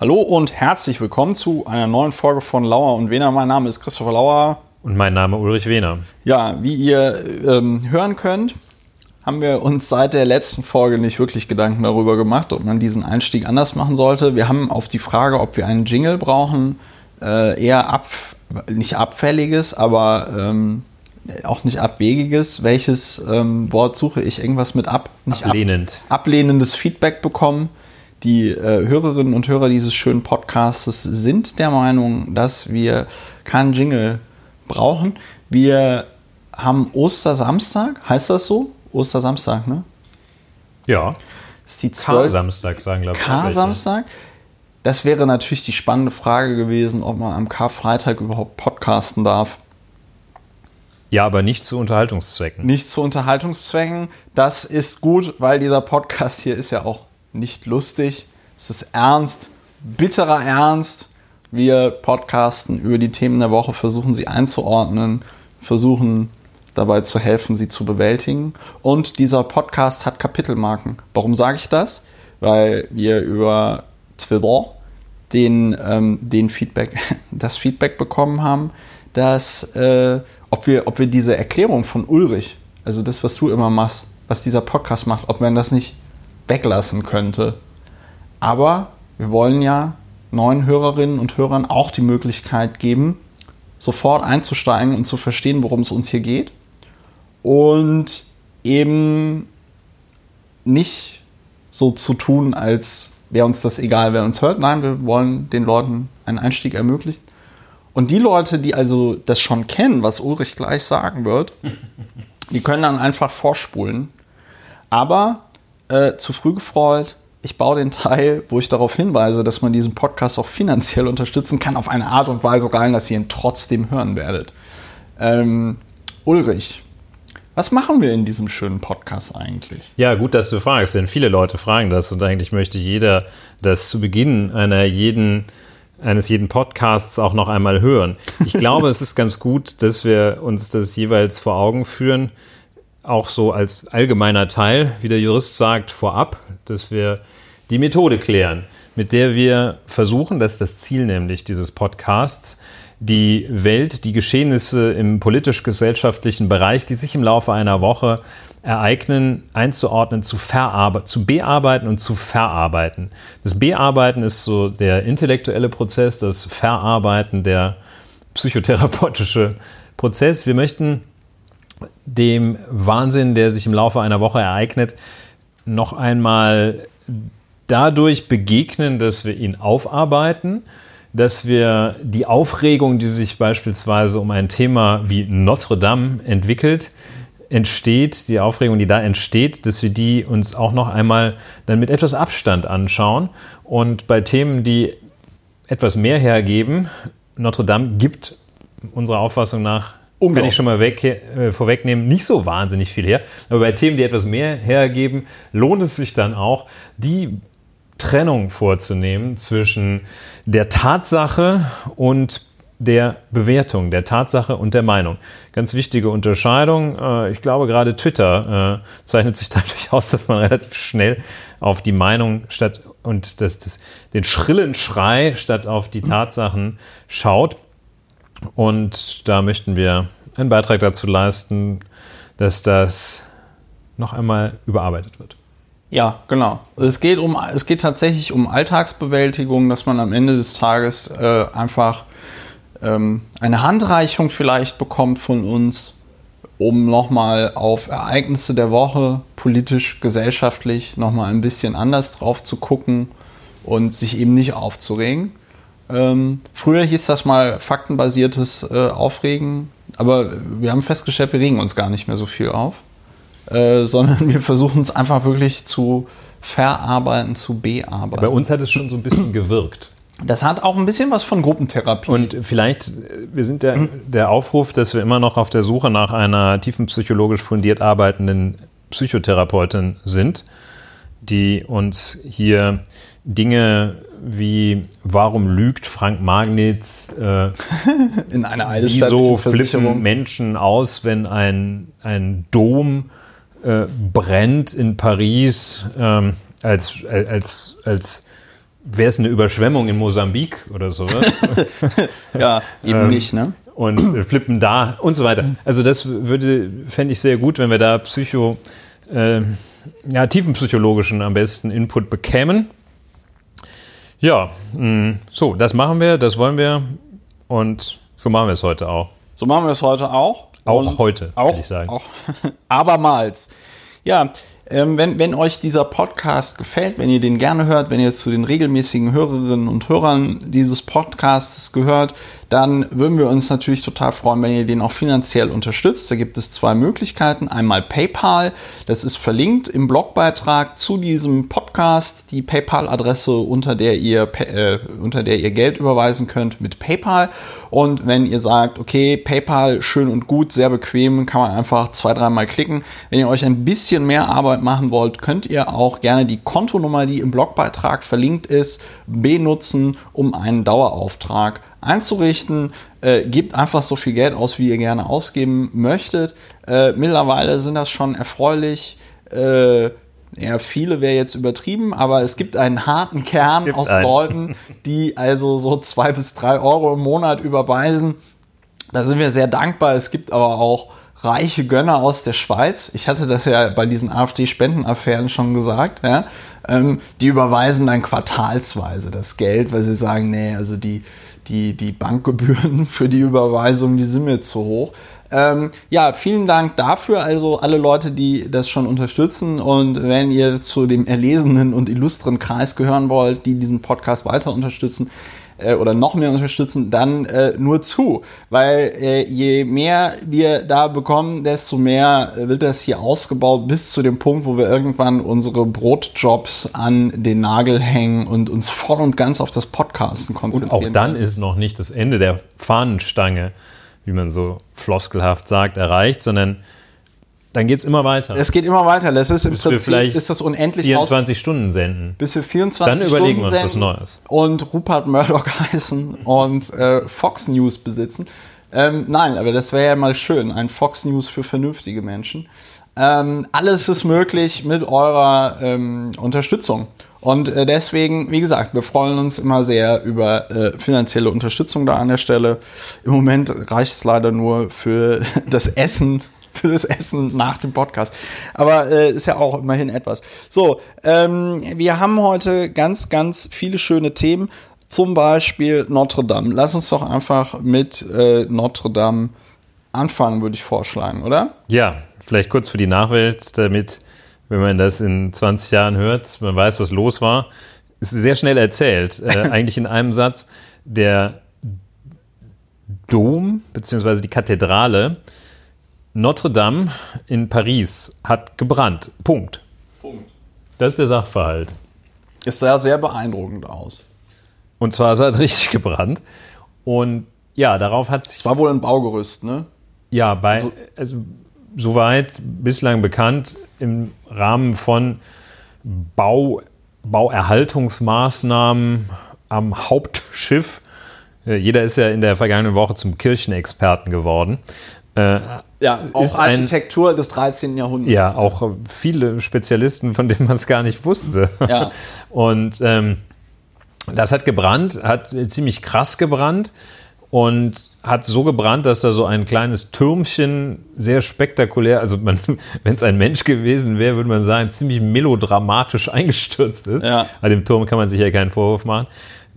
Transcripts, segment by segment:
Hallo und herzlich willkommen zu einer neuen Folge von Lauer und Wehner. Mein Name ist Christopher Lauer. Und mein Name Ulrich Wehner. Ja, wie ihr ähm, hören könnt, haben wir uns seit der letzten Folge nicht wirklich Gedanken darüber gemacht, ob man diesen Einstieg anders machen sollte. Wir haben auf die Frage, ob wir einen Jingle brauchen, äh, eher ab, nicht abfälliges, aber ähm, auch nicht abwegiges. Welches ähm, Wort suche ich? Irgendwas mit ab? Nicht Ablehnend. Ab, ablehnendes Feedback bekommen. Die äh, Hörerinnen und Hörer dieses schönen Podcasts sind der Meinung, dass wir keinen Jingle brauchen. Wir haben Ostersamstag, heißt das so? Ostersamstag, ne? Ja. Ist die 12. K-Samstag, sagen glaube ich. K-Samstag? Das wäre natürlich die spannende Frage gewesen, ob man am Karfreitag überhaupt podcasten darf. Ja, aber nicht zu Unterhaltungszwecken. Nicht zu Unterhaltungszwecken. Das ist gut, weil dieser Podcast hier ist ja auch nicht lustig. Es ist ernst, bitterer Ernst. Wir podcasten über die Themen der Woche, versuchen sie einzuordnen, versuchen dabei zu helfen, sie zu bewältigen. Und dieser Podcast hat Kapitelmarken. Warum sage ich das? Weil wir über Twitter den, ähm, den Feedback, das Feedback bekommen haben, dass äh, ob, wir, ob wir diese Erklärung von Ulrich, also das, was du immer machst, was dieser Podcast macht, ob man das nicht weglassen könnte. Aber wir wollen ja neuen Hörerinnen und Hörern auch die Möglichkeit geben, sofort einzusteigen und zu verstehen, worum es uns hier geht. Und eben nicht so zu tun, als wäre uns das egal, wer uns hört. Nein, wir wollen den Leuten einen Einstieg ermöglichen. Und die Leute, die also das schon kennen, was Ulrich gleich sagen wird, die können dann einfach vorspulen. Aber äh, zu früh gefreut, ich baue den Teil, wo ich darauf hinweise, dass man diesen Podcast auch finanziell unterstützen kann, auf eine Art und Weise rein, dass ihr ihn trotzdem hören werdet. Ähm, Ulrich, was machen wir in diesem schönen Podcast eigentlich? Ja, gut, dass du fragst, denn viele Leute fragen das und eigentlich möchte jeder das zu Beginn einer jeden, eines jeden Podcasts auch noch einmal hören. Ich glaube, es ist ganz gut, dass wir uns das jeweils vor Augen führen, auch so als allgemeiner Teil, wie der Jurist sagt, vorab, dass wir die Methode klären, mit der wir versuchen, das ist das Ziel nämlich dieses Podcasts, die Welt, die Geschehnisse im politisch-gesellschaftlichen Bereich, die sich im Laufe einer Woche ereignen, einzuordnen, zu, zu bearbeiten und zu verarbeiten. Das Bearbeiten ist so der intellektuelle Prozess, das Verarbeiten der psychotherapeutische Prozess. Wir möchten dem Wahnsinn, der sich im Laufe einer Woche ereignet, noch einmal dadurch begegnen, dass wir ihn aufarbeiten, dass wir die Aufregung, die sich beispielsweise um ein Thema wie Notre Dame entwickelt, entsteht, die Aufregung, die da entsteht, dass wir die uns auch noch einmal dann mit etwas Abstand anschauen und bei Themen, die etwas mehr hergeben, Notre Dame gibt unserer Auffassung nach kann ich schon mal weg, äh, vorwegnehmen, nicht so wahnsinnig viel her. Aber bei Themen, die etwas mehr hergeben, lohnt es sich dann auch, die Trennung vorzunehmen zwischen der Tatsache und der Bewertung, der Tatsache und der Meinung. Ganz wichtige Unterscheidung. Äh, ich glaube, gerade Twitter äh, zeichnet sich dadurch aus, dass man relativ schnell auf die Meinung statt und das, das, den schrillen Schrei statt auf die Tatsachen schaut. Und da möchten wir einen Beitrag dazu leisten, dass das noch einmal überarbeitet wird. Ja, genau. Es geht, um, es geht tatsächlich um Alltagsbewältigung, dass man am Ende des Tages äh, einfach ähm, eine Handreichung vielleicht bekommt von uns, um nochmal auf Ereignisse der Woche, politisch, gesellschaftlich, nochmal ein bisschen anders drauf zu gucken und sich eben nicht aufzuregen. Ähm, früher hieß das mal faktenbasiertes äh, Aufregen, aber wir haben festgestellt, wir regen uns gar nicht mehr so viel auf, äh, sondern wir versuchen es einfach wirklich zu verarbeiten, zu bearbeiten. Ja, bei uns hat es schon so ein bisschen gewirkt. Das hat auch ein bisschen was von Gruppentherapie. Und vielleicht, äh, wir sind der, der Aufruf, dass wir immer noch auf der Suche nach einer tiefenpsychologisch fundiert arbeitenden Psychotherapeutin sind, die uns hier Dinge wie warum lügt Frank Magnitz äh, in einer Wieso flippen Menschen aus, wenn ein, ein Dom äh, brennt in Paris ähm, als, als, als wäre es eine Überschwemmung in Mosambik oder sowas. ja, eben ähm, nicht, ne? Und flippen da und so weiter. Also das würde, fände ich sehr gut, wenn wir da Psycho, äh, ja, tiefenpsychologischen am besten Input bekämen. Ja, mh, mm, so, das machen wir, das wollen wir und so machen wir es heute auch. So machen wir es heute auch. Auch heute, auch, ich sagen. Auch, abermals. Ja, ähm, wenn, wenn euch dieser Podcast gefällt, wenn ihr den gerne hört, wenn ihr zu den regelmäßigen Hörerinnen und Hörern dieses Podcasts gehört, dann würden wir uns natürlich total freuen, wenn ihr den auch finanziell unterstützt. Da gibt es zwei Möglichkeiten. Einmal PayPal, das ist verlinkt im Blogbeitrag zu diesem Podcast, die PayPal-Adresse, unter der ihr äh, unter der ihr Geld überweisen könnt mit PayPal. Und wenn ihr sagt, okay, PayPal schön und gut, sehr bequem, kann man einfach zwei, dreimal klicken. Wenn ihr euch ein bisschen mehr Arbeit machen wollt, könnt ihr auch gerne die Kontonummer, die im Blogbeitrag verlinkt ist, benutzen, um einen Dauerauftrag einzurichten. Äh, gebt einfach so viel Geld aus, wie ihr gerne ausgeben möchtet. Äh, mittlerweile sind das schon erfreulich. Äh, ja, viele wäre jetzt übertrieben, aber es gibt einen harten Kern gibt aus einen. Leuten, die also so zwei bis drei Euro im Monat überweisen. Da sind wir sehr dankbar. Es gibt aber auch reiche Gönner aus der Schweiz. Ich hatte das ja bei diesen AfD-Spendenaffären schon gesagt. Ja? Ähm, die überweisen dann quartalsweise das Geld, weil sie sagen, nee, also die, die, die Bankgebühren für die Überweisung, die sind mir zu hoch. Ähm, ja, vielen Dank dafür, also alle Leute, die das schon unterstützen. Und wenn ihr zu dem erlesenen und illustren Kreis gehören wollt, die diesen Podcast weiter unterstützen, äh, oder noch mehr unterstützen, dann äh, nur zu. Weil äh, je mehr wir da bekommen, desto mehr wird das hier ausgebaut bis zu dem Punkt, wo wir irgendwann unsere Brotjobs an den Nagel hängen und uns voll und ganz auf das Podcasten konzentrieren. Und auch dann ist noch nicht das Ende der Fahnenstange, wie man so floskelhaft sagt, erreicht, sondern dann geht es immer weiter. Es geht immer weiter. Das ist im bis Prinzip ist das unendlich 24 aus Stunden senden. Bis wir 24 Dann überlegen Stunden wir uns was Neues. Und Rupert Murdoch heißen und äh, Fox News besitzen. Ähm, nein, aber das wäre ja mal schön. Ein Fox News für vernünftige Menschen. Ähm, alles ist möglich mit eurer ähm, Unterstützung. Und äh, deswegen, wie gesagt, wir freuen uns immer sehr über äh, finanzielle Unterstützung da an der Stelle. Im Moment reicht es leider nur für das Essen für das Essen nach dem Podcast. Aber äh, ist ja auch immerhin etwas. So, ähm, wir haben heute ganz, ganz viele schöne Themen. Zum Beispiel Notre Dame. Lass uns doch einfach mit äh, Notre Dame anfangen, würde ich vorschlagen, oder? Ja, vielleicht kurz für die Nachwelt, damit, wenn man das in 20 Jahren hört, man weiß, was los war. Ist sehr schnell erzählt. Äh, eigentlich in einem Satz. Der Dom, beziehungsweise die Kathedrale, Notre Dame in Paris hat gebrannt. Punkt. Punkt. Das ist der Sachverhalt. Es sah sehr beeindruckend aus. Und zwar es hat richtig gebrannt. Und ja, darauf hat sich. Es war wohl ein Baugerüst, ne? Ja, bei, also, also soweit bislang bekannt im Rahmen von Bau, Bauerhaltungsmaßnahmen am Hauptschiff. Äh, jeder ist ja in der vergangenen Woche zum Kirchenexperten geworden. Äh, ja, auch Architektur ein, des 13. Jahrhunderts. Ja, auch viele Spezialisten, von denen man es gar nicht wusste. Ja. Und ähm, das hat gebrannt, hat ziemlich krass gebrannt und hat so gebrannt, dass da so ein kleines Türmchen sehr spektakulär, also wenn es ein Mensch gewesen wäre, würde man sagen, ziemlich melodramatisch eingestürzt ist. Ja. Bei dem Turm kann man sich ja keinen Vorwurf machen.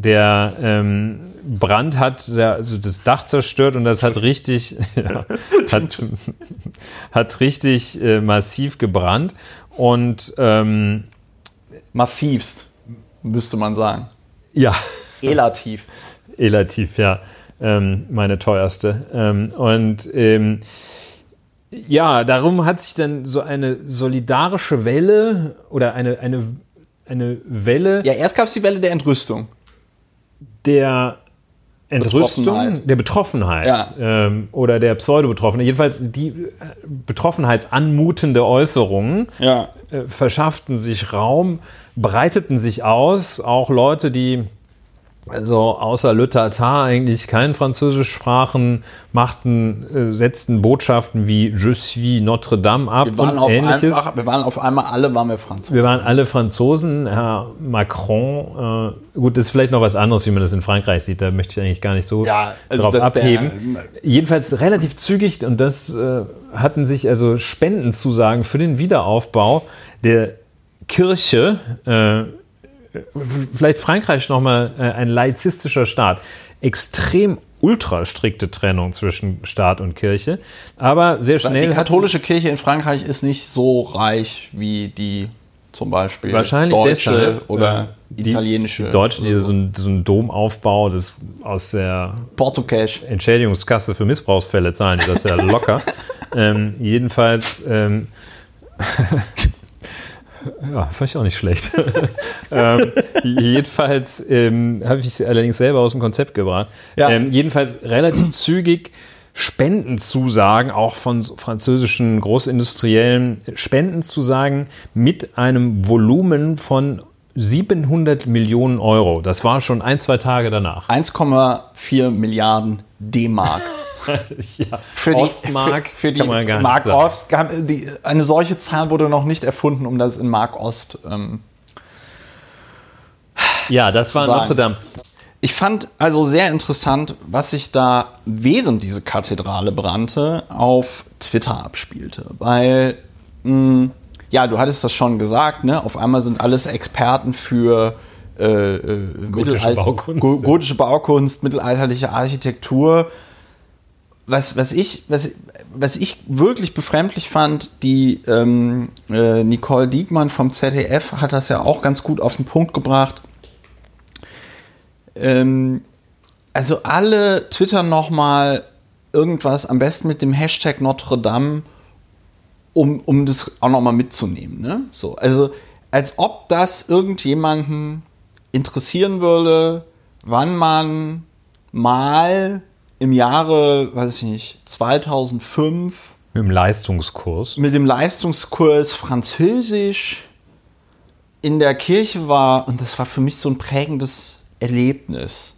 Der ähm, Brand hat der, also das Dach zerstört und das hat richtig, ja, hat, hat richtig äh, massiv gebrannt. Und ähm, massivst, müsste man sagen. Ja. Elativ. Elativ, ja. Ähm, meine teuerste. Ähm, und ähm, ja, darum hat sich dann so eine solidarische Welle oder eine, eine, eine Welle. Ja, erst gab es die Welle der Entrüstung der Entrüstung, Betroffenheit. der Betroffenheit ja. ähm, oder der Pseudo-Betroffenheit, jedenfalls die äh, betroffenheitsanmutende Äußerungen ja. äh, verschafften sich Raum, breiteten sich aus, auch Leute, die also außer Le Tartar eigentlich kein Französisch sprachen, machten, äh, setzten Botschaften wie Je suis Notre Dame ab Wir waren, und auf ähnliches. einfach, wir waren auf einmal alle waren wir Franzosen. Wir waren alle Franzosen. Herr Macron, äh, gut, das ist vielleicht noch was anderes, wie man das in Frankreich sieht. Da möchte ich eigentlich gar nicht so Ja, also drauf dass der- abheben. Jedenfalls relativ zügig und das äh, hatten sich also Spendenzusagen für den Wiederaufbau der Kirche. Äh, vielleicht Frankreich nochmal äh, ein laizistischer Staat. Extrem ultra strikte Trennung zwischen Staat und Kirche. Aber sehr schnell. die katholische Kirche in Frankreich ist nicht so reich wie die zum Beispiel Wahrscheinlich deutsche deshalb, oder äh, italienische. Die Deutschen, die so einen so einen Domaufbau das aus der Portocash. Entschädigungskasse für Missbrauchsfälle zahlen die das ja locker. ähm, jedenfalls, ähm, ja, fand ich auch nicht schlecht. ähm, jedenfalls ähm, habe ich sie allerdings selber aus dem Konzept gebracht. Ja. Ähm, jedenfalls relativ zügig Spendenzusagen, auch von französischen Großindustriellen, Spendenzusagen mit einem Volumen von 700 Millionen Euro. Das war schon ein, zwei Tage danach. 1,4 Milliarden D-Mark. ja. Für die, Ostmark für, für die Mark. Ost. gab- Die, eine solche Zahl wurde noch nicht erfunden, um das in Mark Ost. Ähm, Ja, das war. Notre Dame. ich fand also sehr interessant, was sich da während diese Kathedrale brannte auf Twitter abspielte. Weil, mh, ja, du hattest das schon gesagt, ne? Auf einmal sind alles Experten für äh, äh, Mittelalter- Baukunst. Go- gotische Baukunst, mittelalterliche Architektur. Was, was, ich, was, was ich wirklich befremdlich fand, die ähm, äh, Nicole Diekmann vom ZDF hat das ja auch ganz gut auf den Punkt gebracht. Ähm, also alle twittern nochmal irgendwas, am besten mit dem Hashtag Notre Dame, um, um das auch nochmal mitzunehmen. Ne? So, also als ob das irgendjemanden interessieren würde, wann man mal im Jahre, weiß ich nicht, 2005 Mit dem Leistungskurs. mit dem Leistungskurs Französisch in der Kirche war und das war für mich so ein prägendes Erlebnis.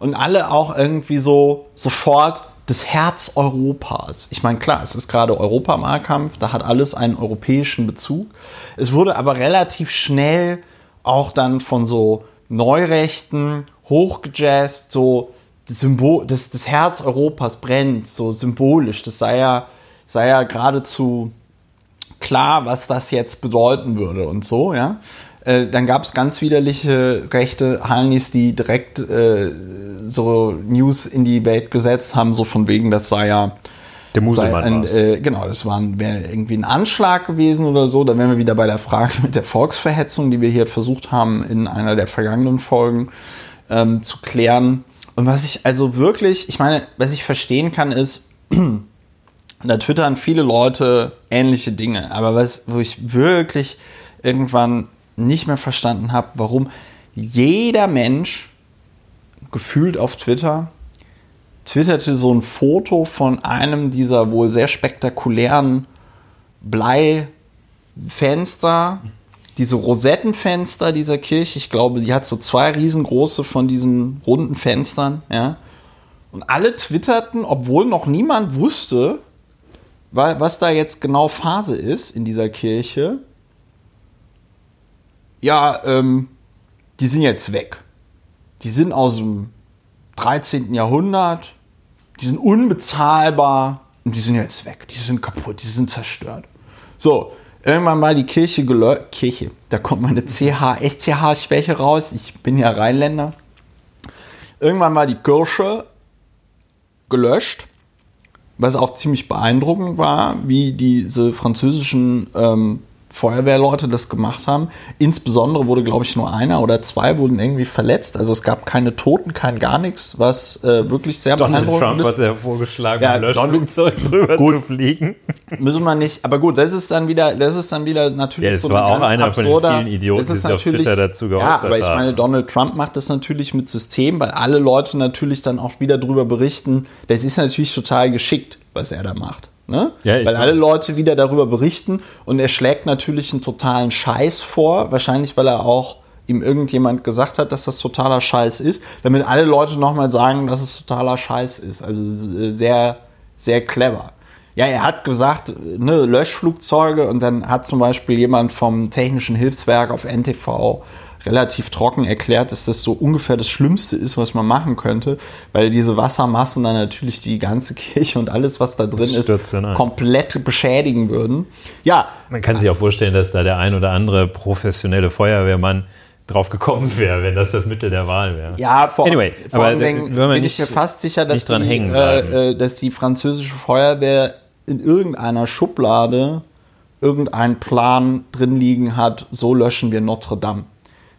Und alle auch irgendwie so sofort das Herz Europas. Ich meine, klar, es ist gerade Europawahlkampf, da hat alles einen europäischen Bezug. Es wurde aber relativ schnell auch dann von so Neurechten hochgejazzt, so das Symbol, das, das Herz Europas brennt, so symbolisch. Das sei ja, sei ja geradezu klar, was das jetzt bedeuten würde und so, ja. Äh, dann gab es ganz widerliche rechte Halnis, die direkt äh, so News in die Welt gesetzt haben, so von wegen, das sei ja Der Muselmann ein, äh, genau, das war ein- wäre irgendwie ein Anschlag gewesen oder so. Da wären wir wieder bei der Frage mit der Volksverhetzung, die wir hier versucht haben, in einer der vergangenen Folgen ähm, zu klären. Und was ich also wirklich, ich meine, was ich verstehen kann, ist, da twittern viele Leute ähnliche Dinge, aber was, wo ich wirklich irgendwann nicht mehr verstanden habe, warum jeder Mensch gefühlt auf Twitter twitterte so ein Foto von einem dieser wohl sehr spektakulären Bleifenster, diese Rosettenfenster dieser Kirche. Ich glaube, die hat so zwei riesengroße von diesen runden Fenstern, ja. Und alle twitterten, obwohl noch niemand wusste, wa- was da jetzt genau Phase ist in dieser Kirche. Ja, ähm, die sind jetzt weg. Die sind aus dem 13. Jahrhundert, die sind unbezahlbar und die sind jetzt weg. Die sind kaputt, die sind zerstört. So, irgendwann war die Kirche gelöscht. Kirche, da kommt meine CH, SCH-Schwäche raus. Ich bin ja Rheinländer. Irgendwann war die Kirche gelöscht, was auch ziemlich beeindruckend war, wie diese französischen ähm, Feuerwehrleute das gemacht haben. Insbesondere wurde, glaube ich, nur einer oder zwei wurden irgendwie verletzt. Also es gab keine Toten, kein gar nichts, was äh, wirklich sehr Donald Trump beeindruckend hat ja vorgeschlagen, Ja, Löschflugzeug drüber Gut. zu fliegen. ist. Müssen wir nicht. Aber gut, das ist dann wieder, das ist dann wieder natürlich Ja, das so war ein auch einer von den absurder- vielen Idioten, ist die sich auf Twitter dazu Ja, geäußert aber ich haben. meine, Donald Trump macht das natürlich mit System, weil alle Leute natürlich dann auch wieder drüber berichten. Das ist natürlich total geschickt, was er da macht. Ne? Ja, weil alle. Leute wieder darüber berichten und er schlägt natürlich einen totalen Scheiß vor, wahrscheinlich weil er auch ihm irgendjemand gesagt hat, dass das totaler Scheiß ist, damit alle Leute nochmal sagen, dass es totaler Scheiß ist. Also äh, sehr, sehr clever. Ja, er hat gesagt, ne, Löschflugzeuge und dann hat zum Beispiel jemand vom Technischen Hilfswerk auf NTV relativ trocken erklärt, dass das so ungefähr das Schlimmste ist, was man machen könnte, weil diese Wassermassen dann natürlich die ganze Kirche und alles, was da drin ist, komplett beschädigen würden. Ja. Man kann sich auch vorstellen, dass da der ein oder andere professionelle Feuerwehrmann drauf gekommen wäre, wenn das das Mittel der Wahl wäre. Ja, vor, anyway, vor aber allem bin ich mir fast sicher, dass die, äh, äh, dass die französische Feuerwehr in irgendeiner Schublade irgendeinen Plan drin liegen hat, so löschen wir Notre Dame.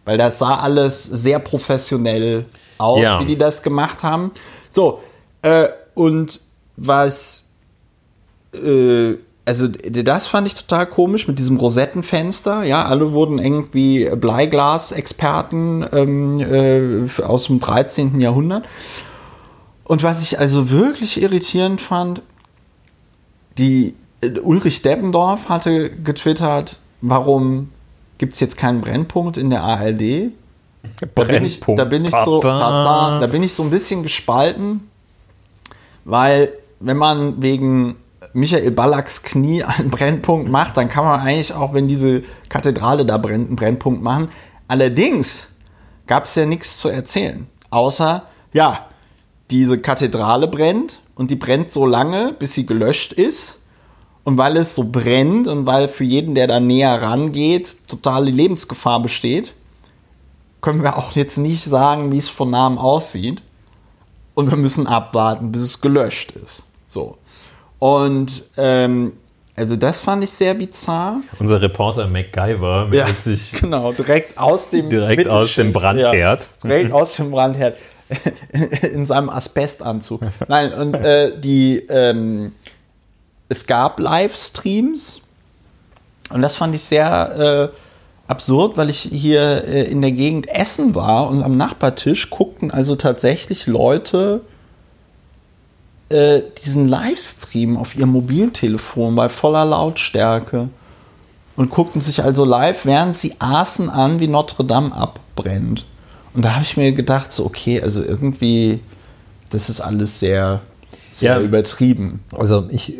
Weil das sah alles sehr professionell aus, ja. wie die das gemacht haben. So, äh, und was, äh, also das fand ich total komisch mit diesem Rosettenfenster. Ja, alle wurden irgendwie Bleiglas-Experten ähm, äh, aus dem 13. Jahrhundert. Und was ich also wirklich irritierend fand, die äh, Ulrich Deppendorf hatte getwittert, warum gibt es jetzt keinen Brennpunkt in der ARD. Da bin ich, da bin ich so, da, da bin ich so ein bisschen gespalten, weil wenn man wegen Michael Ballacks Knie einen Brennpunkt macht, dann kann man eigentlich auch, wenn diese Kathedrale da brennt, einen Brennpunkt machen. Allerdings gab es ja nichts zu erzählen, außer, ja, diese Kathedrale brennt und die brennt so lange, bis sie gelöscht ist. Und weil es so brennt und weil für jeden, der da näher rangeht, totale Lebensgefahr besteht, können wir auch jetzt nicht sagen, wie es von Namen aussieht. Und wir müssen abwarten, bis es gelöscht ist. So. Und ähm, also das fand ich sehr bizarr. Unser Reporter MacGyver meldet ja, sich genau direkt aus dem direkt aus dem Brandherd, ja, direkt aus dem Brandherd in seinem Asbestanzug. Nein und äh, die ähm, es gab Livestreams und das fand ich sehr äh, absurd, weil ich hier äh, in der Gegend Essen war und am Nachbartisch guckten also tatsächlich Leute äh, diesen Livestream auf ihrem Mobiltelefon bei voller Lautstärke und guckten sich also live, während sie aßen, an, wie Notre Dame abbrennt. Und da habe ich mir gedacht, so, okay, also irgendwie, das ist alles sehr, sehr ja, übertrieben. Also ich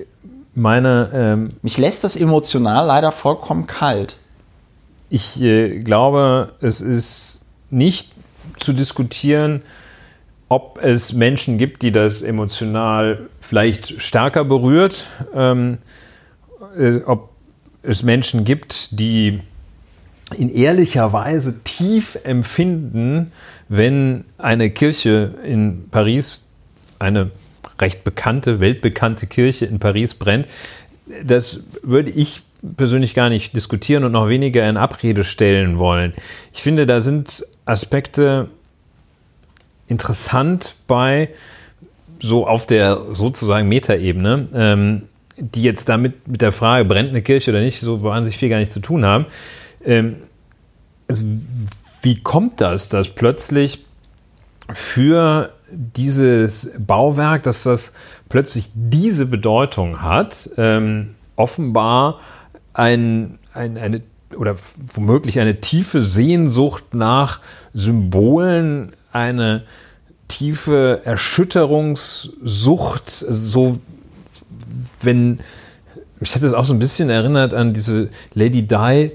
meine. Ähm, Mich lässt das emotional leider vollkommen kalt. Ich äh, glaube, es ist nicht zu diskutieren, ob es Menschen gibt, die das emotional vielleicht stärker berührt, ähm, äh, ob es Menschen gibt, die in ehrlicher Weise tief empfinden, wenn eine Kirche in Paris, eine recht bekannte, weltbekannte Kirche in Paris brennt. Das würde ich persönlich gar nicht diskutieren und noch weniger in Abrede stellen wollen. Ich finde, da sind Aspekte interessant bei so auf der sozusagen Metaebene, ähm, die jetzt damit mit der Frage, brennt eine Kirche oder nicht, so wahnsinnig viel gar nicht zu tun haben. Ähm, also, wie kommt das, dass plötzlich für dieses Bauwerk, dass das plötzlich diese Bedeutung hat, ähm, offenbar ein, ein, eine oder womöglich eine tiefe Sehnsucht nach Symbolen, eine tiefe Erschütterungssucht, so wenn mich hat das auch so ein bisschen erinnert an diese Lady Di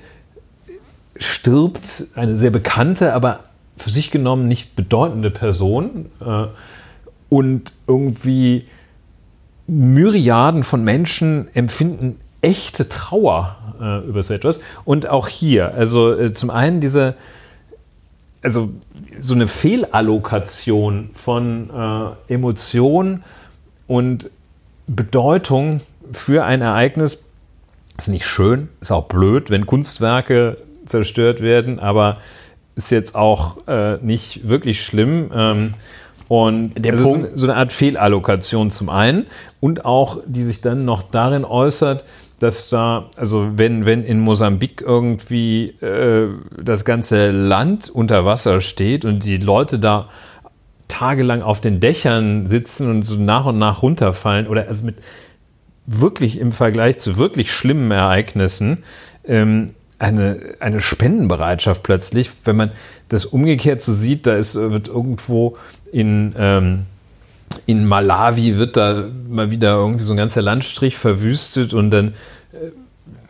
stirbt, eine sehr bekannte, aber für sich genommen nicht bedeutende Person äh, und irgendwie Myriaden von Menschen empfinden echte Trauer äh, über so etwas. Und auch hier, also äh, zum einen diese, also so eine Fehlallokation von äh, Emotion und Bedeutung für ein Ereignis ist nicht schön, ist auch blöd, wenn Kunstwerke zerstört werden, aber ist jetzt auch äh, nicht wirklich schlimm. Ähm, und der also Punkt, so eine Art Fehlallokation zum einen und auch, die sich dann noch darin äußert, dass da, also wenn, wenn in Mosambik irgendwie äh, das ganze Land unter Wasser steht und die Leute da tagelang auf den Dächern sitzen und so nach und nach runterfallen oder also mit wirklich im Vergleich zu wirklich schlimmen Ereignissen, ähm, eine, eine Spendenbereitschaft plötzlich, wenn man das umgekehrt so sieht, da ist, wird irgendwo in, ähm, in Malawi wird da mal wieder irgendwie so ein ganzer Landstrich verwüstet und dann äh,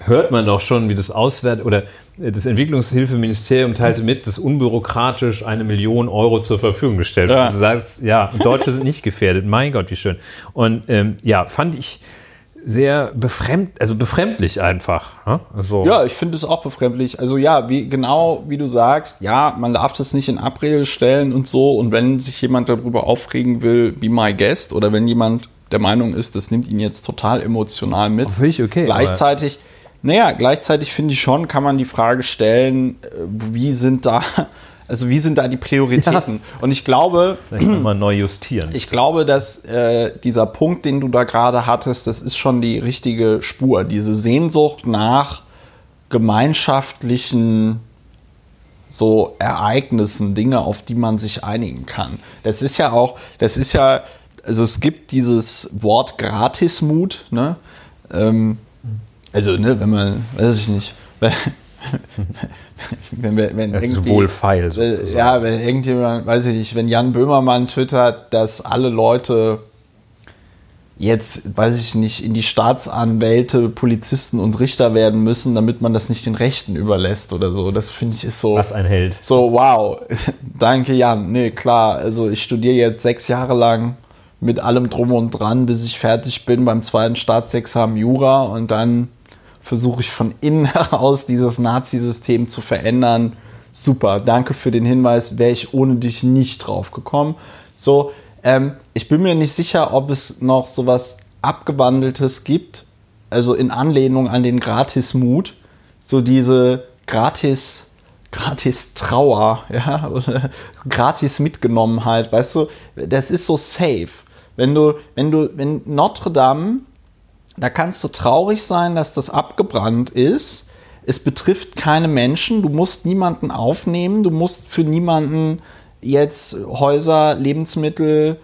hört man doch schon, wie das Auswert oder das Entwicklungshilfeministerium teilte mit, dass unbürokratisch eine Million Euro zur Verfügung gestellt wird. Ja. Du sagst, ja, Deutsche sind nicht gefährdet. Mein Gott, wie schön. Und ähm, ja, fand ich sehr befremd, also befremdlich einfach. Ne? Also ja, ich finde es auch befremdlich. Also ja, wie, genau wie du sagst, ja, man darf das nicht in Abrede stellen und so. Und wenn sich jemand darüber aufregen will, be my guest, oder wenn jemand der Meinung ist, das nimmt ihn jetzt total emotional mit. Finde ich okay. Gleichzeitig, naja, gleichzeitig finde ich schon, kann man die Frage stellen, äh, wie sind da also wie sind da die Prioritäten? Ja. Und ich glaube, vielleicht nochmal neu justieren. Ich glaube, dass äh, dieser Punkt, den du da gerade hattest, das ist schon die richtige Spur. Diese Sehnsucht nach gemeinschaftlichen so Ereignissen, Dinge, auf die man sich einigen kann. Das ist ja auch, das ist ja, also es gibt dieses Wort Gratismut, ne? Ähm, also, ne, wenn man, weiß ich nicht, wenn, wenn, wenn das ist wohlfeil sozusagen. Ja, wenn irgendjemand, weiß ich nicht, wenn Jan Böhmermann twittert, dass alle Leute jetzt, weiß ich nicht, in die Staatsanwälte, Polizisten und Richter werden müssen, damit man das nicht den Rechten überlässt oder so. Das finde ich ist so. Was ein Held. So, wow. Danke, Jan. Nee, klar. Also ich studiere jetzt sechs Jahre lang mit allem drum und dran, bis ich fertig bin beim zweiten Staatsexamen Jura und dann versuche ich von innen heraus dieses Nazi-System zu verändern. Super, danke für den Hinweis, wäre ich ohne dich nicht drauf gekommen. So, ähm, ich bin mir nicht sicher, ob es noch sowas Abgewandeltes gibt, also in Anlehnung an den Gratis-Mut, so diese Gratis- gratis Trauer, ja, oder gratis Mitgenommenheit, weißt du, das ist so safe. Wenn du, wenn du, wenn Notre Dame da kannst du traurig sein, dass das abgebrannt ist. Es betrifft keine Menschen. Du musst niemanden aufnehmen. Du musst für niemanden jetzt Häuser, Lebensmittel,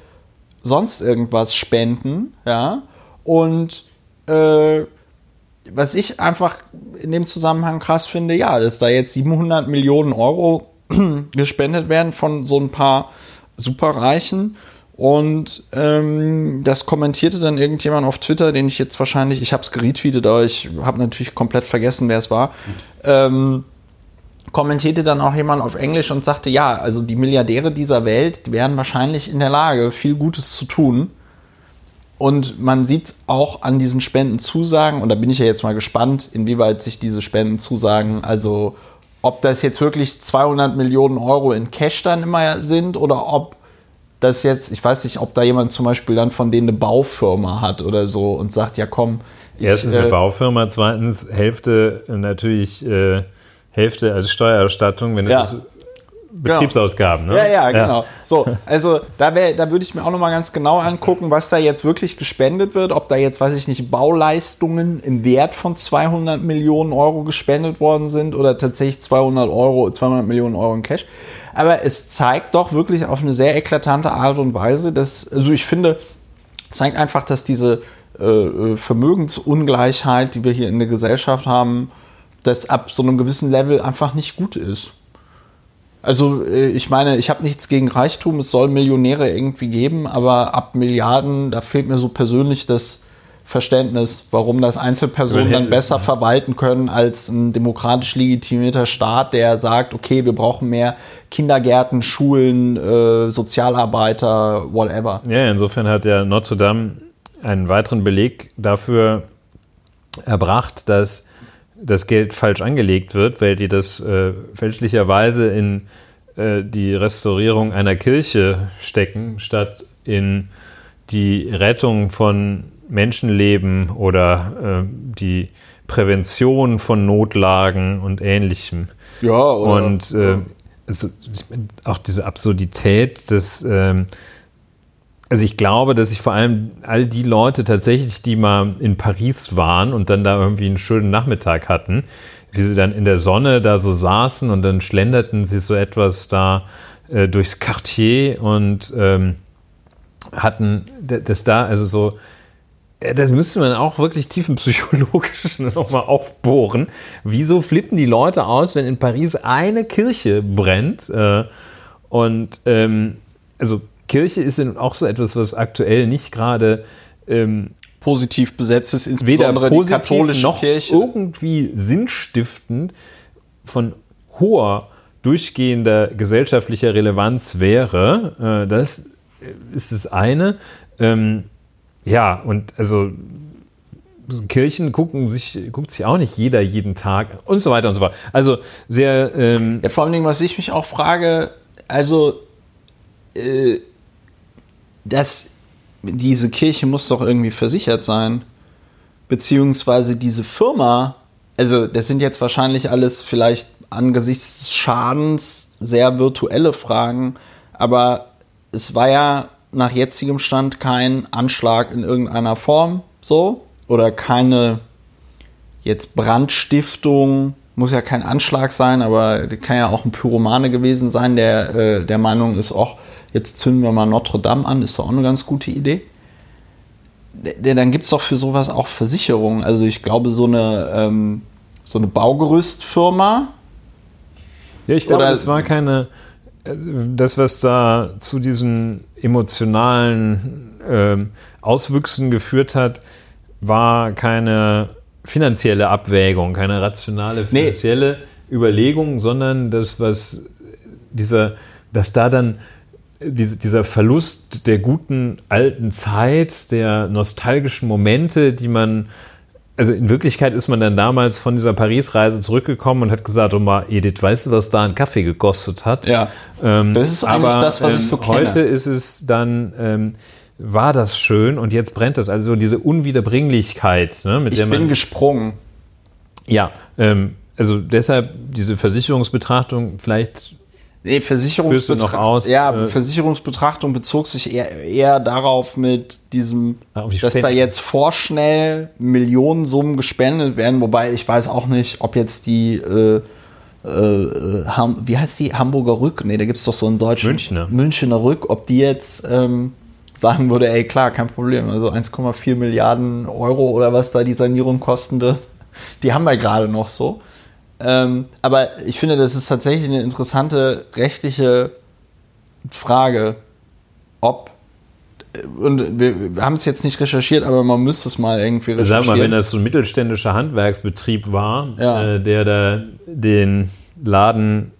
sonst irgendwas spenden. Ja. Und äh, was ich einfach in dem Zusammenhang krass finde, ja, dass da jetzt 700 Millionen Euro gespendet werden von so ein paar Superreichen und ähm, das kommentierte dann irgendjemand auf Twitter, den ich jetzt wahrscheinlich, ich habe es geretweetet, aber ich habe natürlich komplett vergessen, wer es war. Ähm, kommentierte dann auch jemand auf Englisch und sagte, ja, also die Milliardäre dieser Welt die wären wahrscheinlich in der Lage, viel Gutes zu tun. Und man sieht auch an diesen Spendenzusagen, und da bin ich ja jetzt mal gespannt, inwieweit sich diese Spendenzusagen, also ob das jetzt wirklich 200 Millionen Euro in Cash dann immer sind oder ob dass jetzt, ich weiß nicht, ob da jemand zum Beispiel dann von denen eine Baufirma hat oder so und sagt, ja komm. Ich, Erstens eine äh, Baufirma, zweitens Hälfte natürlich äh, Hälfte als Steuererstattung, wenn ja. das Betriebsausgaben, ne? Ja, ja, genau. Ja. So, also da, da würde ich mir auch nochmal ganz genau angucken, was da jetzt wirklich gespendet wird, ob da jetzt, weiß ich nicht, Bauleistungen im Wert von 200 Millionen Euro gespendet worden sind oder tatsächlich 200 Euro, 200 Millionen Euro in Cash. Aber es zeigt doch wirklich auf eine sehr eklatante Art und Weise, dass, also ich finde, zeigt einfach, dass diese äh, äh Vermögensungleichheit, die wir hier in der Gesellschaft haben, dass ab so einem gewissen Level einfach nicht gut ist. Also äh, ich meine, ich habe nichts gegen Reichtum, es soll Millionäre irgendwie geben, aber ab Milliarden, da fehlt mir so persönlich das Verständnis, warum das Einzelpersonen dann besser verwalten können als ein demokratisch legitimierter Staat, der sagt, okay, wir brauchen mehr Kindergärten, Schulen, äh, Sozialarbeiter, whatever. Ja, insofern hat ja Notre Dame einen weiteren Beleg dafür erbracht, dass das Geld falsch angelegt wird, weil die das äh, fälschlicherweise in äh, die Restaurierung einer Kirche stecken, statt in die Rettung von Menschenleben oder äh, die Prävention von Notlagen und Ähnlichem. Ja, oder, und äh, ja. Also, auch diese Absurdität des ähm, also ich glaube, dass sich vor allem all die Leute tatsächlich, die mal in Paris waren und dann da irgendwie einen schönen Nachmittag hatten, wie sie dann in der Sonne da so saßen und dann schlenderten sie so etwas da äh, durchs Quartier und ähm, hatten das da, also so das müsste man auch wirklich tiefenpsychologisch nochmal aufbohren. Wieso flippen die Leute aus, wenn in Paris eine Kirche brennt? Äh, und ähm, also Kirche ist auch so etwas, was aktuell nicht gerade ähm, positiv besetzt ist, insbesondere weder die katholische noch Kirche. irgendwie sinnstiftend von hoher durchgehender gesellschaftlicher Relevanz wäre. Äh, das ist das eine. Ähm, ja, und also Kirchen gucken sich, guckt sich auch nicht jeder jeden Tag und so weiter und so fort. Also sehr. Ähm ja, vor allem, was ich mich auch frage, also, äh, dass diese Kirche muss doch irgendwie versichert sein. Beziehungsweise diese Firma, also das sind jetzt wahrscheinlich alles vielleicht angesichts des Schadens sehr virtuelle Fragen, aber es war ja nach jetzigem Stand kein Anschlag in irgendeiner Form so oder keine jetzt Brandstiftung, muss ja kein Anschlag sein, aber kann ja auch ein Pyromane gewesen sein, der äh, der Meinung ist, auch jetzt zünden wir mal Notre Dame an, ist doch auch eine ganz gute Idee. Dann gibt es doch für sowas auch Versicherungen. Also ich glaube, so eine, ähm, so eine Baugerüstfirma. Ja, ich glaube, es war keine, das, was da zu diesen emotionalen äh, Auswüchsen geführt hat, war keine finanzielle Abwägung, keine rationale finanzielle nee. Überlegung, sondern das, was dieser, dass da dann diese, dieser Verlust der guten alten Zeit, der nostalgischen Momente, die man also in Wirklichkeit ist man dann damals von dieser Paris-Reise zurückgekommen und hat gesagt, oh mal, Edith, weißt du, was da ein Kaffee gekostet hat? Ja. Ähm, das ist eigentlich aber, das, was ich so ähm, kenne. Heute ist es dann, ähm, war das schön und jetzt brennt es. Also diese Unwiederbringlichkeit, ne, mit ich der man. Ich bin gesprungen. Ja, ähm, also deshalb diese Versicherungsbetrachtung vielleicht Nee, Versicherungsbetrachtung. Ja, äh, Versicherungsbetrachtung bezog sich eher, eher darauf mit diesem, ah, dass da jetzt vorschnell Millionensummen gespendet werden, wobei ich weiß auch nicht, ob jetzt die äh, äh, wie heißt die? Hamburger Rück? Nee, da gibt es doch so einen deutschen Münchner. Münchner Rück, ob die jetzt ähm, sagen würde, ey klar, kein Problem, also 1,4 Milliarden Euro oder was da die Sanierung kosten wird, die haben wir gerade noch so. Ähm, aber ich finde, das ist tatsächlich eine interessante rechtliche Frage, ob und wir, wir haben es jetzt nicht recherchiert, aber man müsste es mal irgendwie recherchieren. Sag mal, wenn das so ein mittelständischer Handwerksbetrieb war, ja. äh, der da den Laden,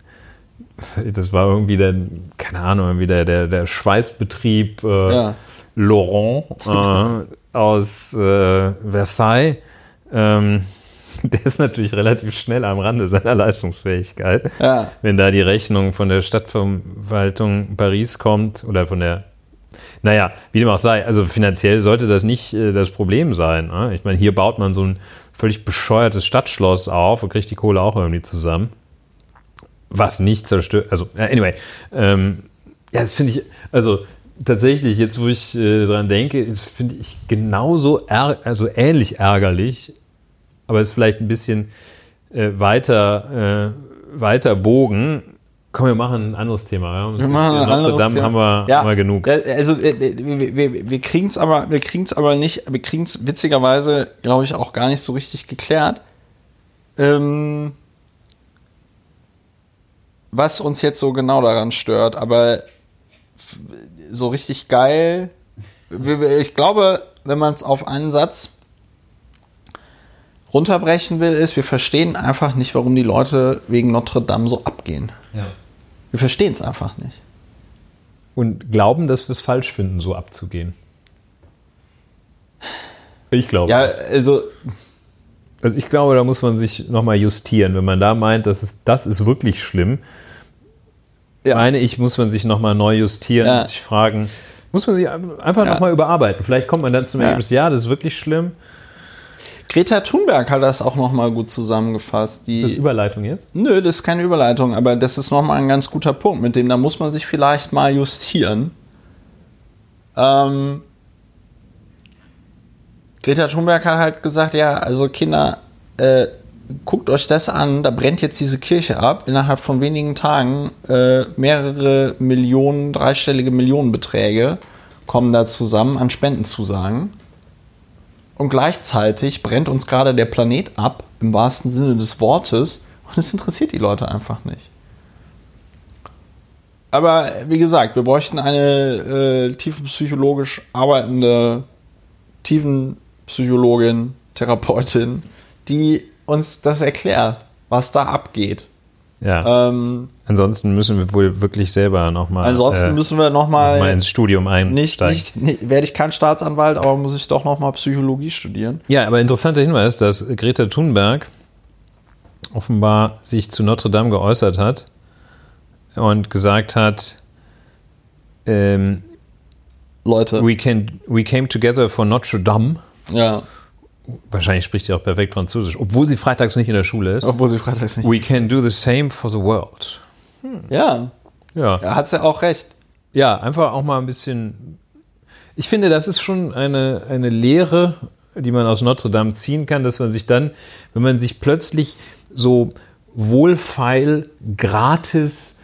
das war irgendwie der, keine Ahnung, irgendwie der, der, der Schweißbetrieb äh, ja. Laurent äh, aus äh, Versailles, ähm, der ist natürlich relativ schnell am Rande seiner Leistungsfähigkeit. Ja. Wenn da die Rechnung von der Stadtverwaltung Paris kommt oder von der, naja, wie dem auch sei, also finanziell sollte das nicht äh, das Problem sein. Ne? Ich meine, hier baut man so ein völlig bescheuertes Stadtschloss auf und kriegt die Kohle auch irgendwie zusammen. Was nicht zerstört, also, anyway, ähm, ja, das finde ich, also tatsächlich, jetzt wo ich äh, dran denke, finde ich genauso, also ähnlich ärgerlich, aber ist vielleicht ein bisschen äh, weiter, äh, weiter Bogen. Komm, wir machen ein anderes Thema. Ja? Wir machen Notre anderes, Dame ja. haben, wir, ja. haben wir genug. Also äh, äh, wir, wir, wir kriegen es aber, wir kriegen es aber nicht, wir kriegen es witzigerweise, glaube ich, auch gar nicht so richtig geklärt. Ähm, was uns jetzt so genau daran stört, aber so richtig geil. Ich glaube, wenn man es auf einen Satz runterbrechen will, ist, wir verstehen einfach nicht, warum die Leute wegen Notre Dame so abgehen. Ja. Wir verstehen es einfach nicht. Und glauben, dass wir es falsch finden, so abzugehen. Ich glaube. Ja, das. also. Also ich glaube, da muss man sich nochmal justieren. Wenn man da meint, das ist, das ist wirklich schlimm, ja. meine ich, muss man sich nochmal neu justieren ja. und sich fragen, muss man sich einfach ja. nochmal überarbeiten. Vielleicht kommt man dann zum Ergebnis, ja, das ist wirklich schlimm. Greta Thunberg hat das auch nochmal gut zusammengefasst. Die, ist das Überleitung jetzt? Nö, das ist keine Überleitung, aber das ist nochmal ein ganz guter Punkt, mit dem da muss man sich vielleicht mal justieren. Ähm, Greta Thunberg hat halt gesagt, ja, also Kinder, äh, guckt euch das an, da brennt jetzt diese Kirche ab. Innerhalb von wenigen Tagen äh, mehrere Millionen, dreistellige Millionenbeträge kommen da zusammen an Spendenzusagen. Und gleichzeitig brennt uns gerade der Planet ab, im wahrsten Sinne des Wortes, und es interessiert die Leute einfach nicht. Aber wie gesagt, wir bräuchten eine äh, tiefenpsychologisch arbeitende Tiefenpsychologin, Therapeutin, die uns das erklärt, was da abgeht. Ja. Ähm, ansonsten müssen wir wohl wirklich selber nochmal. Ansonsten äh, müssen wir nochmal noch mal ins Studium einsteigen. Nicht, nicht, nicht, werde ich kein Staatsanwalt, aber muss ich doch nochmal Psychologie studieren. Ja, aber interessanter Hinweis, dass Greta Thunberg offenbar sich zu Notre Dame geäußert hat und gesagt hat, ähm, Leute. We, can, we came together for Notre Dame. Ja. Wahrscheinlich spricht sie auch perfekt Französisch, obwohl sie freitags nicht in der Schule ist. Obwohl sie freitags nicht. We can do the same for the world. Hm. Ja. Ja. Da hat sie ja auch recht. Ja, einfach auch mal ein bisschen. Ich finde, das ist schon eine, eine Lehre, die man aus Notre Dame ziehen kann, dass man sich dann, wenn man sich plötzlich so wohlfeil, gratis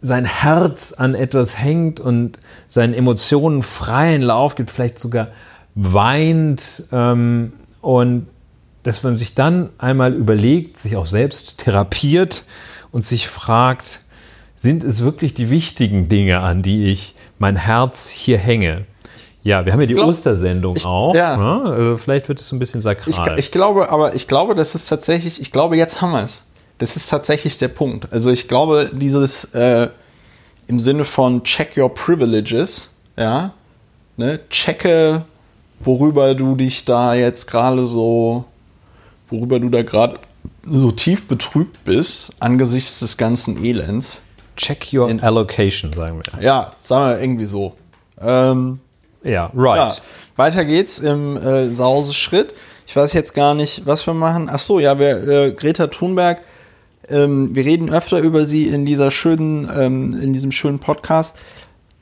sein Herz an etwas hängt und seinen Emotionen freien Lauf gibt, vielleicht sogar weint ähm, und dass man sich dann einmal überlegt, sich auch selbst therapiert und sich fragt, sind es wirklich die wichtigen Dinge, an die ich mein Herz hier hänge? Ja, wir haben ja die glaub, Ostersendung ich, auch. Ja. Ne? Also vielleicht wird es so ein bisschen sakral. Ich, ich, glaube, aber ich glaube, das ist tatsächlich, ich glaube, jetzt haben wir es. Das ist tatsächlich der Punkt. Also ich glaube, dieses äh, im Sinne von check your privileges, ja, ne, checke, worüber du dich da jetzt gerade so, worüber du da gerade so tief betrübt bist angesichts des ganzen Elends. Check your In, allocation, sagen wir. Ja, sagen wir irgendwie so. Ähm, ja, right. Ja, weiter geht's im äh, Sause-Schritt. Ich weiß jetzt gar nicht, was wir machen. Ach so, ja, wir, äh, Greta Thunberg ähm, wir reden öfter über sie in dieser schönen, ähm, in diesem schönen Podcast.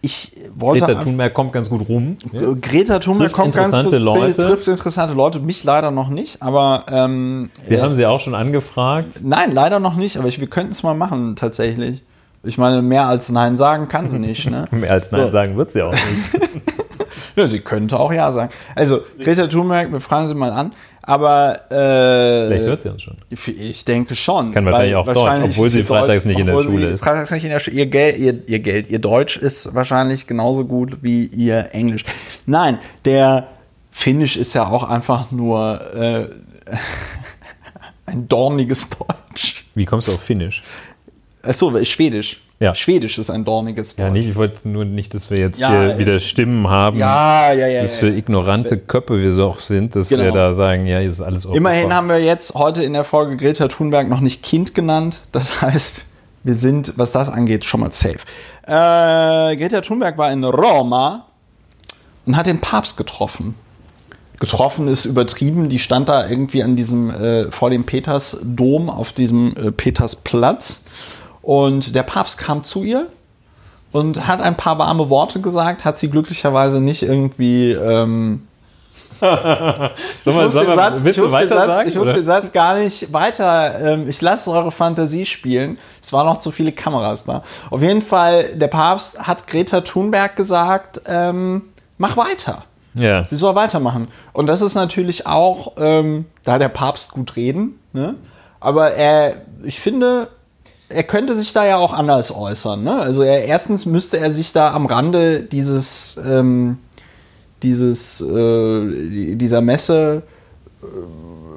Ich wollte Greta Thunberg kommt ganz gut rum. Jetzt. Greta Thunberg kommt ganz gut Leute. trifft interessante Leute. Mich leider noch nicht, aber ähm, wir äh, haben sie auch schon angefragt. Nein, leider noch nicht, aber ich, wir könnten es mal machen tatsächlich. Ich meine, mehr als Nein sagen kann sie nicht. Ne? mehr als Nein so. sagen wird sie auch nicht. ja, sie könnte auch Ja sagen. Also, Greta Thunberg, wir fragen sie mal an. Aber äh, vielleicht hört sie uns schon. Ich denke schon. Kann wahrscheinlich auch wahrscheinlich Deutsch, obwohl sie freitags nicht in der Schule ist. Freitags nicht in der Schule. Ihr Geld, ihr, ihr Geld, ihr Deutsch ist wahrscheinlich genauso gut wie ihr Englisch. Nein, der Finnisch ist ja auch einfach nur äh, ein dorniges Deutsch. Wie kommst du auf Finnisch? Achso, Schwedisch. Ja. Schwedisch ist ein dorniges Deutsch. Ja, nicht, ich wollte nur nicht, dass wir jetzt ja, hier wieder Stimmen haben, ja, ja, ja, dass wir ignorante Köpfe wir so auch sind, dass genau. wir da sagen, ja, hier ist alles Immerhin haben wir jetzt heute in der Folge Greta Thunberg noch nicht Kind genannt. Das heißt, wir sind, was das angeht, schon mal safe. Äh, Greta Thunberg war in Roma und hat den Papst getroffen. Getroffen ist übertrieben, die stand da irgendwie an diesem, äh, vor dem Petersdom auf diesem äh, Petersplatz und der Papst kam zu ihr und hat ein paar warme Worte gesagt, hat sie glücklicherweise nicht irgendwie. Ähm, ich muss den Satz, ich muss den Satz, ich muss den Satz gar nicht weiter. Ähm, ich lasse eure Fantasie spielen. Es waren noch zu viele Kameras da. Auf jeden Fall, der Papst hat Greta Thunberg gesagt, ähm, mach weiter. Ja. Sie soll weitermachen. Und das ist natürlich auch, ähm, da der Papst gut reden, ne? aber er, ich finde, er könnte sich da ja auch anders äußern. Ne? Also er, erstens müsste er sich da am Rande dieses, ähm, dieses, äh, dieser Messe, äh,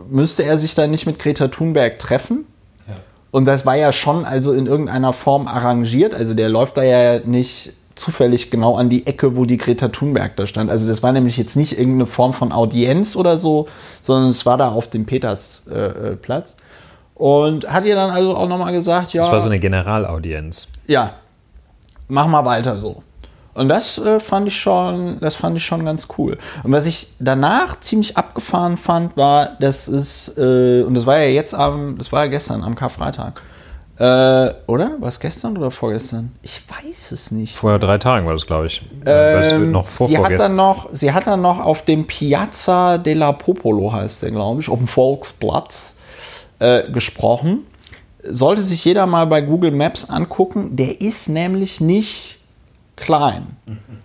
müsste er sich da nicht mit Greta Thunberg treffen. Ja. Und das war ja schon also in irgendeiner Form arrangiert. Also der läuft da ja nicht zufällig genau an die Ecke, wo die Greta Thunberg da stand. Also das war nämlich jetzt nicht irgendeine Form von Audienz oder so, sondern es war da auf dem Petersplatz. Äh, und hat ihr dann also auch nochmal gesagt, ja. Das war so eine Generalaudienz. Ja, mach mal weiter so. Und das äh, fand ich schon, das fand ich schon ganz cool. Und was ich danach ziemlich abgefahren fand, war, das ist, äh, und das war ja jetzt am, das war ja gestern am Karfreitag. Äh, oder? War es gestern oder vorgestern? Ich weiß es nicht. Vor drei Tagen war das, glaube ich. Ähm, noch vor, sie, hat dann noch, sie hat dann noch auf dem Piazza della Popolo, heißt der, glaube ich, auf dem Volksplatz, äh, gesprochen. Sollte sich jeder mal bei Google Maps angucken. Der ist nämlich nicht klein.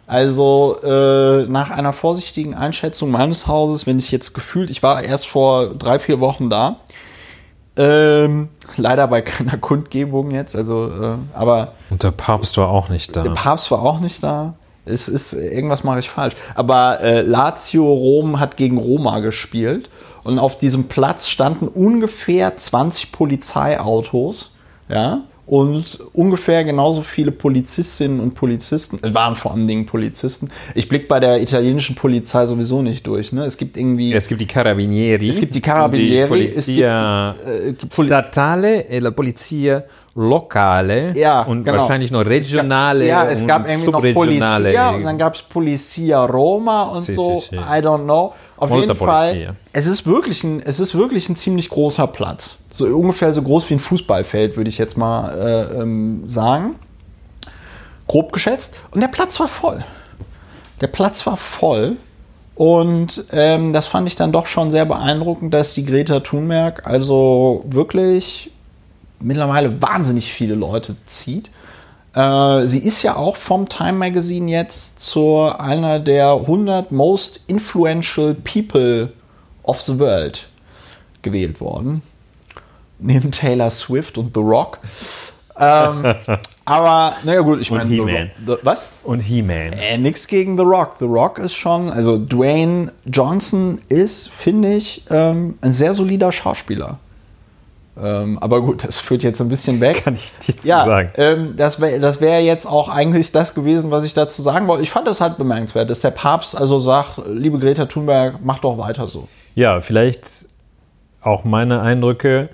Also äh, nach einer vorsichtigen Einschätzung meines Hauses, wenn ich jetzt gefühlt, ich war erst vor drei, vier Wochen da, ähm, leider bei keiner Kundgebung jetzt, also äh, aber. Und der Papst war auch nicht da. Der Papst war auch nicht da. Es ist, irgendwas mache ich falsch. Aber äh, Lazio Rom hat gegen Roma gespielt und auf diesem Platz standen ungefähr 20 Polizeiautos, ja, und ungefähr genauso viele Polizistinnen und Polizisten, waren vor allen Dingen Polizisten. Ich blicke bei der italienischen Polizei sowieso nicht durch. Ne? Es gibt irgendwie. Es gibt die Carabinieri. Es gibt die Carabinieri. Die Polizia es gibt, äh, Statale e la Polizia Locale. Ja, und genau. wahrscheinlich noch regionale. Ja, es gab irgendwie noch Polizia und dann gab es Polizia Roma und Si, so. si, si. I don't know. Auf jeden Fall, es ist, wirklich ein, es ist wirklich ein ziemlich großer Platz. So ungefähr so groß wie ein Fußballfeld, würde ich jetzt mal äh, ähm, sagen. Grob geschätzt. Und der Platz war voll. Der Platz war voll. Und ähm, das fand ich dann doch schon sehr beeindruckend, dass die Greta Thunberg also wirklich mittlerweile wahnsinnig viele Leute zieht. Äh, sie ist ja auch vom Time Magazine jetzt zu einer der 100 most influential people of the world gewählt worden. Neben Taylor Swift und The Rock. ähm, aber, naja, gut, ich meine. Was? Und He-Man. Äh, nix gegen The Rock. The Rock ist schon, also Dwayne Johnson ist, finde ich, ähm, ein sehr solider Schauspieler. Ähm, aber gut, das führt jetzt ein bisschen weg. Kann ich nichts ja, sagen. ähm, das wäre das wär jetzt auch eigentlich das gewesen, was ich dazu sagen wollte. Ich fand das halt bemerkenswert, dass der Papst also sagt, liebe Greta Thunberg, mach doch weiter so. Ja, vielleicht auch meine Eindrücke,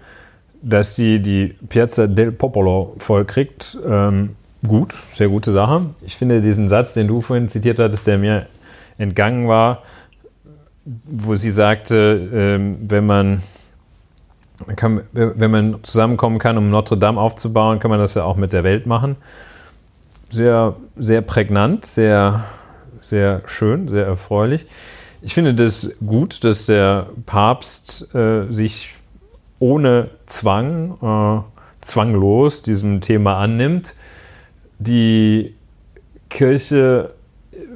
dass die die Piazza del Popolo vollkriegt. Ähm, gut, sehr gute Sache. Ich finde diesen Satz, den du vorhin zitiert hattest, der mir entgangen war, wo sie sagte, ähm, wenn man kann, wenn man zusammenkommen kann, um Notre Dame aufzubauen, kann man das ja auch mit der Welt machen. Sehr, sehr prägnant, sehr, sehr schön, sehr erfreulich. Ich finde das gut, dass der Papst äh, sich ohne Zwang, äh, zwanglos diesem Thema annimmt. Die Kirche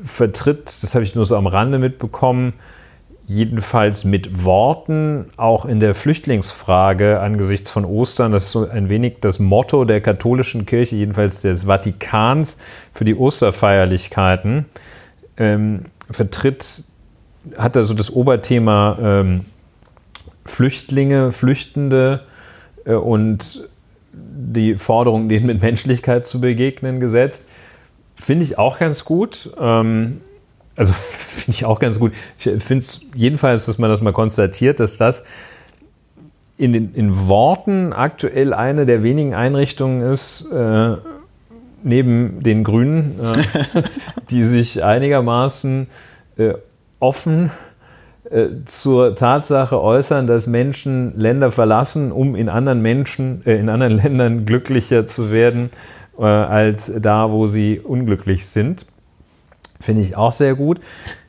vertritt, das habe ich nur so am Rande mitbekommen, jedenfalls mit Worten, auch in der Flüchtlingsfrage angesichts von Ostern. Das ist so ein wenig das Motto der katholischen Kirche, jedenfalls des Vatikans für die Osterfeierlichkeiten. Ähm, vertritt, hat also das Oberthema ähm, Flüchtlinge, Flüchtende äh, und die Forderung, denen mit Menschlichkeit zu begegnen, gesetzt. Finde ich auch ganz gut. Ähm, also finde ich auch ganz gut. Ich finde es jedenfalls, dass man das mal konstatiert, dass das in, den, in Worten aktuell eine der wenigen Einrichtungen ist, äh, neben den Grünen, äh, die sich einigermaßen äh, offen äh, zur Tatsache äußern, dass Menschen Länder verlassen, um in anderen Menschen, äh, in anderen Ländern glücklicher zu werden, äh, als da, wo sie unglücklich sind. Finde ich auch sehr gut.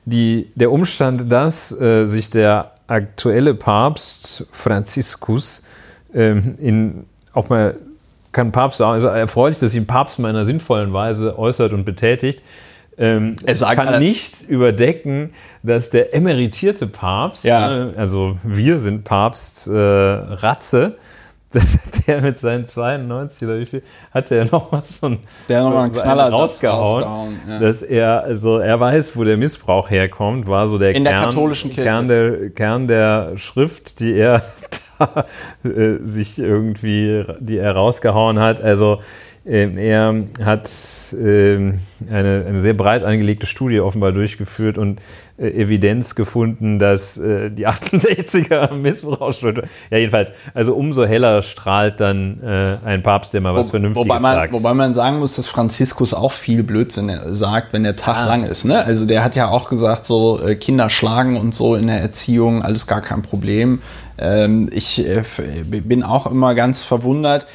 Die, der Umstand, dass äh, sich der aktuelle Papst Franziskus ähm, in auch mal kann Papst also erfreulich, dass sich ein Papst mal in einer sinnvollen Weise äußert und betätigt. Ähm, Er sagt kann nicht überdecken, dass der emeritierte Papst, Ja. äh, also wir sind Papst äh, Ratze, dass der mit seinen 92 oder wie viel, hat er noch mal so ein Der noch mal einen so Knallersatz rausgehauen, rausgehauen, ja. dass er, also er weiß, wo der Missbrauch herkommt, war so der, In der Kern, katholischen Kirche. Kern, der, Kern der Schrift, die er da, äh, sich irgendwie, die er rausgehauen hat. Also er hat ähm, eine, eine sehr breit angelegte Studie offenbar durchgeführt und äh, Evidenz gefunden, dass äh, die 68er Missbrauchsschuld. Ja, jedenfalls, also umso heller strahlt dann äh, ein Papst, der mal was Vernünftiges wobei man, sagt. Wobei man sagen muss, dass Franziskus auch viel Blödsinn sagt, wenn der Tag Ah. lang ist. Ne? Also der hat ja auch gesagt, so Kinder schlagen und so in der Erziehung, alles gar kein Problem. Ähm, ich bin auch immer ganz verwundert.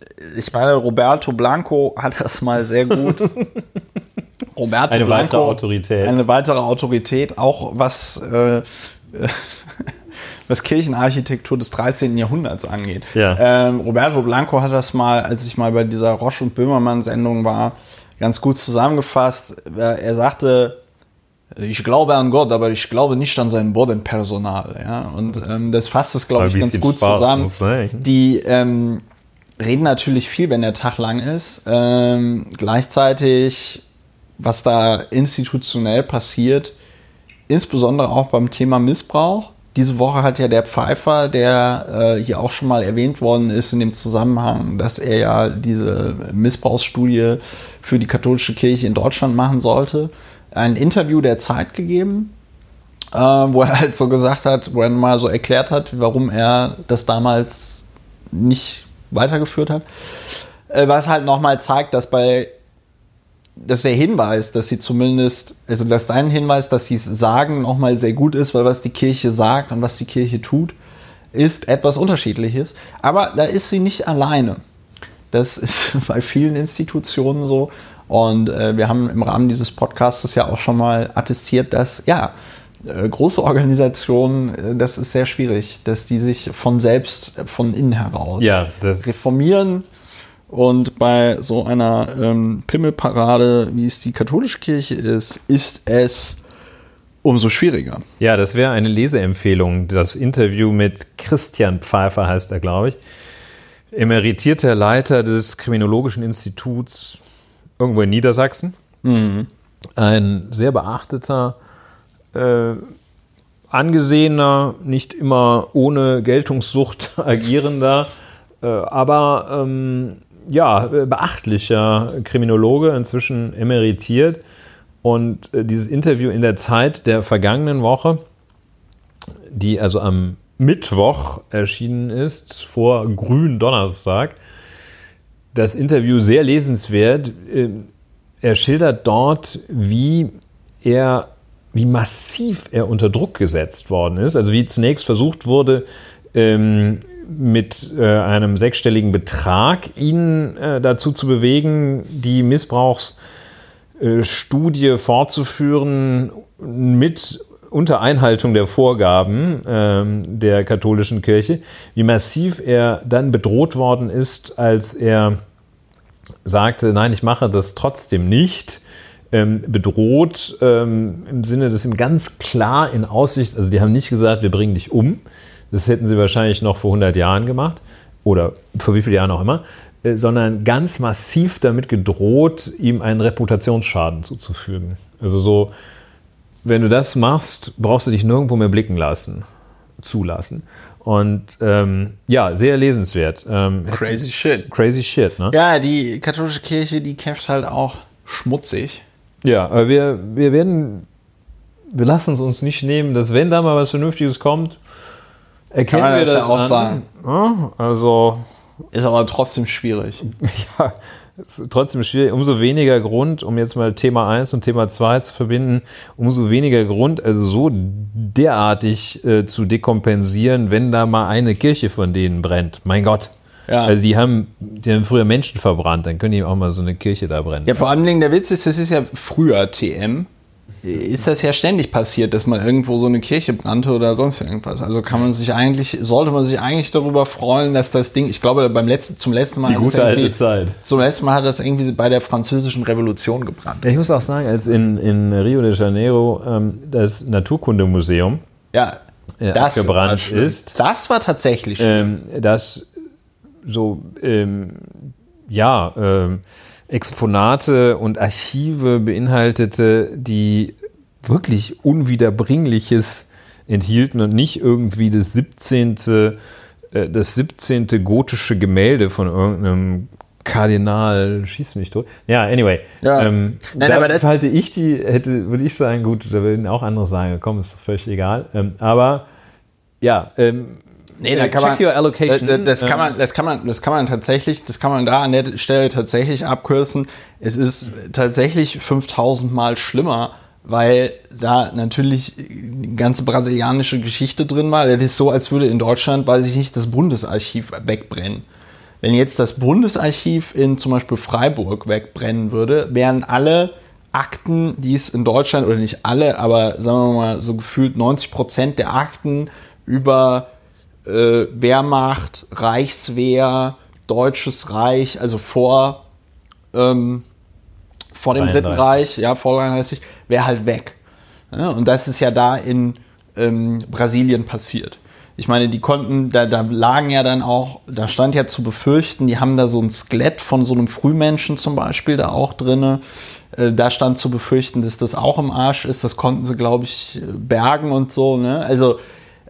Äh, ich meine, Roberto Blanco hat das mal sehr gut. Roberto Eine Blanco, weitere Autorität. Eine weitere Autorität, auch was, äh, was Kirchenarchitektur des 13. Jahrhunderts angeht. Ja. Ähm, Roberto Blanco hat das mal, als ich mal bei dieser Roche und Böhmermann-Sendung war, ganz gut zusammengefasst. Er sagte, ich glaube an Gott, aber ich glaube nicht an sein Bodenpersonal. Ja? Und ähm, das fasst es, glaube ich, ganz gut Spaß zusammen. Die ähm, reden natürlich viel, wenn der Tag lang ist. Ähm, gleichzeitig, was da institutionell passiert, insbesondere auch beim Thema Missbrauch. Diese Woche hat ja der Pfeiffer, der äh, hier auch schon mal erwähnt worden ist in dem Zusammenhang, dass er ja diese Missbrauchsstudie für die katholische Kirche in Deutschland machen sollte, ein Interview der Zeit gegeben, äh, wo er halt so gesagt hat, wo er mal so erklärt hat, warum er das damals nicht weitergeführt hat. Äh, was halt nochmal zeigt, dass bei dass der Hinweis, dass sie zumindest, also dass dein Hinweis, dass sie es sagen, nochmal sehr gut ist, weil was die Kirche sagt und was die Kirche tut, ist etwas Unterschiedliches. Aber da ist sie nicht alleine. Das ist bei vielen Institutionen so. Und äh, wir haben im Rahmen dieses Podcasts ja auch schon mal attestiert, dass ja, große Organisationen, äh, das ist sehr schwierig, dass die sich von selbst, von innen heraus ja, reformieren. Und bei so einer ähm, Pimmelparade, wie es die katholische Kirche ist, ist es umso schwieriger. Ja, das wäre eine Leseempfehlung. Das Interview mit Christian Pfeiffer heißt er, glaube ich. Emeritierter Leiter des Kriminologischen Instituts irgendwo in Niedersachsen. Mhm. Ein sehr beachteter äh, angesehener, nicht immer ohne Geltungssucht agierender, äh, aber ähm, ja, beachtlicher Kriminologe, inzwischen emeritiert. Und äh, dieses Interview in der Zeit der vergangenen Woche, die also am Mittwoch erschienen ist, vor Gründonnerstag, das Interview sehr lesenswert. Äh, er schildert dort, wie er wie massiv er unter Druck gesetzt worden ist. Also wie zunächst versucht wurde, ähm, mit äh, einem sechsstelligen Betrag ihn äh, dazu zu bewegen, die Missbrauchsstudie äh, fortzuführen mit unter Einhaltung der Vorgaben ähm, der katholischen Kirche, wie massiv er dann bedroht worden ist, als er sagte, nein, ich mache das trotzdem nicht ähm, bedroht, ähm, im Sinne, dass ihm ganz klar in Aussicht, also die haben nicht gesagt, wir bringen dich um, das hätten sie wahrscheinlich noch vor 100 Jahren gemacht oder vor wie vielen Jahren auch immer, äh, sondern ganz massiv damit gedroht, ihm einen Reputationsschaden zuzufügen. Also so, wenn du das machst, brauchst du dich nirgendwo mehr blicken lassen, zulassen. Und ähm, ja, sehr lesenswert. Ähm, crazy shit. Crazy shit, ne? Ja, die katholische Kirche, die kämpft halt auch schmutzig. Ja, aber wir, wir werden, wir lassen es uns nicht nehmen, dass wenn da mal was Vernünftiges kommt, erkennen wir das, das ja auch an. sagen. Ja, also ist aber trotzdem schwierig. Ja, ist trotzdem schwierig. Umso weniger Grund, um jetzt mal Thema 1 und Thema 2 zu verbinden, umso weniger Grund, also so derartig äh, zu dekompensieren, wenn da mal eine Kirche von denen brennt. Mein Gott. Ja. Also die haben, die haben früher Menschen verbrannt, dann können die auch mal so eine Kirche da brennen. Ja, vor allem der Witz ist, das ist ja früher TM. Ist das ja ständig passiert, dass mal irgendwo so eine Kirche brannte oder sonst irgendwas. Also kann man sich eigentlich, sollte man sich eigentlich darüber freuen, dass das Ding, ich glaube, beim letzten, zum letzten Mal. Die gute alte Zeit. Zum letzten Mal hat das irgendwie bei der französischen Revolution gebrannt. Ja, ich muss auch sagen, als in, in Rio de Janeiro ähm, das Naturkundemuseum ja, äh, das abgebrannt ist. Das war tatsächlich schön. Ähm, das so, ähm, ja, ähm, Exponate und Archive beinhaltete, die wirklich Unwiederbringliches enthielten und nicht irgendwie das 17. Äh, das 17. gotische Gemälde von irgendeinem Kardinal schießt mich tot. Ja, anyway. Ja. Ähm, Nein, aber das halte ich die, hätte, würde ich sagen, gut, da würden auch andere sagen, komm, ist doch völlig egal. Ähm, aber ja, ähm, Nee, da kann Check man, your allocation. Das, kann man, das kann man, das kann man tatsächlich, das kann man da an der Stelle tatsächlich abkürzen. Es ist tatsächlich 5000 Mal schlimmer, weil da natürlich die ganze brasilianische Geschichte drin war. Das ist so, als würde in Deutschland, weiß ich nicht, das Bundesarchiv wegbrennen. Wenn jetzt das Bundesarchiv in zum Beispiel Freiburg wegbrennen würde, wären alle Akten, die es in Deutschland, oder nicht alle, aber sagen wir mal so gefühlt 90 Prozent der Akten über äh, Wehrmacht, Reichswehr, Deutsches Reich, also vor, ähm, vor dem 33. Dritten Reich, ja, vor 33, wäre halt weg. Ja, und das ist ja da in ähm, Brasilien passiert. Ich meine, die konnten, da, da lagen ja dann auch, da stand ja zu befürchten, die haben da so ein Skelett von so einem Frühmenschen zum Beispiel da auch drinne. Äh, da stand zu befürchten, dass das auch im Arsch ist. Das konnten sie, glaube ich, bergen und so. Ne? Also,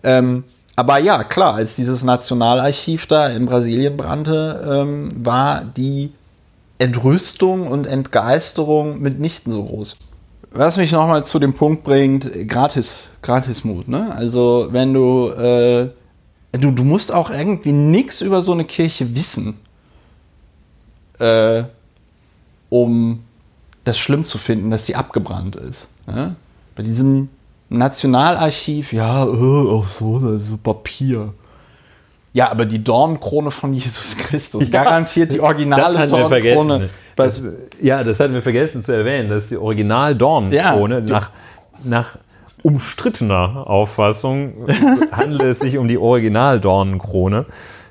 ähm, aber ja, klar, als dieses Nationalarchiv da in Brasilien brannte, ähm, war die Entrüstung und Entgeisterung mitnichten so groß. Was mich nochmal zu dem Punkt bringt, gratis, Gratismut, ne? Also wenn du, äh, du, du musst auch irgendwie nichts über so eine Kirche wissen, äh, um das schlimm zu finden, dass sie abgebrannt ist. Ne? Bei diesem Nationalarchiv, ja, auch so, das ist so Papier. Ja, aber die Dornenkrone von Jesus Christus, Ja, garantiert die originale vergessen. Das, ja, das hatten wir vergessen zu erwähnen, dass die Original-Dornenkrone Ja, die- nach, nach umstrittener Auffassung handelt es sich um die Original-Dornenkrone,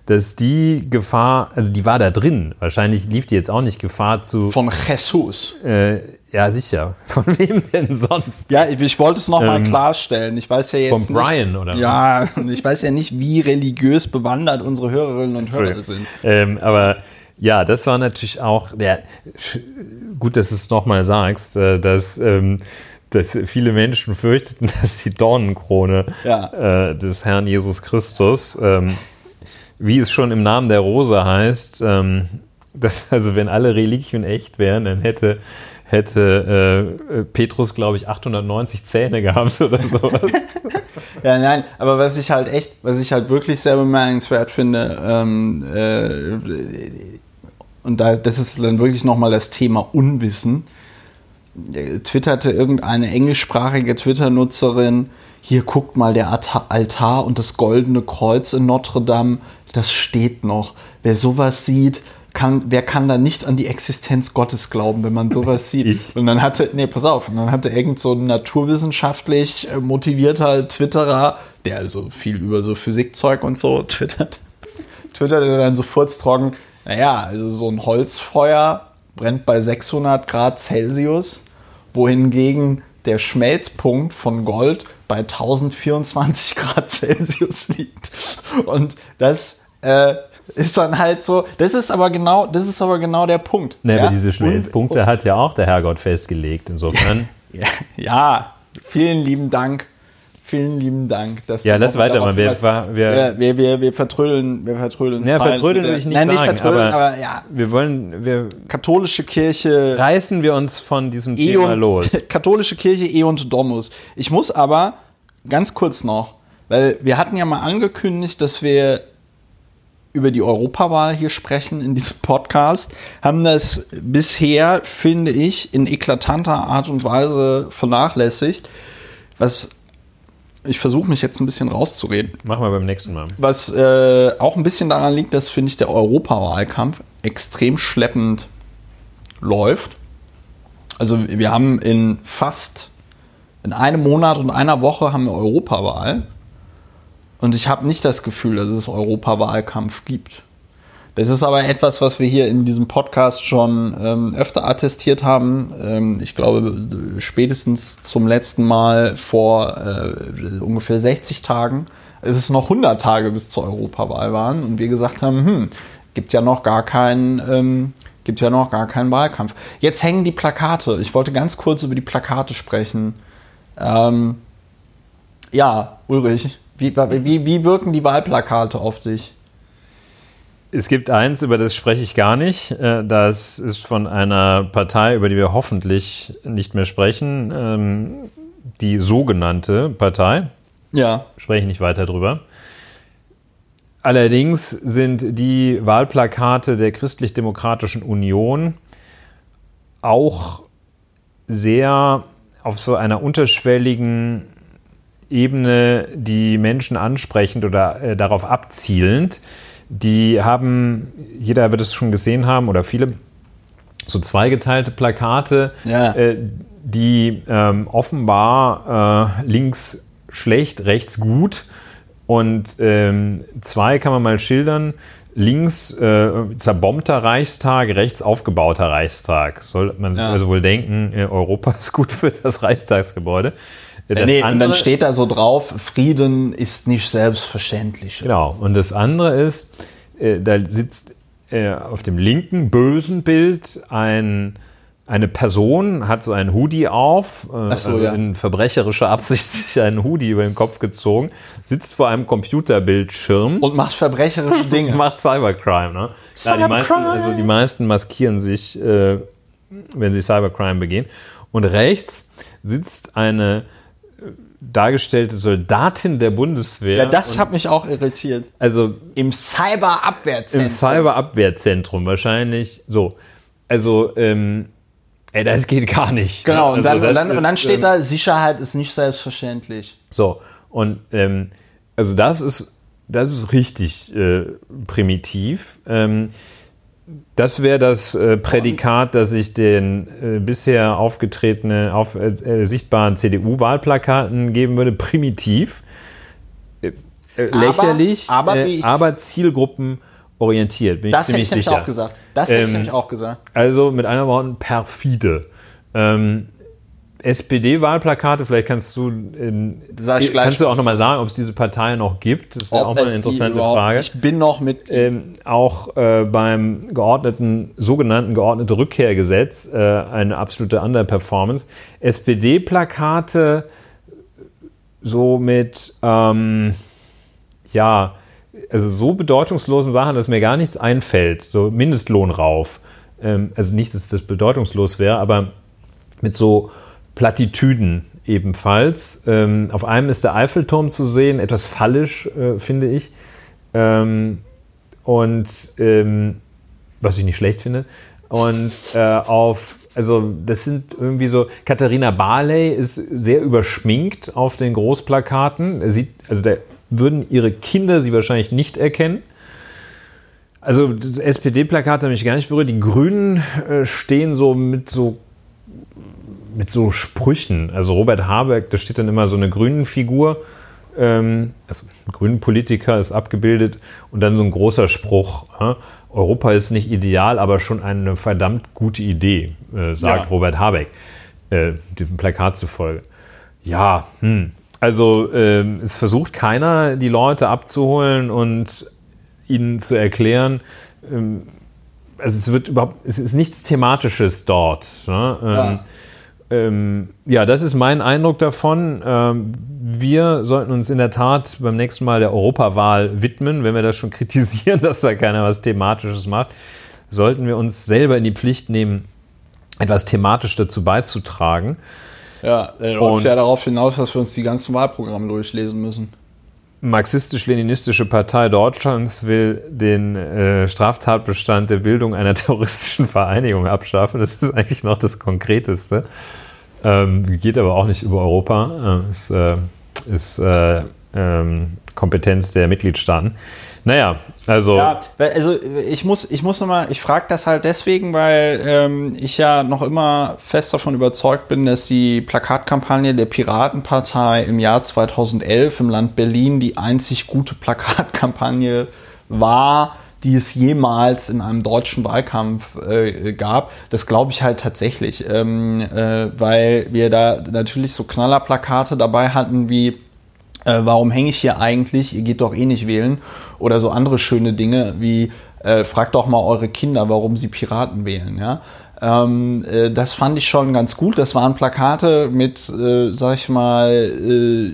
dass die Gefahr, also die war da drin. Wahrscheinlich lief die jetzt auch nicht Gefahr zu. Von Jesus. Äh, ja, sicher. Von wem denn sonst? Ja, ich, ich wollte es nochmal Ähm, klarstellen. Ich weiß ja jetzt Vom nicht, Brian, oder? Ja, und ich weiß ja nicht, wie religiös bewandert unsere Hörerinnen und Hörer sind. Ähm, aber ja, das war natürlich auch, ja, gut, dass du es nochmal sagst, äh, dass, ähm, dass viele Menschen fürchteten, dass die Dornenkrone Ja. äh, des Herrn Jesus Christus, ähm, wie es schon im Namen der Rose heißt, ähm, dass, also wenn alle Reliquien echt wären, dann hätte hätte äh, Petrus, glaube ich, 890 Zähne gehabt oder sowas. Ja, nein, aber was ich halt echt, was ich halt wirklich sehr bemerkenswert finde, ähm, äh, und da, das ist dann wirklich nochmal das Thema Unwissen. Twitterte irgendeine englischsprachige Twitter-Nutzerin, hier guckt mal der Alta- Altar und das goldene Kreuz in Notre Dame, das steht noch. Wer sowas sieht, kann, wer kann da nicht an die Existenz Gottes glauben, wenn man sowas sieht? Ich. Und dann hatte, nee, pass auf, und dann hatte irgend so ein naturwissenschaftlich äh, motivierter Twitterer, der also viel über so Physikzeug und so twittert, twitterte dann so furztrocken, naja, also so ein Holzfeuer brennt bei 600 Grad Celsius, wohingegen der Schmelzpunkt von Gold bei 1024 Grad Celsius liegt. Und das äh, ist dann halt so, das ist aber genau, das ist aber genau der Punkt. Ne, ja? aber diese Schmelzpunkte hat ja auch der Herrgott festgelegt. Insofern. Ja, ja, vielen lieben Dank. Vielen lieben Dank. Dass Ja, lass weitermachen. darauf Wir- wir- wir, wir, wir, vertrödeln, wir vertrödeln. Ja, Zahlen vertrödeln will ich nicht Nein, sagen, nicht vertrödeln, aber- aber, ja, Wir wollen, wir katholische Kirche, reißen wir uns von diesem E Thema und, los. katholische Kirche E und Domus. Ich muss aber ganz kurz noch, weil wir hatten ja mal angekündigt, dass wir über die Europawahl hier sprechen in diesem Podcast, haben das bisher, finde ich, in eklatanter Art und Weise vernachlässigt. Was ich versuche mich jetzt ein bisschen rauszureden. Machen wir beim nächsten Mal. Was äh, auch ein bisschen daran liegt, dass, finde ich, der Europawahlkampf extrem schleppend läuft. Also wir haben in fast, in einem Monat und einer Woche haben wir Europawahl. Und ich habe nicht das Gefühl, dass es Europawahlkampf gibt. Das ist aber etwas, was wir hier in diesem Podcast schon ähm, öfter attestiert haben. Ähm, ich glaube, spätestens zum letzten Mal vor äh, ungefähr 60 Tagen. Es ist noch 100 Tage bis zur Europawahl waren und wir gesagt haben, hm, gibt ja noch gar keinen, ähm, gibt ja noch gar keinen Wahlkampf. Jetzt hängen die Plakate. Ich wollte ganz kurz über die Plakate sprechen. Ähm, ja, Ulrich, wie, wie, wie wirken die Wahlplakate auf dich? Es gibt eins, über das spreche ich gar nicht. Äh, Das ist von einer Partei, über die wir hoffentlich nicht mehr sprechen. ähm, Die sogenannte Partei. Ja. Spreche ich nicht weiter drüber. Allerdings sind die Wahlplakate der Christlich-Demokratischen Union auch sehr auf so einer unterschwelligen Ebene die Menschen ansprechend oder äh, darauf abzielend. Die haben, jeder wird es schon gesehen haben oder viele, so zweigeteilte Plakate, Ja. äh, die ähm, offenbar äh, links schlecht, rechts gut Und ähm, zwei kann man mal schildern. Links äh, zerbombter Reichstag, rechts aufgebauter Reichstag. Soll man sich Ja. also wohl denken, äh, Europa ist gut für das Reichstagsgebäude. Äh, Das nee, und andere- dann steht da so drauf, Frieden ist nicht selbstverständlich. Genau. Und das andere ist, äh, da sitzt äh, auf dem linken bösen Bild ein, eine Person, hat so ein Hoodie auf, äh, so, also ja. in verbrecherischer Absicht sich einen Hoodie über den Kopf gezogen, sitzt vor einem Computerbildschirm Und macht verbrecherische Dinge. macht Cybercrime. Ne? Ja, die, meisten, Cybercrime. also die meisten maskieren sich, äh, wenn sie Cybercrime begehen. Und rechts sitzt eine dargestellte Soldatin der Bundeswehr. ja, das und, hat mich auch irritiert. also Im im Cyberabwehrzentrum. Cyberabwehrzentrum wahrscheinlich so. Also, ähm, ey, das geht gar nicht. Genau, ne? und dann, Also und dann, und dann ist, steht ähm, da, Sicherheit ist nicht selbstverständlich. So, und ähm, also das ist, das ist richtig äh, primitiv. Ähm, das wäre das äh, Prädikat, das ich den äh, bisher aufgetretenen, auf, äh, äh, sichtbaren CDU-Wahlplakaten geben würde. Primitiv, äh, äh, Aber- lächerlich, aber äh, ich- aber zielgruppenorientiert, bin Das ich hätte ich nämlich auch gesagt. Das hätte ich Ähm, nämlich auch gesagt. Also mit anderen Worten perfide. Ähm, SPD-Wahlplakate, vielleicht kannst du, ähm, kannst du auch nochmal sagen, ob es diese Partei noch gibt. Das wäre auch mal eine interessante Frage. Ich bin noch mit. Ähm, auch äh, beim geordneten, sogenannten geordnete Rückkehrgesetz äh, eine absolute Underperformance. SPD-Plakate so mit, ähm, ja, also so bedeutungslosen Sachen, dass mir gar nichts einfällt. So Mindestlohn rauf. Ähm, also nicht, dass das bedeutungslos wäre, aber mit so Plattitüden ebenfalls. Ähm, auf einem ist der Eiffelturm zu sehen, etwas fallisch, äh, finde ich. Ähm, und ähm, was ich nicht schlecht finde. Und äh, auf, also das sind irgendwie so, Katharina Barley ist sehr überschminkt auf den Großplakaten. Sie, also da würden ihre Kinder sie wahrscheinlich nicht erkennen. Also das SPD-Plakat hat mich gar nicht berührt. Die Grünen äh, stehen so mit so mit so Sprüchen. Also Robert Habeck, da steht dann immer so eine grünen Figur, ähm, also ein grünen Politiker ist abgebildet und dann so ein großer Spruch. Ja? Europa ist nicht ideal, aber schon eine verdammt gute Idee, äh, sagt Ja. Robert Habeck, äh, dem Plakat zufolge. Ja, hm. also ähm, es versucht keiner, die Leute abzuholen und ihnen zu erklären, ähm, also es wird überhaupt, es ist nichts Thematisches dort. Ne? Ähm, Ja. Ähm, ja, das ist mein Eindruck davon. Ähm, wir sollten uns in der Tat beim nächsten Mal der Europawahl widmen, wenn wir das schon kritisieren, dass da keiner was Thematisches macht. Sollten wir uns selber in die Pflicht nehmen, etwas thematisch dazu beizutragen. Ja, läuft ja darauf hinaus, dass wir uns die ganzen Wahlprogramme durchlesen müssen. Marxistisch-Leninistische Partei Deutschlands will den äh, Straftatbestand der Bildung einer terroristischen Vereinigung abschaffen. Das ist eigentlich noch das Konkreteste. Ähm, geht aber auch nicht über Europa. Ist äh, ist äh, ähm, Kompetenz der Mitgliedstaaten. Naja, also Ja, also ich muss, ich muss nochmal, ich frage das halt deswegen, weil ähm, ich ja noch immer fest davon überzeugt bin, dass die Plakatkampagne der Piratenpartei im Jahr 2011 im Land Berlin die einzig gute Plakatkampagne war, die es jemals in einem deutschen Wahlkampf äh, gab. Das glaube ich halt tatsächlich, ähm, äh, weil wir da natürlich so Knallerplakate dabei hatten wie äh, warum hänge ich hier eigentlich? Ihr geht doch eh nicht wählen. Oder so andere schöne Dinge wie, äh, fragt doch mal eure Kinder, warum sie Piraten wählen. Ja? Ähm, äh, das fand ich schon ganz gut. Das waren Plakate mit, äh, sag ich mal, äh,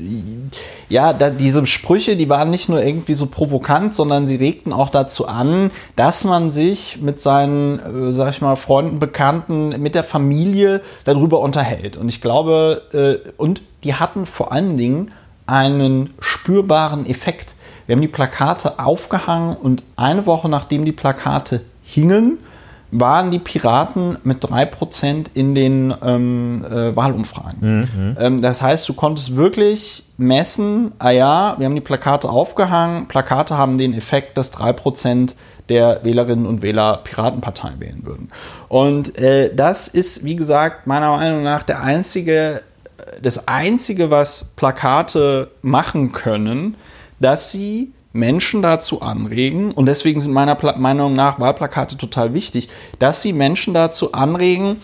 ja, da, diese Sprüche, die waren nicht nur irgendwie so provokant, sondern sie regten auch dazu an, dass man sich mit seinen, äh, sag ich mal, Freunden, Bekannten, mit der Familie darüber unterhält. Und ich glaube, äh, und die hatten vor allen Dingen einen spürbaren Effekt. Wir haben die Plakate aufgehangen und eine Woche nachdem die Plakate hingen, waren die Piraten mit 3% in den ähm, äh, Wahlumfragen. Ähm, das heißt, du konntest wirklich messen, ah ja, wir haben die Plakate aufgehangen, Plakate haben den Effekt, dass 3% der Wählerinnen und Wähler Piratenpartei wählen würden. Und äh, das ist, wie gesagt, meiner Meinung nach der einzige das Einzige, was Plakate machen können, dass sie Menschen dazu anregen, und deswegen sind meiner Pla Meinung nach Wahlplakate total wichtig, dass sie Menschen dazu anregen,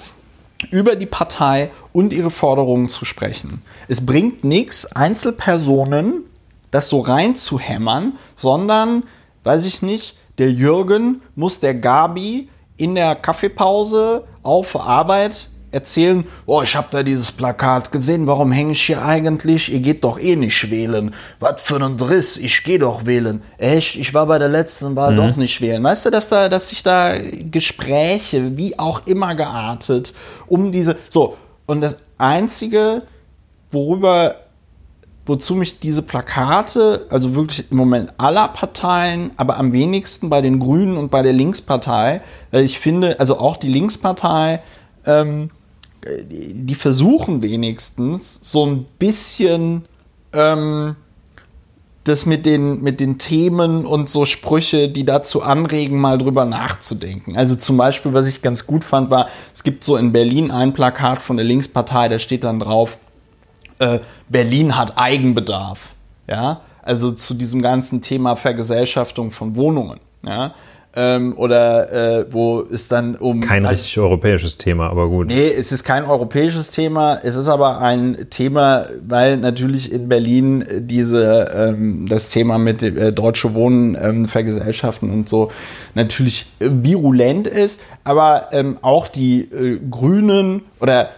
über die Partei und ihre Forderungen zu sprechen. Es bringt nichts, Einzelpersonen das so reinzuhämmern, sondern, weiß ich nicht, der Jürgen muss der Gabi in der Kaffeepause auf Arbeit erzählen, oh, ich habe da dieses Plakat gesehen, warum hänge ich hier eigentlich? Ihr geht doch eh nicht wählen. Was für ein Driss, ich gehe doch wählen. Echt, ich war bei der letzten Wahl mhm. doch nicht wählen. Weißt du, dass da, dass sich da Gespräche, wie auch immer geartet, um diese, so, und das Einzige, worüber wozu mich diese Plakate, also wirklich im Moment aller Parteien, aber am wenigsten bei den Grünen und bei der Linkspartei, ich finde, also auch die Linkspartei, ähm, die versuchen wenigstens so ein bisschen ähm, das mit den, mit den Themen und so Sprüche, die dazu anregen, mal drüber nachzudenken. Also zum Beispiel, was ich ganz gut fand, war, es gibt so in Berlin ein Plakat von der Linkspartei, da steht dann drauf, äh, Berlin hat Eigenbedarf. Ja, also zu diesem ganzen Thema Vergesellschaftung von Wohnungen. Ja, ähm, oder äh, wo es dann um. Kein also, richtig europäisches Thema, aber gut. Nee, es ist kein europäisches Thema. Es ist aber ein Thema, weil natürlich in Berlin diese ähm, das Thema mit äh, deutsche Wohnen ähm, vergesellschaften und so natürlich äh, virulent ist. Aber ähm, auch die äh, Grünen oder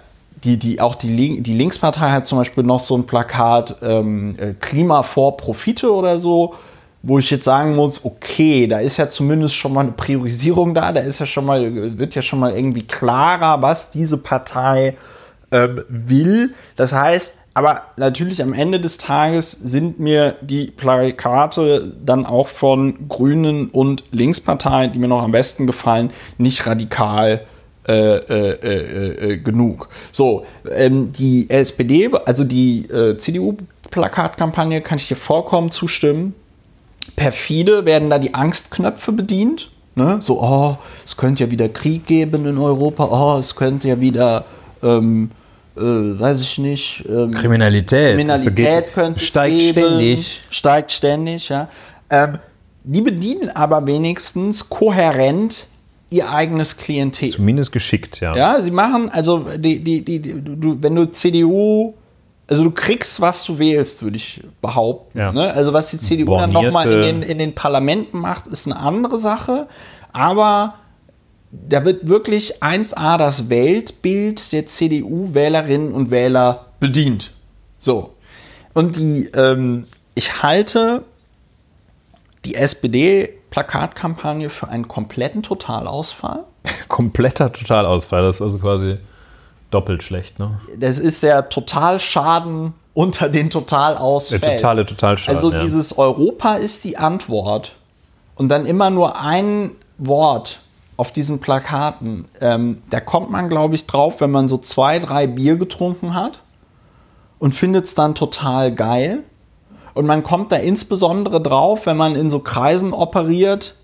die, die, auch die, die Linkspartei hat zum Beispiel noch so ein Plakat ähm, äh, Klima vor Profite oder so wo ich jetzt sagen muss, okay, da ist ja zumindest schon mal eine Priorisierung da, da ist ja schon mal, wird ja schon mal irgendwie klarer, was diese Partei ähm, will. Das heißt, aber natürlich am Ende des Tages sind mir die Plakate dann auch von Grünen und Linksparteien, die mir noch am besten gefallen, nicht radikal äh, äh, äh, äh genug. So, ähm, die SPD, also die äh, CDU-Plakatkampagne, kann ich dir vollkommen zustimmen perfide werden da die Angstknöpfe bedient. Ne? So, oh, es könnte ja wieder Krieg geben in Europa, oh, es könnte ja wieder, ähm, äh, weiß ich nicht, ähm, Kriminalität. Kriminalität könnte steigt es geben. ständig. Steigt ständig, ja. Ähm, die bedienen aber wenigstens kohärent ihr eigenes Klientel. Zumindest geschickt, ja. Ja, sie machen, also die, die, die, du, wenn du CDU also du kriegst, was du wählst, würde ich behaupten. Ja. Ne? Also was die CDU Bornierte. dann nochmal in den, in den Parlamenten macht, ist eine andere Sache. Aber da wird wirklich 1a das Weltbild der CDU-Wählerinnen und Wähler bedient. So. Und die, ähm, ich halte die SPD-Plakatkampagne für einen kompletten Totalausfall. Kompletter Totalausfall, das ist also quasi doppelt schlecht, ne? Das ist der Totalschaden unter den Totalausfällen. Der totale Totalschaden. Also ja. dieses Europa ist die Antwort. Und dann immer nur ein Wort auf diesen Plakaten. Ähm, da kommt man, glaube ich, drauf, wenn man so zwei, drei Bier getrunken hat und findet es dann total geil. Und man kommt da insbesondere drauf, wenn man in so Kreisen operiert,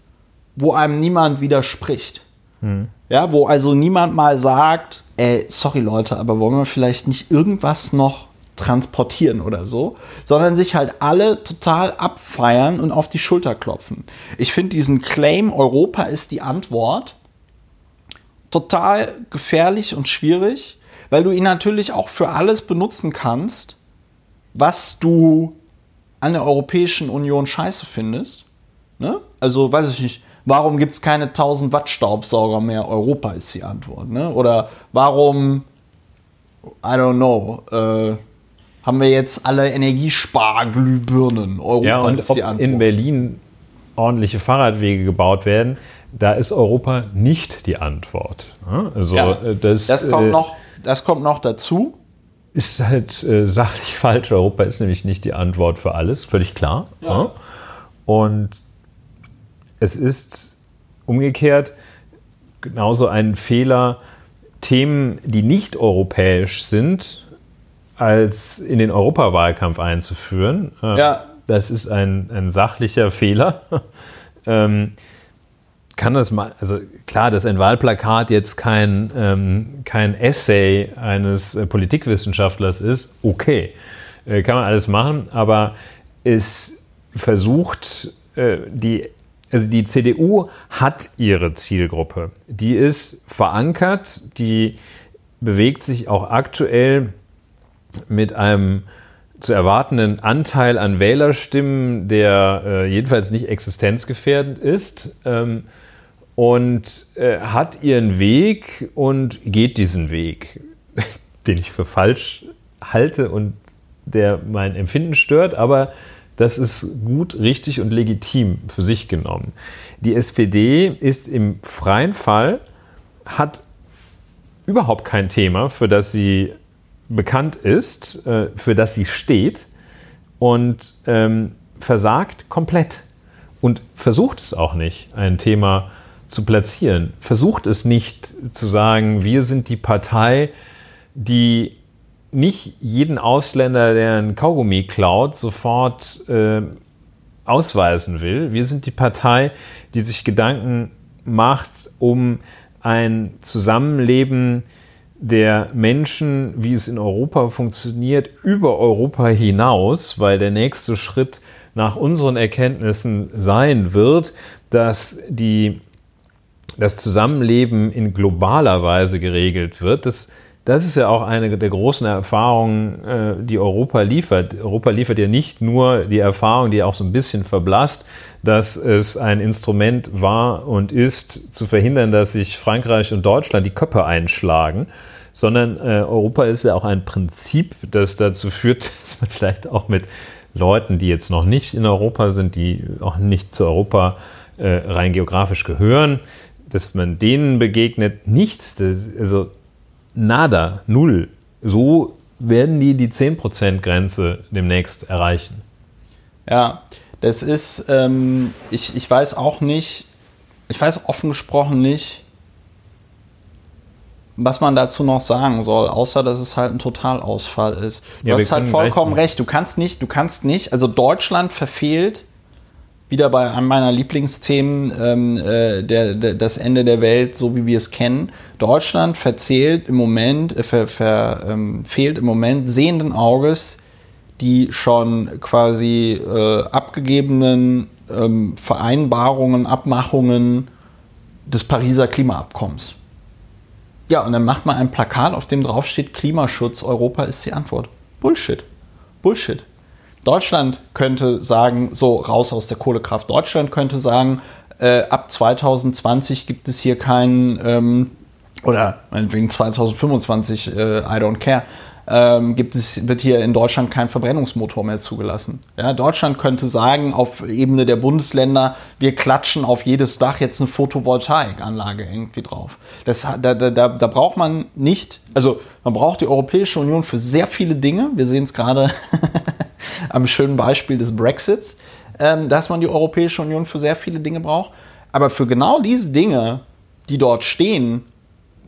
wo einem niemand widerspricht. Hm. Ja, wo also niemand mal sagt, ey, sorry Leute, aber wollen wir vielleicht nicht irgendwas noch transportieren oder so, sondern sich halt alle total abfeiern und auf die Schulter klopfen. Ich finde diesen Claim, Europa ist die Antwort, total gefährlich und schwierig, weil du ihn natürlich auch für alles benutzen kannst, was du an der Europäischen Union scheiße findest. Ne? Also, weiß ich nicht, warum gibt es keine 1000 Watt Staubsauger mehr? Europa ist die Antwort. Ne? Oder warum, I don't know, äh, haben wir jetzt alle Energiesparglühbirnen? Europa ja, und ist die Antwort. in Berlin ordentliche Fahrradwege gebaut werden, da ist Europa nicht die Antwort. Also ja, äh, das, das, kommt äh, noch, das kommt noch dazu. Ist halt äh, sachlich falsch. Europa ist nämlich nicht die Antwort für alles, völlig klar. Ja. Und es ist umgekehrt genauso ein Fehler, Themen, die nicht europäisch sind, als in den Europawahlkampf einzuführen. Äh, ja. Das ist ein, ein sachlicher Fehler. ähm, kann das mal, also klar, dass ein Wahlplakat jetzt kein, ähm, kein Essay eines äh, Politikwissenschaftlers ist, okay, äh, kann man alles machen, aber es versucht, äh, die, also die CDU hat ihre Zielgruppe. Die ist verankert, die bewegt sich auch aktuell mit einem zu erwartenden Anteil an Wählerstimmen, der äh, jedenfalls nicht existenzgefährdend ist. Ähm, und äh, hat ihren Weg und geht diesen Weg, den ich für falsch halte und der mein Empfinden stört, aber das ist gut, richtig und legitim für sich genommen. Die SPD ist im freien Fall, hat überhaupt kein Thema, für das sie bekannt ist, äh, für das sie steht und ähm, versagt komplett und versucht es auch nicht, ein Thema zu platzieren. Versucht es nicht zu sagen, wir sind die Partei, die nicht jeden Ausländer, der ein Kaugummi klaut, sofort äh, ausweisen will. Wir sind die Partei, die sich Gedanken macht um ein Zusammenleben der Menschen, wie es in Europa funktioniert, über Europa hinaus, weil der nächste Schritt nach unseren Erkenntnissen sein wird, dass die, das Zusammenleben in globaler Weise geregelt wird. Das das ist ja auch eine der großen Erfahrungen, äh, die Europa liefert. Europa liefert ja nicht nur die Erfahrung, die auch so ein bisschen verblasst, dass es ein Instrument war und ist, zu verhindern, dass sich Frankreich und Deutschland die Köpfe einschlagen, sondern äh, Europa ist ja auch ein Prinzip, das dazu führt, dass man vielleicht auch mit Leuten, die jetzt noch nicht in Europa sind, die auch nicht zu Europa äh, rein geografisch gehören, dass man denen begegnet. Nichts, also nada, null. So werden die die 10%-Grenze demnächst erreichen. Ja, das ist, ähm, ich, ich weiß auch nicht, ich weiß offen gesprochen nicht, was man dazu noch sagen soll, außer dass es halt ein Totalausfall ist. Du ja, hast halt vollkommen recht. Du kannst nicht, du kannst nicht, also Deutschland verfehlt wieder bei einem meiner Lieblingsthemen, ähm, äh, der, der, das Ende der Welt, so wie wir es kennen. Deutschland verzählt im Moment, äh, ver, ver, ähm, fehlt im Moment sehenden Auges die schon quasi äh, abgegebenen ähm, Vereinbarungen, Abmachungen des Pariser Klimaabkommens. Ja, und dann macht man ein Plakat, auf dem draufsteht, Klimaschutz, Europa ist die Antwort. Bullshit. Bullshit. Deutschland könnte sagen, so raus aus der Kohlekraft. Deutschland könnte sagen, äh, ab 2020 gibt es hier keinen, ähm, oder wegen 2025, äh, I don't care, ähm, gibt es, wird hier in Deutschland kein Verbrennungsmotor mehr zugelassen. Ja, Deutschland könnte sagen, auf Ebene der Bundesländer, wir klatschen auf jedes Dach jetzt eine Photovoltaikanlage irgendwie drauf. Das, da, da, da braucht man nicht, also man braucht die Europäische Union für sehr viele Dinge. Wir sehen es gerade am schönen Beispiel des Brexits, ähm, dass man die Europäische Union für sehr viele Dinge braucht. Aber für genau diese Dinge, die dort stehen,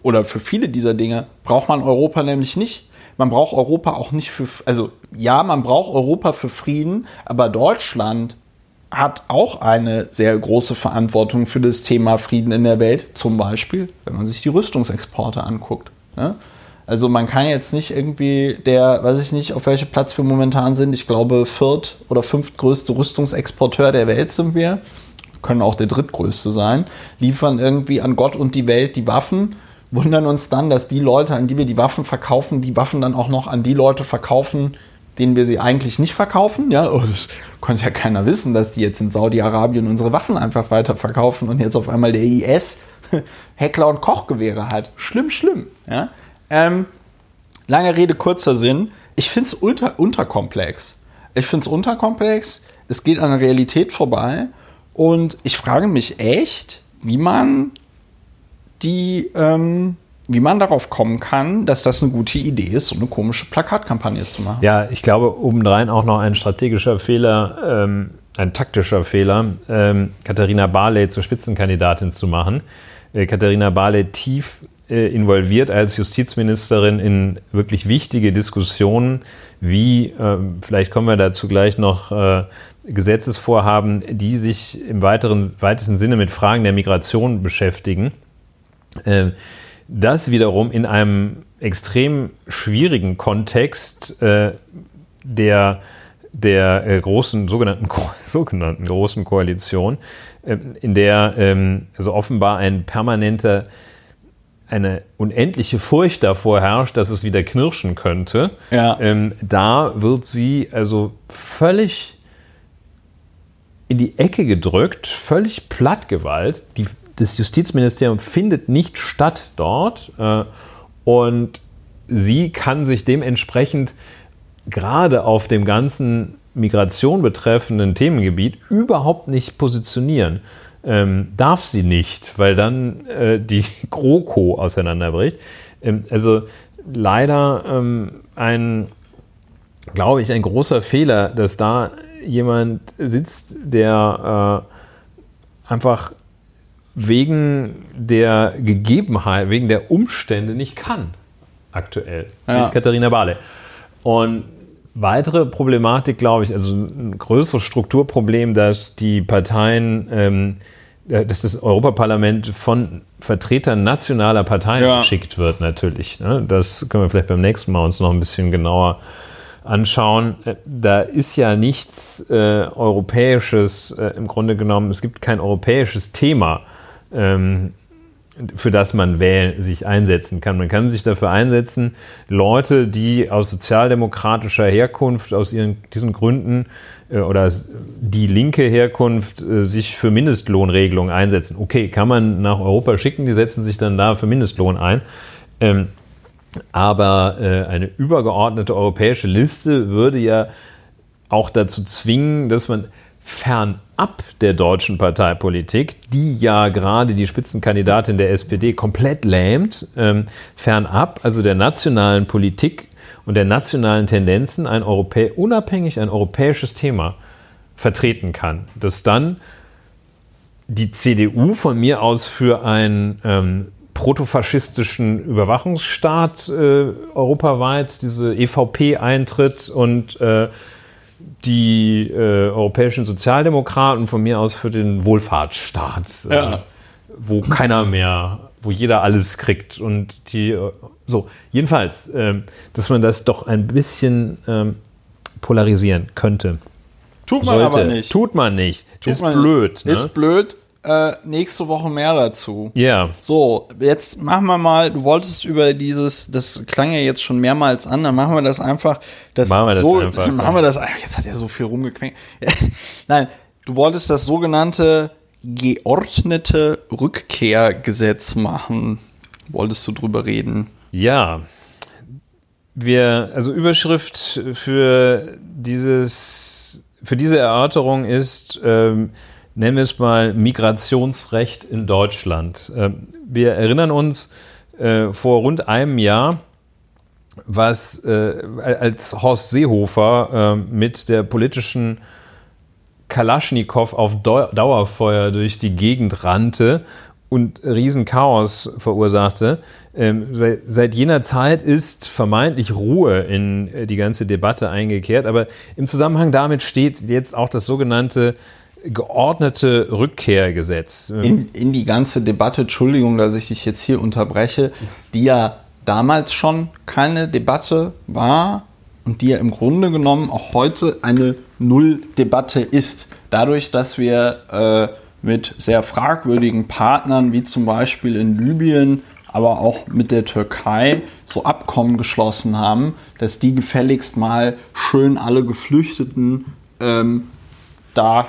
oder für viele dieser Dinge, braucht man Europa nämlich nicht man braucht Europa auch nicht für, also ja, man braucht Europa für Frieden, aber Deutschland hat auch eine sehr große Verantwortung für das Thema Frieden in der Welt, zum Beispiel, wenn man sich die Rüstungsexporte anguckt. Ne? Also man kann jetzt nicht irgendwie der, weiß ich nicht, auf welchem Platz wir momentan sind. Ich glaube, viert- oder fünftgrößte Rüstungsexporteur der Welt sind wir. Können auch der drittgrößte sein. Liefern irgendwie an Gott und die Welt die Waffen wundern uns dann, dass die Leute, an die wir die Waffen verkaufen, die Waffen dann auch noch an die Leute verkaufen, denen wir sie eigentlich nicht verkaufen. Ja, oh, das konnte ja keiner wissen, dass die jetzt in Saudi-Arabien unsere Waffen einfach weiterverkaufen und jetzt auf einmal der IS Heckler und Kochgewehre hat. Schlimm, schlimm. Ja? Ähm, lange Rede, kurzer Sinn. Ich finde es unter, unterkomplex. Ich finde es unterkomplex. Es geht an der Realität vorbei. Und ich frage mich echt, wie man die, ähm, wie man darauf kommen kann, dass das eine gute Idee ist, so eine komische Plakatkampagne zu machen. Ja, ich glaube, obendrein auch noch ein strategischer Fehler, ähm, ein taktischer Fehler, ähm, Katharina Barley zur Spitzenkandidatin zu machen. Äh, Katharina Barley tief involviert als Justizministerin in wirklich wichtige Diskussionen, wie, äh, vielleicht kommen wir dazu gleich noch, äh, Gesetzesvorhaben, die sich im weiteren, weitesten Sinne mit Fragen der Migration beschäftigen. Äh, das wiederum in einem extrem schwierigen Kontext äh, der der äh, großen, sogenannten, sogenannten großen Koalition, äh, in der ähm, also offenbar ein permanenter, eine unendliche Furcht davor herrscht, dass es wieder knirschen könnte. Ja. Ähm, da wird sie also völlig in die Ecke gedrückt, völlig plattgewalt. Die, das Justizministerium findet nicht statt dort äh, und sie kann sich dementsprechend gerade auf dem ganzen Migration betreffenden Themengebiet überhaupt nicht positionieren. Ähm, darf sie nicht, weil dann äh, die GroKo auseinanderbricht. Ähm, also leider ähm, ein, glaube ich, ein großer Fehler, dass da jemand sitzt, der äh, einfach wegen der Gegebenheit, wegen der Umstände nicht kann aktuell. Ja. Mit Katharina Barley. Und weitere Problematik, glaube ich, also ein größeres Strukturproblem, dass die Parteien, ähm, äh, dass das Europaparlament von Vertretern nationaler Parteien Ja. geschickt wird, natürlich. Ne? Das können wir vielleicht beim nächsten Mal uns noch ein bisschen genauer anschauen. Äh, Da ist ja nichts äh, Europäisches äh, im Grunde genommen. Es gibt kein europäisches Thema. Ähm, für das man wählen, sich einsetzen kann. Man kann sich dafür einsetzen, Leute, die aus sozialdemokratischer Herkunft, aus ihren, diesen Gründen äh, oder die linke Herkunft äh, sich für Mindestlohnregelungen einsetzen. Okay, kann man nach Europa schicken, die setzen sich dann da für Mindestlohn ein. Ähm, aber äh, eine übergeordnete europäische Liste würde ja auch dazu zwingen, dass man fernab der deutschen Parteipolitik, die ja gerade die Spitzenkandidatin der SPD komplett lähmt, ähm, fernab, also der nationalen Politik und der nationalen Tendenzen, ein Europä unabhängig ein europäisches Thema vertreten kann. Das dann die CDU von mir aus für einen ähm, protofaschistischen Überwachungsstaat äh, europaweit, diese EVP eintritt und äh, die äh, europäischen Sozialdemokraten von mir aus für den Wohlfahrtsstaat, äh, Ja. wo keiner mehr, wo jeder alles kriegt und die äh, so jedenfalls, ähm, dass man das doch ein bisschen ähm, polarisieren könnte. Tut man aber nicht. Tut man nicht. Tut ist man blöd. nicht. Ne? Ist blöd. Äh, nächste Woche mehr dazu. ja. So, jetzt machen wir mal, du wolltest über dieses, das klang ja jetzt schon mehrmals an, dann machen wir das einfach. Das Machen wir das so, einfach, machen wir das einfach. Jetzt hat er so viel rumgequenkt. Nein, du wolltest das sogenannte geordnete Rückkehrgesetz machen. Wolltest du drüber reden? Ja. Wir, also Überschrift für dieses, für diese Erörterung ist, ähm, nennen wir es mal Migrationsrecht in Deutschland. Ähm, wir erinnern uns äh, vor rund einem Jahr, was äh, als Horst Seehofer äh, mit der politischen Kalaschnikow auf Dau- Dauerfeuer durch die Gegend rannte und Riesenchaos verursachte. Ähm, seit- seit jener Zeit ist vermeintlich Ruhe in äh, die ganze Debatte eingekehrt, aber im Zusammenhang damit steht jetzt auch das sogenannte geordnete Rückkehrgesetz. in, in die ganze Debatte, Entschuldigung, dass ich dich jetzt hier unterbreche, die ja damals schon keine Debatte war und die ja im Grunde genommen auch heute eine Null-Debatte ist. Dadurch, dass wir äh, mit sehr fragwürdigen Partnern, wie zum Beispiel in Libyen, aber auch mit der Türkei, so Abkommen geschlossen haben, dass die gefälligst mal schön alle Geflüchteten ähm, da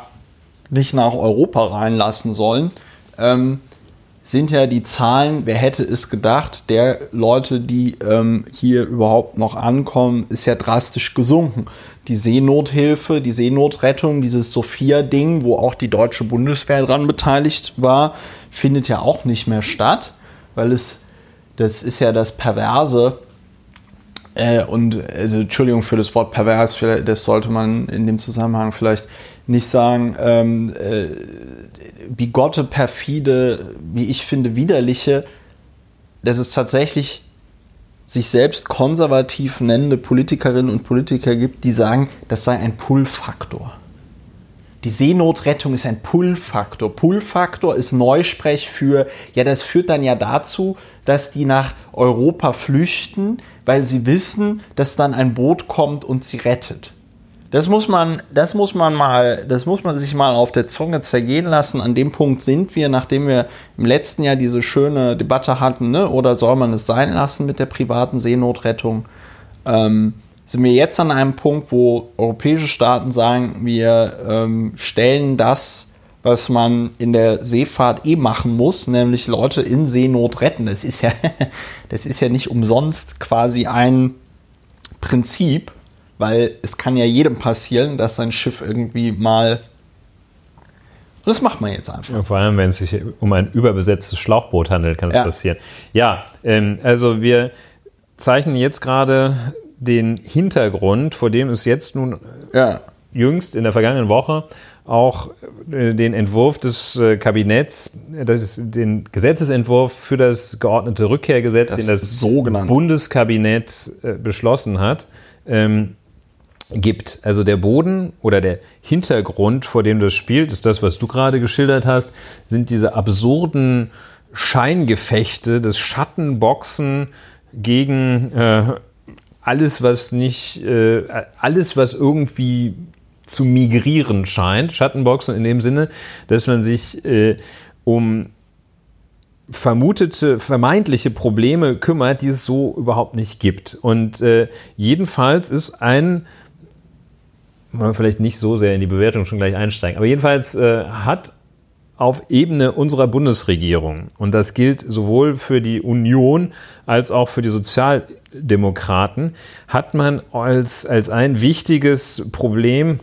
nicht nach Europa reinlassen sollen, ähm, sind ja die Zahlen, wer hätte es gedacht, der Leute, die ähm, hier überhaupt noch ankommen, ist ja drastisch gesunken. Die Seenothilfe, die Seenotrettung, dieses Sophia-Ding, wo auch die deutsche Bundeswehr dran beteiligt war, findet ja auch nicht mehr statt, weil es, das ist ja das Perverse, äh, und also, Entschuldigung für das Wort pervers, das sollte man in dem Zusammenhang vielleicht nicht sagen. Ähm, äh, bigotte, perfide, wie ich finde, widerliche, dass es tatsächlich sich selbst konservativ nennende Politikerinnen und Politiker gibt, die sagen, das sei ein Pull-Faktor. Die Seenotrettung ist ein Pull-Faktor. Pull-Faktor ist Neusprech für, ja, das führt dann ja dazu, dass die nach Europa flüchten, weil sie wissen, dass dann ein Boot kommt und sie rettet. Das muss man, das muss man mal, das muss man sich mal auf der Zunge zergehen lassen. An dem Punkt sind wir, nachdem wir im letzten Jahr diese schöne Debatte hatten, ne? oder soll man es sein lassen mit der privaten Seenotrettung? Ähm, sind wir jetzt an einem Punkt, wo europäische Staaten sagen, wir ähm, stellen das, was man in der Seefahrt eh machen muss, nämlich Leute in Seenot retten. Das ist ja, das ist ja nicht umsonst quasi ein Prinzip, weil es kann ja jedem passieren, dass sein Schiff irgendwie mal. Und das macht man jetzt einfach. Ja, vor allem, wenn es sich um ein überbesetztes Schlauchboot handelt, kann das ja. passieren. Ja, ähm, also wir zeichnen jetzt gerade den Hintergrund, vor dem es jetzt nun ja. jüngst in der vergangenen Woche auch äh, den Entwurf des äh, Kabinetts, das ist den Gesetzesentwurf für das geordnete Rückkehrgesetz, das den das sogenannte. Bundeskabinett äh, beschlossen hat. Ähm, gibt. Also der Boden oder der Hintergrund, vor dem das spielt, ist das, was du gerade geschildert hast, sind diese absurden Scheingefechte, das Schattenboxen gegen äh, alles, was nicht, äh, alles, was irgendwie zu migrieren scheint. Schattenboxen in dem Sinne, dass man sich äh, um vermutete, vermeintliche Probleme kümmert, die es so überhaupt nicht gibt. Und äh, jedenfalls ist ein man vielleicht nicht so sehr in die Bewertung schon gleich einsteigen. Aber jedenfalls äh, hat auf Ebene unserer Bundesregierung, und das gilt sowohl für die Union als auch für die Sozialdemokraten, hat man als, als ein wichtiges Problem,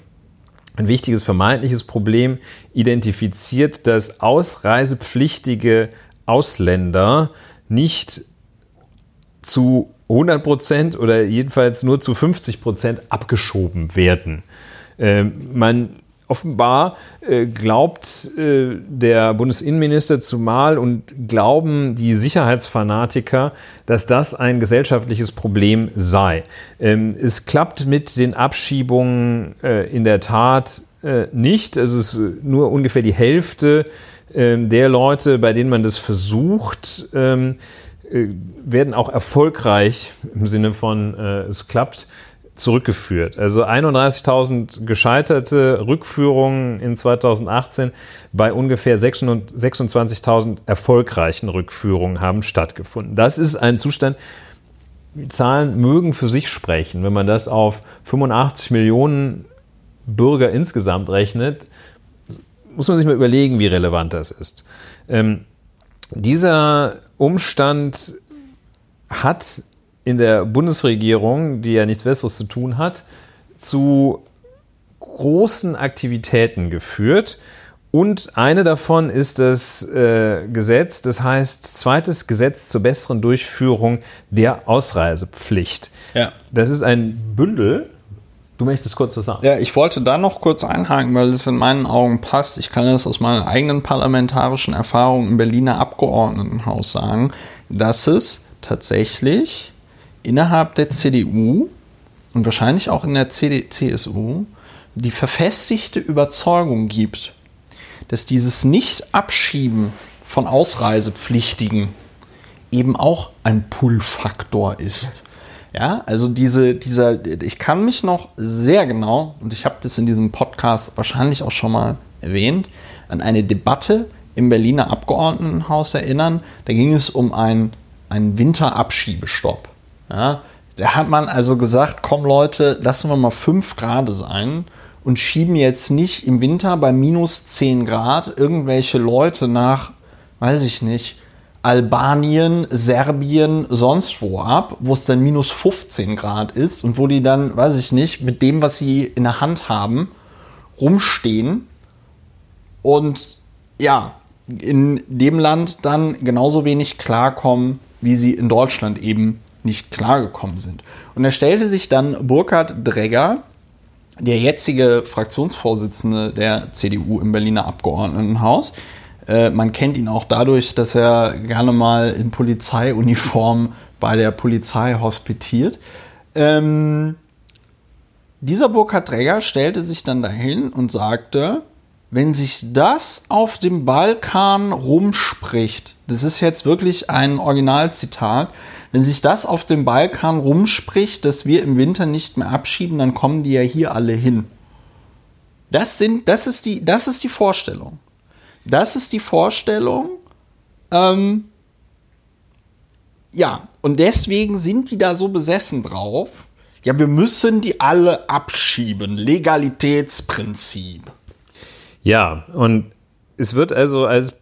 ein wichtiges vermeintliches Problem identifiziert, dass ausreisepflichtige Ausländer nicht zu 100 Prozent oder jedenfalls nur zu 50 Prozent abgeschoben werden. Äh, man offenbar äh, glaubt äh, der Bundesinnenminister zumal und glauben die Sicherheitsfanatiker, dass das ein gesellschaftliches Problem sei. Ähm, es klappt mit den Abschiebungen äh, in der Tat nicht. Es ist nur ungefähr die Hälfte ähm, der Leute, bei denen man das versucht, ähm, äh, werden auch erfolgreich im Sinne von es klappt zurückgeführt. Also 31.000 gescheiterte Rückführungen in 2018 bei ungefähr 26.000 erfolgreichen Rückführungen haben stattgefunden. Das ist ein Zustand, Zahlen mögen für sich sprechen. Wenn man das auf 85 Millionen Bürger insgesamt rechnet, muss man sich mal überlegen, wie relevant das ist. Ähm, dieser Umstand hat in der Bundesregierung, die ja nichts Besseres zu tun hat, zu großen Aktivitäten geführt. Und eine davon ist das äh, Gesetz, das heißt zweites Gesetz zur besseren Durchführung der Ausreisepflicht. Ja. Das ist ein Bündel. Du möchtest kurz was sagen? Ja, ich wollte da noch kurz einhaken, weil es in meinen Augen passt. Ich kann das aus meiner eigenen parlamentarischen Erfahrung im Berliner Abgeordnetenhaus sagen, dass es tatsächlich innerhalb der CDU und wahrscheinlich auch in der CD CSU die verfestigte Überzeugung gibt, dass dieses Nicht-Abschieben von Ausreisepflichtigen eben auch ein Pull-Faktor ist. Ja, also diese, dieser, ich kann mich noch sehr genau, und ich habe das in diesem Podcast wahrscheinlich auch schon mal erwähnt, an eine Debatte im Berliner Abgeordnetenhaus erinnern. Da ging es um einen, einen Winterabschiebestopp. Ja, da hat man also gesagt, komm Leute, lassen wir mal 5 Grad sein und schieben jetzt nicht im Winter bei minus 10 Grad irgendwelche Leute nach, weiß ich nicht, Albanien, Serbien, sonst wo ab, wo es dann minus 15 Grad ist und wo die dann, weiß ich nicht, mit dem, was sie in der Hand haben, rumstehen und ja, in dem Land dann genauso wenig klarkommen, wie sie in Deutschland eben nicht klargekommen sind. Und er stellte sich dann Burkhard Dregger, der jetzige Fraktionsvorsitzende der CDU im Berliner Abgeordnetenhaus. Äh, man kennt ihn auch dadurch, dass er gerne mal in Polizeiuniform bei der Polizei hospitiert. Ähm, dieser Burkhard Dregger stellte sich dann dahin und sagte, wenn sich das auf dem Balkan rumspricht, das ist jetzt wirklich ein Originalzitat, wenn sich das auf dem Balkan rumspricht, dass wir im Winter nicht mehr abschieben, dann kommen die ja hier alle hin. Das, sind, das, ist, die, das ist die Vorstellung. Das ist die Vorstellung. Ähm, ja, und deswegen sind die da so besessen drauf. Ja, wir müssen die alle abschieben. Legalitätsprinzip. Ja, und es wird also als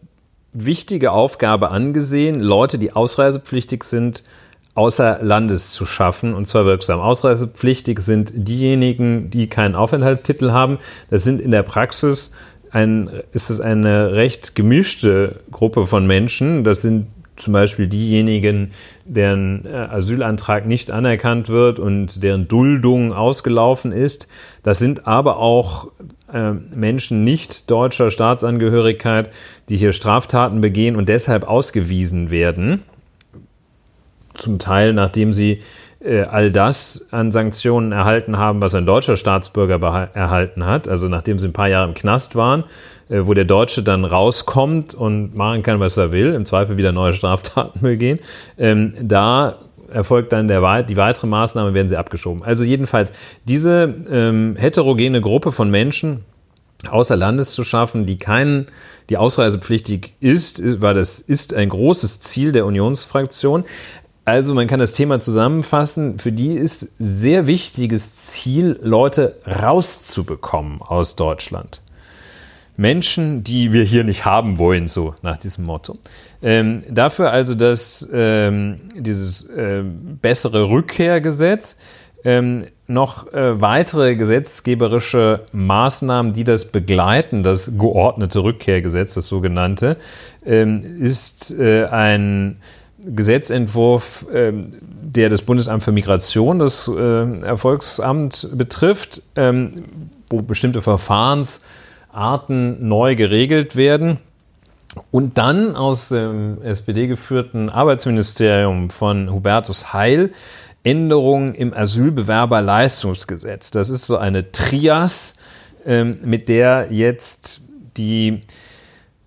wichtige Aufgabe angesehen, Leute, die ausreisepflichtig sind, außer Landes zu schaffen und zwar wirksam. Ausreisepflichtig sind diejenigen, die keinen Aufenthaltstitel haben. Das sind in der Praxis ein, ist es eine recht gemischte Gruppe von Menschen. Das sind zum Beispiel diejenigen, deren äh, Asylantrag nicht anerkannt wird und deren Duldung ausgelaufen ist. Das sind aber auch Menschen nicht deutscher Staatsangehörigkeit, die hier Straftaten begehen und deshalb ausgewiesen werden. Zum Teil, nachdem sie äh, all das an Sanktionen erhalten haben, was ein deutscher Staatsbürger erhalten hat, also nachdem sie ein paar Jahre im Knast waren, äh, wo der Deutsche dann rauskommt und machen kann, was er will, im Zweifel wieder neue Straftaten begehen, ähm, da erfolgt dann der, die weitere Maßnahme, werden sie abgeschoben. Also jedenfalls, diese ähm, heterogene Gruppe von Menschen außer Landes zu schaffen, die keinen, die ausreisepflichtig ist, weil das ist ein großes Ziel der Unionsfraktion. Also man kann das Thema zusammenfassen. Für die ist sehr wichtiges Ziel, Leute rauszubekommen aus Deutschland. Menschen, die wir hier nicht haben wollen, so nach diesem Motto. Ähm, dafür also das, ähm, dieses äh, bessere Rückkehrgesetz, ähm, noch äh, weitere gesetzgeberische Maßnahmen, die das begleiten, das geordnete Rückkehrgesetz, das sogenannte, ähm, ist äh, ein Gesetzentwurf, äh, der das Bundesamt für Migration, das äh, Erfolgsamt betrifft, ähm, wo bestimmte Verfahrens- Arten neu geregelt werden. Und dann aus dem SPD-geführten Arbeitsministerium von Hubertus Heil Änderungen im Asylbewerberleistungsgesetz. Das ist so eine Trias, ähm, mit der jetzt die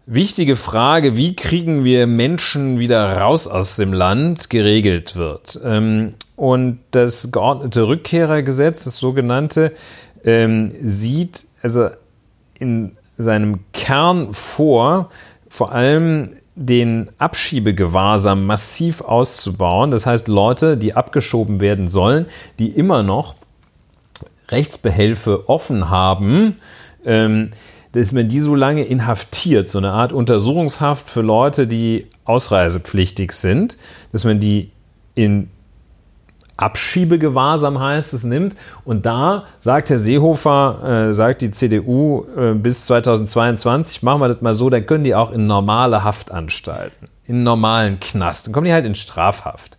wichtige Frage, wie kriegen wir Menschen wieder raus aus dem Land, geregelt wird. Ähm, und das geordnete Rückkehrergesetz, das sogenannte, ähm, sieht also in seinem Kern vor, vor allem den Abschiebegewahrsam massiv auszubauen. Das heißt, Leute, die abgeschoben werden sollen, die immer noch Rechtsbehelfe offen haben, ähm, dass man die so lange inhaftiert, so eine Art Untersuchungshaft für Leute, die ausreisepflichtig sind, dass man die in Abschiebegewahrsam heißt es, nimmt. Und da sagt Herr Seehofer, äh, sagt die CDU äh, bis 2022, machen wir das mal so, dann können die auch in normale Haftanstalten, in normalen Knast. Dann kommen die halt in Strafhaft.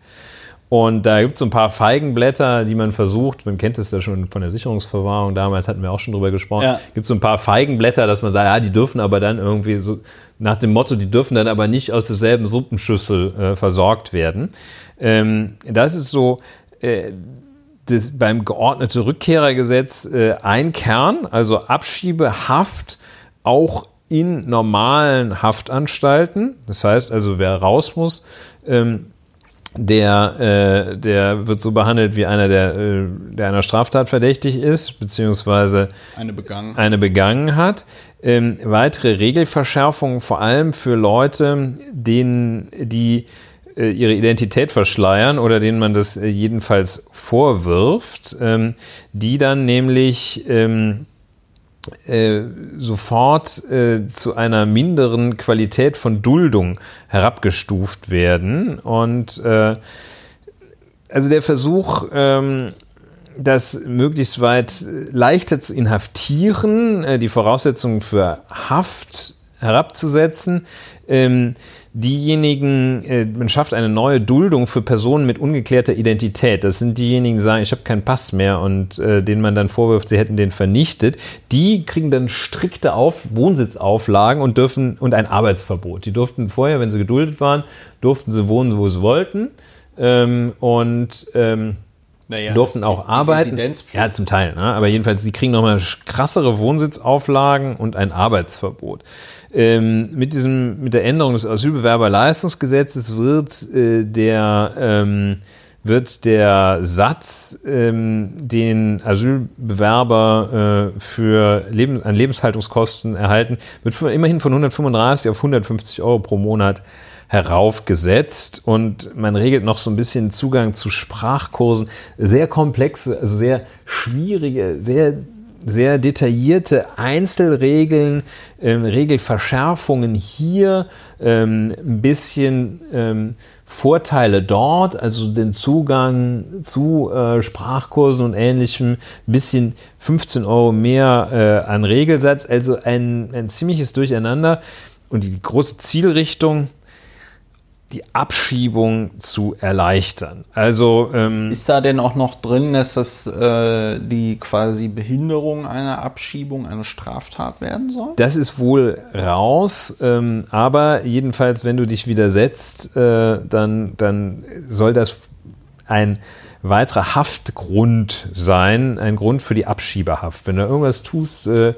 Und da gibt es so ein paar Feigenblätter, die man versucht, man kennt das ja schon von der Sicherungsverwahrung, damals hatten wir auch schon drüber gesprochen, ja. gibt es so ein paar Feigenblätter, dass man sagt, ja, die dürfen aber dann irgendwie so, nach dem Motto, die dürfen dann aber nicht aus derselben Suppenschüssel äh, versorgt werden. Ähm, das ist so äh, das, beim geordnete Rückkehrergesetz äh, ein Kern, also Abschiebehaft auch in normalen Haftanstalten. Das heißt also, wer raus muss, ähm, der, äh, der wird so behandelt wie einer, der, äh, der einer Straftat verdächtig ist, beziehungsweise eine begangen, eine begangen hat. Ähm, weitere Regelverschärfungen, vor allem für Leute, denen die ihre Identität verschleiern oder denen man das äh, jedenfalls vorwirft, ähm, die dann nämlich ähm, äh, sofort äh, zu einer minderen Qualität von Duldung herabgestuft werden. Und äh, also der Versuch, ähm, das möglichst weit leichter zu inhaftieren, äh, die Voraussetzungen für Haft herabzusetzen, ähm, diejenigen, äh, man schafft eine neue Duldung für Personen mit ungeklärter Identität. Das sind diejenigen, die sagen, ich habe keinen Pass mehr und äh, denen man dann vorwirft, sie hätten den vernichtet. Die kriegen dann strikte Auf Wohnsitzauflagen und dürfen und ein Arbeitsverbot. Die durften vorher, wenn sie geduldet waren, durften sie wohnen, wo sie wollten. Ähm, und ähm, Naja, durften auch arbeiten. Ja, zum Teil. Ne? Aber jedenfalls, die kriegen nochmal krassere Wohnsitzauflagen und ein Arbeitsverbot. Ähm, mit diesem, mit der Änderung des Asylbewerberleistungsgesetzes wird äh, der ähm, wird der Satz, ähm, den Asylbewerber äh, für Leben, an Lebenshaltungskosten erhalten, wird von, immerhin von 135 auf 150 Euro pro Monat heraufgesetzt und man regelt noch so ein bisschen Zugang zu Sprachkursen. Sehr komplexe, also sehr schwierige, sehr sehr detaillierte Einzelregeln, ähm, Regelverschärfungen hier, ähm, ein bisschen ähm, Vorteile dort, also den Zugang zu äh, Sprachkursen und ähnlichem, ein bisschen 15 Euro mehr äh, an Regelsatz, also ein, ein ziemliches Durcheinander. Und die große Zielrichtung, die Abschiebung zu erleichtern. Also ähm, Ist da denn auch noch drin, dass das äh, die quasi Behinderung einer Abschiebung eine Straftat werden soll? Das ist wohl raus, ähm, aber jedenfalls, wenn du dich widersetzt, äh, dann, dann soll das ein weiterer Haftgrund sein, ein Grund für die Abschiebehaft. Wenn du irgendwas tust äh,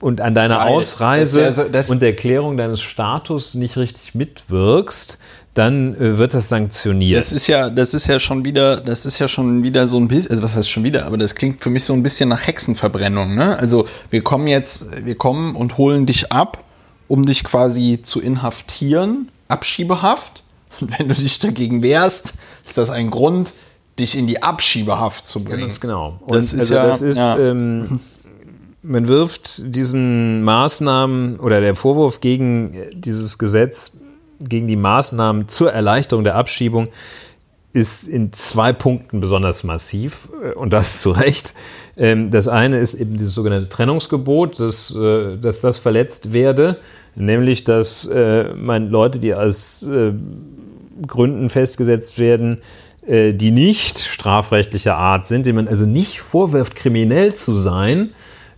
und an deiner Geil. Ausreise Das so- das- und der Erklärung deines Status nicht richtig mitwirkst, dann äh, wird das sanktioniert. Das ist ja, das ist ja schon wieder, das ist ja schon wieder so ein bisschen, also was heißt schon wieder, aber das klingt für mich so ein bisschen nach Hexenverbrennung, ne? Also wir kommen jetzt, wir kommen und holen dich ab, um dich quasi zu inhaftieren, Abschiebehaft. Und wenn du dich dagegen wehrst, ist das ein Grund, dich in die Abschiebehaft zu bringen. Ganz genau. Und Das ist also ja- das ist, ja. ähm, man wirft diesen Maßnahmen oder der Vorwurf gegen dieses Gesetz, gegen die Maßnahmen zur Erleichterung der Abschiebung ist in zwei Punkten besonders massiv äh, und das zu Recht. Ähm, Das eine ist eben dieses sogenannte Trennungsgebot, dass, äh, dass das verletzt werde, nämlich dass äh, man Leute, die aus äh, Gründen festgesetzt werden, äh, die nicht strafrechtlicher Art sind, denen man also nicht vorwirft, kriminell zu sein,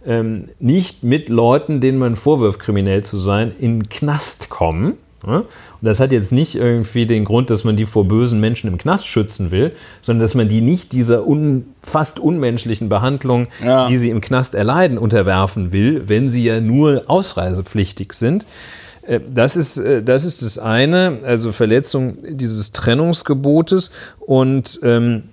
ähm, nicht mit Leuten, denen man vorwirft, kriminell zu sein, in den Knast kommen. Und das hat jetzt nicht irgendwie den Grund, dass man die vor bösen Menschen im Knast schützen will, sondern dass man die nicht dieser un, fast unmenschlichen Behandlung, Ja. die sie im Knast erleiden, unterwerfen will, wenn sie ja nur ausreisepflichtig sind. Äh, Das ist, äh, das ist das eine, also Verletzung dieses Trennungsgebotes. Und ähm,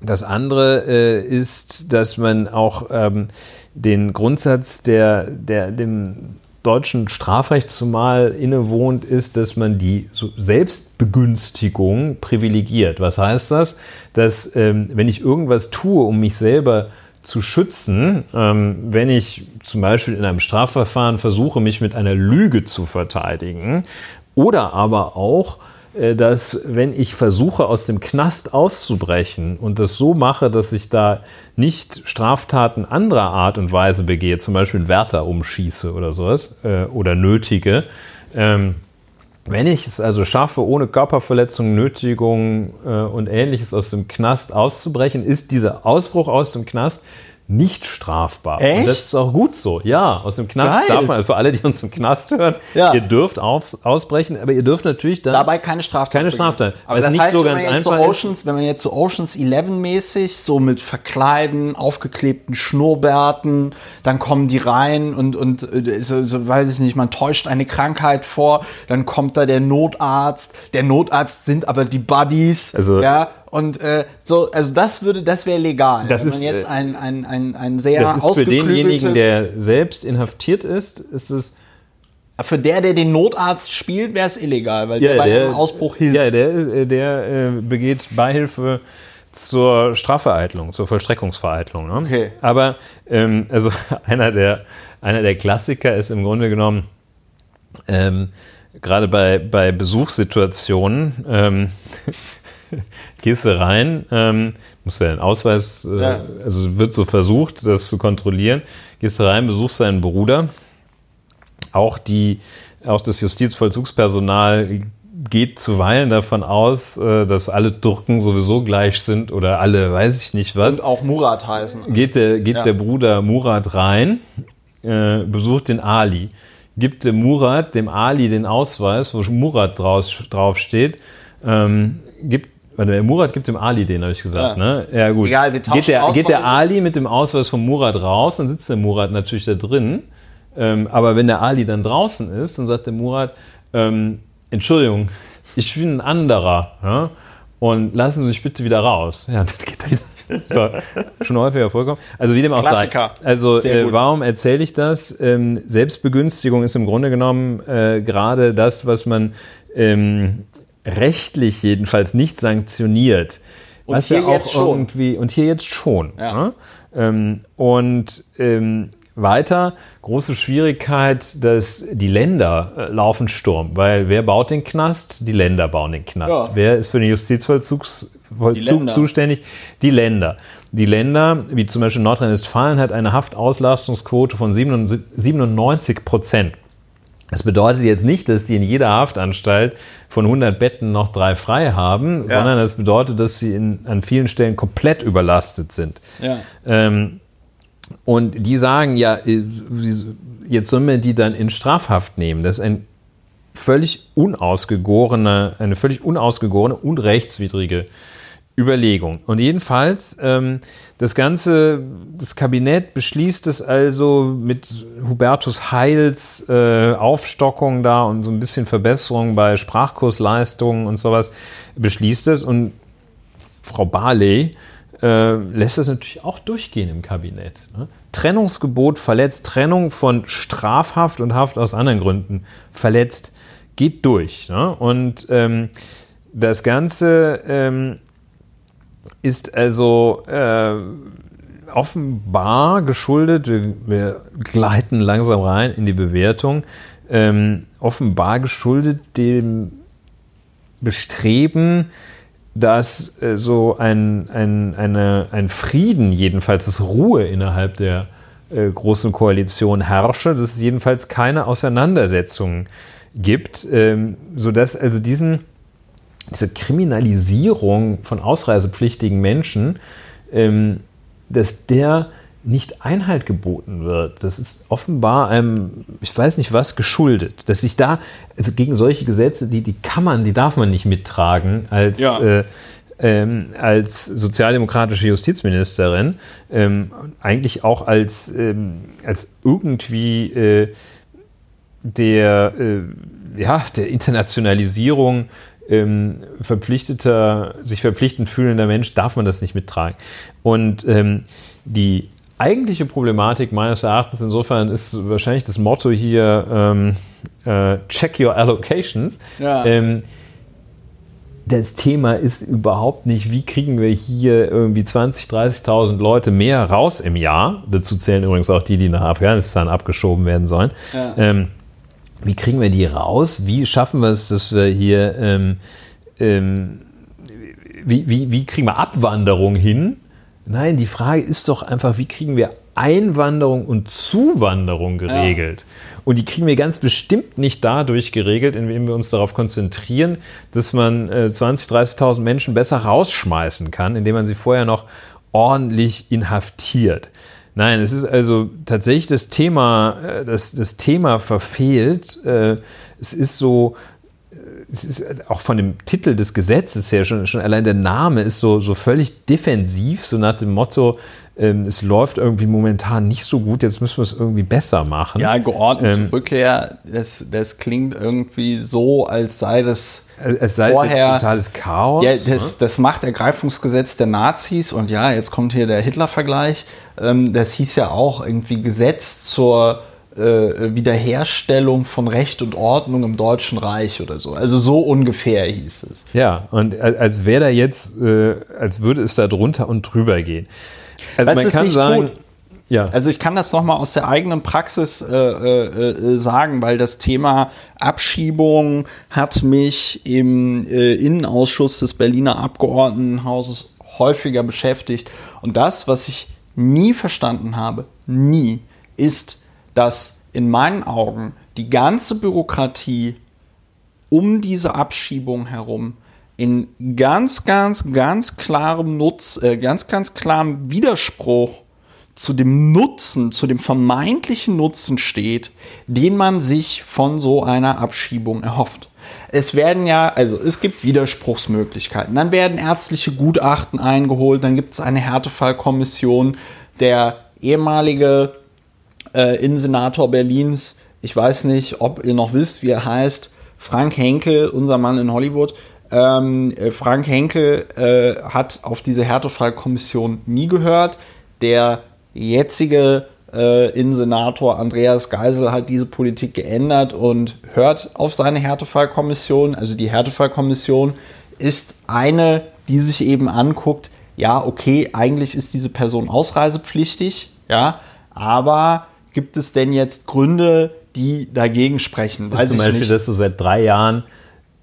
das andere äh, ist, dass man auch ähm, den Grundsatz, der, der dem deutschen Strafrecht zumal innewohnt, ist, dass man die Selbstbegünstigung privilegiert. Was heißt das? Dass ähm, wenn ich irgendwas tue, um mich selber zu schützen, ähm, wenn ich zum Beispiel in einem Strafverfahren versuche, mich mit einer Lüge zu verteidigen, oder aber auch, äh, dass wenn ich versuche, aus dem Knast auszubrechen und das so mache, dass ich da nicht Straftaten anderer Art und Weise begehe, zum Beispiel einen Wärter umschieße oder sowas, äh, oder nötige, ähm, wenn ich es also schaffe, ohne Körperverletzung, Nötigung äh, und ähnliches aus dem Knast auszubrechen, ist dieser Ausbruch aus dem Knast nicht strafbar. Echt? Und das ist auch gut so. Ja, aus dem Knast Geil. darf man, also für alle, die uns im Knast hören, Ja. ihr dürft auf, ausbrechen, aber ihr dürft natürlich dann Dabei keine Straftat. Keine. Straftat. Aber das nicht heißt, so wenn ganz man jetzt so einfach ist- Oceans, wenn man jetzt so Oceans 11 mäßig, so mit Verkleiden, aufgeklebten Schnurrbärten, dann kommen die rein und, und äh, so, so, weiß ich nicht, man täuscht eine Krankheit vor, dann kommt da der Notarzt. Der Notarzt sind aber die Buddies, Also- ja. Und äh, so, also das würde, das wäre legal. Das wenn ist, man jetzt äh, ein, ein, ein, ein sehr das ist für denjenigen, der selbst inhaftiert ist, ist es für der, der den Notarzt spielt, wäre es illegal, weil der bei einem Ausbruch hilft. Ja, der, äh, der äh, begeht Beihilfe zur Strafvereitlung, zur Vollstreckungsvereitlung. Ne? Okay. Aber ähm, also einer der, einer der Klassiker ist im Grunde genommen, ähm, gerade bei, bei Besuchssituationen, ähm, gehst du rein, ähm, musst du ja einen Ausweis, äh, Ja. also wird so versucht, das zu kontrollieren, gehst du rein, besuchst deinen Bruder, auch, die, auch das Justizvollzugspersonal geht zuweilen davon aus, äh, dass alle Türken sowieso gleich sind oder alle weiß ich nicht was. Und auch Murat heißen. Geht der, geht Ja. der Bruder Murat rein, äh, besucht den Ali, gibt dem Murat, dem Ali den Ausweis, wo Murat draus, draufsteht, ähm, gibt, warte, der Murat gibt dem Ali den, habe ich gesagt, ja. ne? Ja, gut. Egal, sie geht der, geht der Ali mit dem Ausweis von Murat raus, dann sitzt der Murat natürlich da drin. Ähm, aber wenn der Ali dann draußen ist, dann sagt der Murat, ähm, Entschuldigung, ich bin ein anderer. Ja? Und lassen Sie sich bitte wieder raus. Ja, dann geht er wieder. So, schon häufiger vorkommen. Also wie dem auch Klassiker. sei. Also äh, warum erzähle ich das? Ähm, Selbstbegünstigung ist im Grunde genommen äh, gerade das, was man ähm, rechtlich jedenfalls nicht sanktioniert. Und was hier ja auch jetzt schon. irgendwie und hier jetzt schon. Ja. Ne? Ähm, und ähm, weiter, große Schwierigkeit, dass die Länder äh, laufen Sturm, weil wer baut den Knast? Die Länder bauen den Knast. Ja. Wer ist für den Justizvollzug zuständig? Die Länder. Die Länder, wie zum Beispiel Nordrhein-Westfalen, hat eine Haftauslastungsquote von 97 Prozent. Das bedeutet jetzt nicht, dass die in jeder Haftanstalt von 100 Betten noch drei frei haben, Ja. sondern das bedeutet, dass sie in, an vielen Stellen komplett überlastet sind. Ja. Ähm, und die sagen, ja, äh, jetzt sollen wir die dann in Strafhaft nehmen. Das ist ein völlig unausgegorene, eine völlig unausgegorene und rechtswidrige Überlegung. Und jedenfalls, ähm, das ganze, das Kabinett beschließt es also mit Hubertus Heils äh, Aufstockung da und so ein bisschen Verbesserung bei Sprachkursleistungen und sowas, beschließt es und Frau Barley äh, lässt das natürlich auch durchgehen im Kabinett. Ne? Trennungsgebot verletzt, Trennung von Strafhaft und Haft aus anderen Gründen verletzt, geht durch. Ne? Und ähm, das Ganze ähm, ist also äh, offenbar geschuldet, wir, gleiten langsam rein in die Bewertung, ähm, offenbar geschuldet dem Bestreben, dass äh, so ein, ein, eine, ein Frieden, jedenfalls dass Ruhe innerhalb der äh, großen Koalition herrsche, dass es jedenfalls keine Auseinandersetzungen gibt, ähm, sodass also diesen, diese Kriminalisierung von ausreisepflichtigen Menschen, ähm, dass der nicht Einhalt geboten wird. Das ist offenbar einem, ich weiß nicht was, geschuldet. Dass sich da, also gegen solche Gesetze, die, die kann man, die darf man nicht mittragen als, Ja. äh, ähm, als sozialdemokratische Justizministerin, ähm, eigentlich auch als, ähm, als irgendwie äh, der, äh, ja, der Internationalisierung ähm, verpflichteter, sich verpflichtend fühlender Mensch darf man das nicht mittragen. Und ähm, die eigentliche Problematik meines Erachtens insofern ist wahrscheinlich das Motto hier ähm, äh, Check your allocations. Ja. Ähm, das Thema ist überhaupt nicht, wie kriegen wir hier irgendwie 20.000, 30.000 Leute mehr raus im Jahr. Dazu zählen übrigens auch die, die nach Afghanistan abgeschoben werden sollen. Ja. Ähm, wie kriegen wir die raus? Wie schaffen wir es, dass wir hier, ähm, ähm, wie, wie, wie kriegen wir Abwanderung hin? Nein, die Frage ist doch einfach, wie kriegen wir Einwanderung und Zuwanderung geregelt? Und die kriegen wir ganz bestimmt nicht dadurch geregelt, indem wir uns darauf konzentrieren, dass man äh, 20.000, 30.000 Menschen besser rausschmeißen kann, indem man sie vorher noch ordentlich inhaftiert. Nein, es ist also tatsächlich das Thema, äh, das, das Thema verfehlt. Äh, Es ist so, äh, es ist auch von dem Titel des Gesetzes her, schon, schon allein der Name ist so, so völlig defensiv, so nach dem Motto, ähm, es läuft irgendwie momentan nicht so gut, jetzt müssen wir es irgendwie besser machen. Ja, geordnete Ähm, Rückkehr, das, das klingt irgendwie so, als sei das es sei vorher- jetzt totales Chaos. Ja, ne? das, das Machtergreifungsgesetz der Nazis und ja, jetzt kommt hier der Hitler-Vergleich. Ähm, das hieß ja auch irgendwie Gesetz zur äh, Wiederherstellung von Recht und Ordnung im Deutschen Reich oder so. Also so ungefähr hieß es. Ja, und al- als wäre da jetzt, äh, als würde es da drunter und drüber gehen. Also Was es nicht tut. ja, Also ich kann das nochmal aus der eigenen Praxis äh, äh, äh, sagen, weil das Thema Abschiebung hat mich im äh, Innenausschuss des Berliner Abgeordnetenhauses häufiger beschäftigt. Und das, was ich nie verstanden habe, nie, ist, dass in meinen Augen die ganze Bürokratie um diese Abschiebung herum in ganz, ganz, ganz klarem Nutz, äh, ganz, ganz klarem Widerspruch zu dem Nutzen, zu dem vermeintlichen Nutzen steht, den man sich von so einer Abschiebung erhofft. Es werden ja, also es gibt Widerspruchsmöglichkeiten. Dann werden ärztliche Gutachten eingeholt, dann gibt es eine Härtefallkommission. Der ehemalige äh, Innensenator Berlins, ich weiß nicht, ob ihr noch wisst, wie er heißt, Frank Henkel, unser Mann in Hollywood, ähm, äh, Frank Henkel äh, hat auf diese Härtefallkommission nie gehört. Der jetzige äh, Innensenator Andreas Geisel hat diese Politik geändert und hört auf seine Härtefallkommission. Also die Härtefallkommission ist eine, die sich eben anguckt, ja, okay, eigentlich ist diese Person ausreisepflichtig, ja, aber gibt es denn jetzt Gründe, die dagegen sprechen? Weiß Zum Beispiel, nicht. dass du seit drei Jahren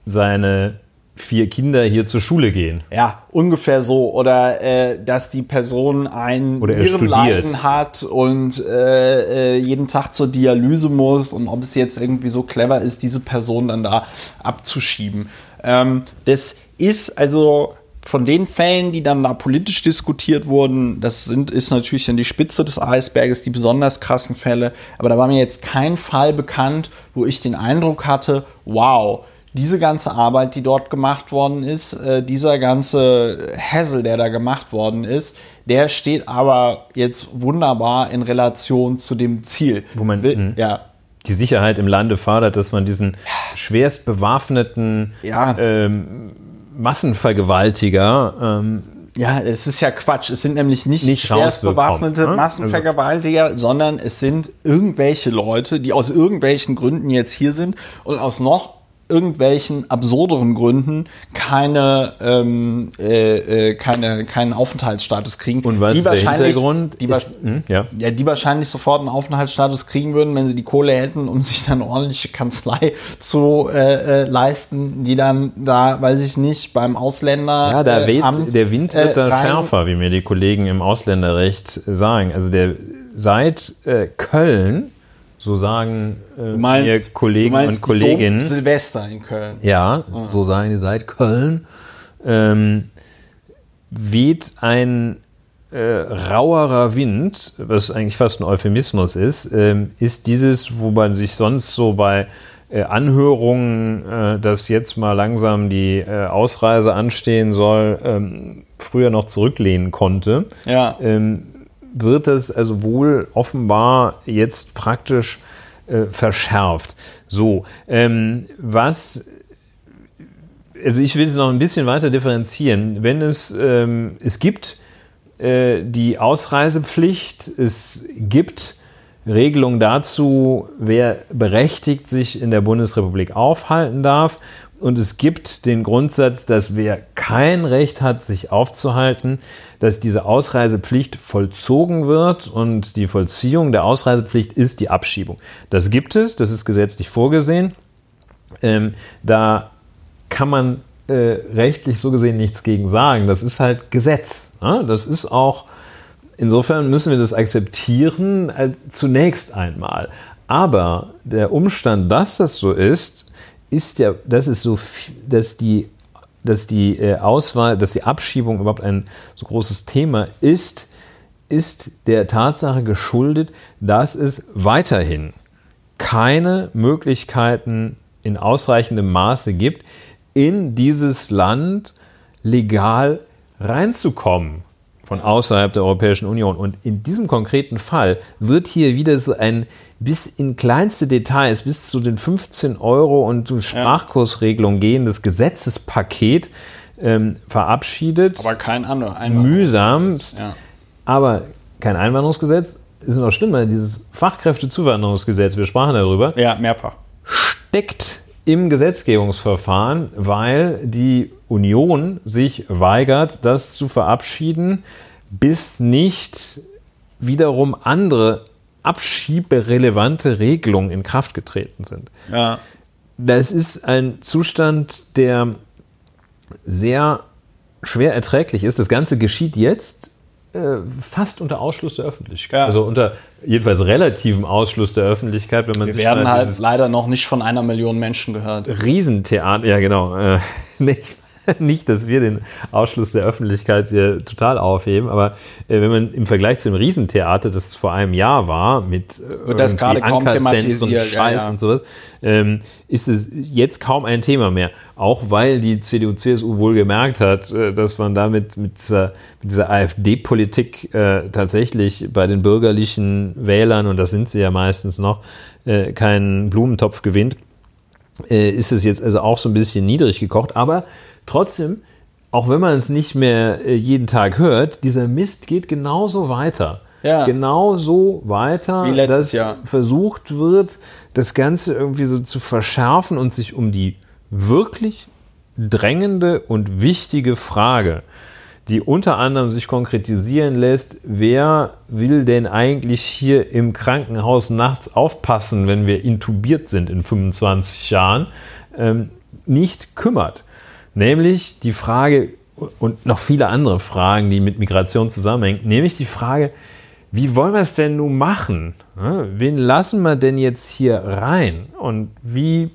seine vier Kinder hier zur Schule gehen. Ja, ungefähr so. Oder äh, dass die Person ein Nierenleiden hat und äh, äh, jeden Tag zur Dialyse muss und ob es jetzt irgendwie so clever ist, diese Person dann da abzuschieben. Ähm, das ist also von den Fällen, die dann da politisch diskutiert wurden, das sind, ist natürlich dann die Spitze des Eisberges, die besonders krassen Fälle. Aber da war mir jetzt kein Fall bekannt, wo ich den Eindruck hatte, wow, diese ganze Arbeit, die dort gemacht worden ist, äh, dieser ganze Hassel, der da gemacht worden ist, der steht aber jetzt wunderbar in Relation zu dem Ziel. Wo man Will, hm. ja. die Sicherheit im Lande fordert, dass man diesen schwerst bewaffneten ja. ähm, Massenvergewaltiger ähm, ja, es ist ja Quatsch. Es sind nämlich nicht, nicht schwerst bewaffnete ne? Massenvergewaltiger, also. sondern es sind irgendwelche Leute, die aus irgendwelchen Gründen jetzt hier sind und aus noch irgendwelchen absurderen Gründen keine, ähm, äh, äh, keine, keinen Aufenthaltsstatus kriegen. Und was die ist der Hintergrund? Die, ist, hm, ja. ja. die wahrscheinlich sofort einen Aufenthaltsstatus kriegen würden, wenn sie die Kohle hätten, um sich dann eine ordentliche Kanzlei zu äh, äh, leisten, die dann da, weiß ich nicht, beim Ausländer. Ja, da weht, Amt, der Wind wird da rein. schärfer, wie mir die Kollegen im Ausländerrecht sagen. Also der seit äh, Köln so sagen äh, meinst, Kollegen und Kolleginnen. Silvester in Köln. Ja, ah. so sagen die seit Köln. Ähm, weht ein äh, rauerer Wind, was eigentlich fast ein Euphemismus ist, ähm, ist dieses, wo man sich sonst so bei äh, Anhörungen, äh, dass jetzt mal langsam die äh, Ausreise anstehen soll, ähm, früher noch zurücklehnen konnte. Ja. Ähm, wird es also wohl offenbar jetzt praktisch äh, verschärft. So, ähm, was also ich will es noch ein bisschen weiter differenzieren. Wenn es, ähm, es gibt äh, die Ausreisepflicht, es gibt Regelungen dazu, wer berechtigt sich in der Bundesrepublik aufhalten darf. Und es gibt den Grundsatz, dass wer kein Recht hat, sich aufzuhalten, dass diese Ausreisepflicht vollzogen wird und die Vollziehung der Ausreisepflicht ist die Abschiebung. Das gibt es, das ist gesetzlich vorgesehen. Ähm, da kann man äh, rechtlich so gesehen nichts gegen sagen. Das ist halt Gesetz. Ne? Das ist auch, insofern müssen wir das akzeptieren als zunächst einmal. Aber der Umstand, dass das so ist, ist ja, das ist so, dass die, dass die äh, Auswahl, dass die Abschiebung überhaupt ein so großes Thema ist, ist der Tatsache geschuldet, dass es weiterhin keine Möglichkeiten in ausreichendem Maße gibt, in dieses Land legal reinzukommen von außerhalb der Europäischen Union. Und in diesem konkreten Fall wird hier wieder so ein bis in kleinste Details, bis zu den 15 Euro und Sprachkursregelung gehendes Gesetzespaket ähm, verabschiedet. Aber kein anderer. Mühsamst. Ja. Aber kein Einwanderungsgesetz. Ist noch schlimmer, dieses Fachkräftezuwanderungsgesetz, wir sprachen darüber. Ja, mehrfach. Steckt im Gesetzgebungsverfahren, weil die Union sich weigert, das zu verabschieden, bis nicht wiederum andere abschieberelevante Regelungen in Kraft getreten sind. Ja. Das ist ein Zustand, der sehr schwer erträglich ist. Das Ganze geschieht jetzt äh, fast unter Ausschluss der Öffentlichkeit. Ja. Also unter jedenfalls relativen Ausschluss der Öffentlichkeit, wenn man Wir werden halt leider noch nicht von einer Million Menschen gehört. Riesentheater, ja genau. Äh, nee, nicht, dass wir den Ausschluss der Öffentlichkeit hier total aufheben, aber äh, wenn man im Vergleich zu dem Riesentheater, das vor einem Jahr war, mit äh, das gerade kaum thematisiert, und Scheiß ja, ja. und sowas, ähm, ist es jetzt kaum ein Thema mehr. Auch weil die CDU-CSU wohl gemerkt hat, äh, dass man damit mit dieser, dieser AfD-Politik äh, tatsächlich bei den bürgerlichen Wählern, und das sind sie ja meistens noch, äh, keinen Blumentopf gewinnt, äh, ist es jetzt also auch so ein bisschen niedrig gekocht. Aber trotzdem, auch wenn man es nicht mehr äh, jeden Tag hört, dieser Mist geht genauso weiter. Ja. Genauso weiter, Wie letztes dass Jahr. versucht wird, das Ganze irgendwie so zu verschärfen und sich um die wirklich drängende und wichtige Frage, die unter anderem sich konkretisieren lässt, wer will denn eigentlich hier im Krankenhaus nachts aufpassen, wenn wir intubiert sind in 25 Jahren, ähm, nicht kümmert. Nämlich die Frage und noch viele andere Fragen, die mit Migration zusammenhängen, nämlich die Frage, wie wollen wir es denn nun machen? Wen lassen wir denn jetzt hier rein? Und wie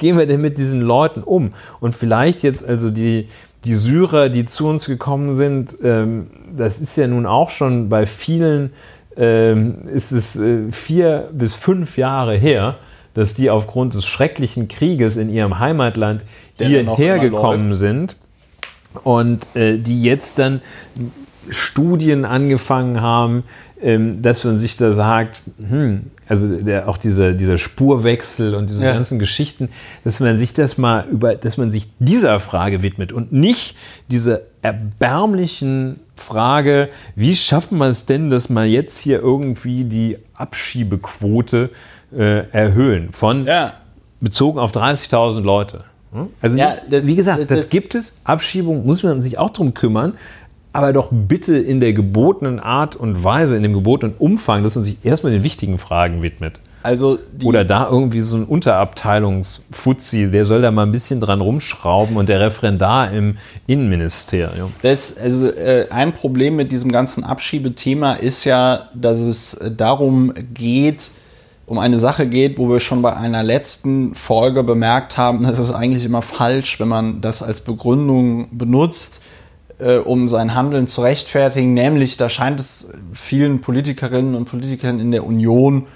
gehen wir denn mit diesen Leuten um? Und vielleicht jetzt also die, die Syrer, die zu uns gekommen sind, ähm, das ist ja nun auch schon bei vielen, ähm, ist es äh, vier bis fünf Jahre her, dass die aufgrund des schrecklichen Krieges in ihrem Heimatland hierher gekommen sind und äh, die jetzt dann Studien angefangen haben, ähm, dass man sich da sagt, hm, also der, auch dieser, dieser Spurwechsel und diese ja. ganzen Geschichten, dass man sich das mal über, dass man sich dieser Frage widmet und nicht dieser erbärmlichen Frage, wie schaffen wir es denn, dass wir jetzt hier irgendwie die Abschiebequote äh, erhöhen von ja. bezogen auf 30.000 Leute. Also ja, das, wie gesagt, das, das, gibt es. Abschiebung muss man sich auch darum kümmern aber doch bitte in der gebotenen Art und Weise, in dem gebotenen Umfang, dass man sich erstmal den wichtigen Fragen widmet. Also Oder da irgendwie so ein Unterabteilungsfuzzi, der soll da mal ein bisschen dran rumschrauben und der Referendar im Innenministerium. Das, also äh, ein Problem mit diesem ganzen Abschiebethema ist ja, dass es darum geht, um eine Sache geht, wo wir schon bei einer letzten Folge bemerkt haben, es eigentlich immer falsch, wenn man das als Begründung benutzt äh, um sein Handeln zu rechtfertigen. Nämlich, da scheint es vielen Politikerinnen und Politikern in der Union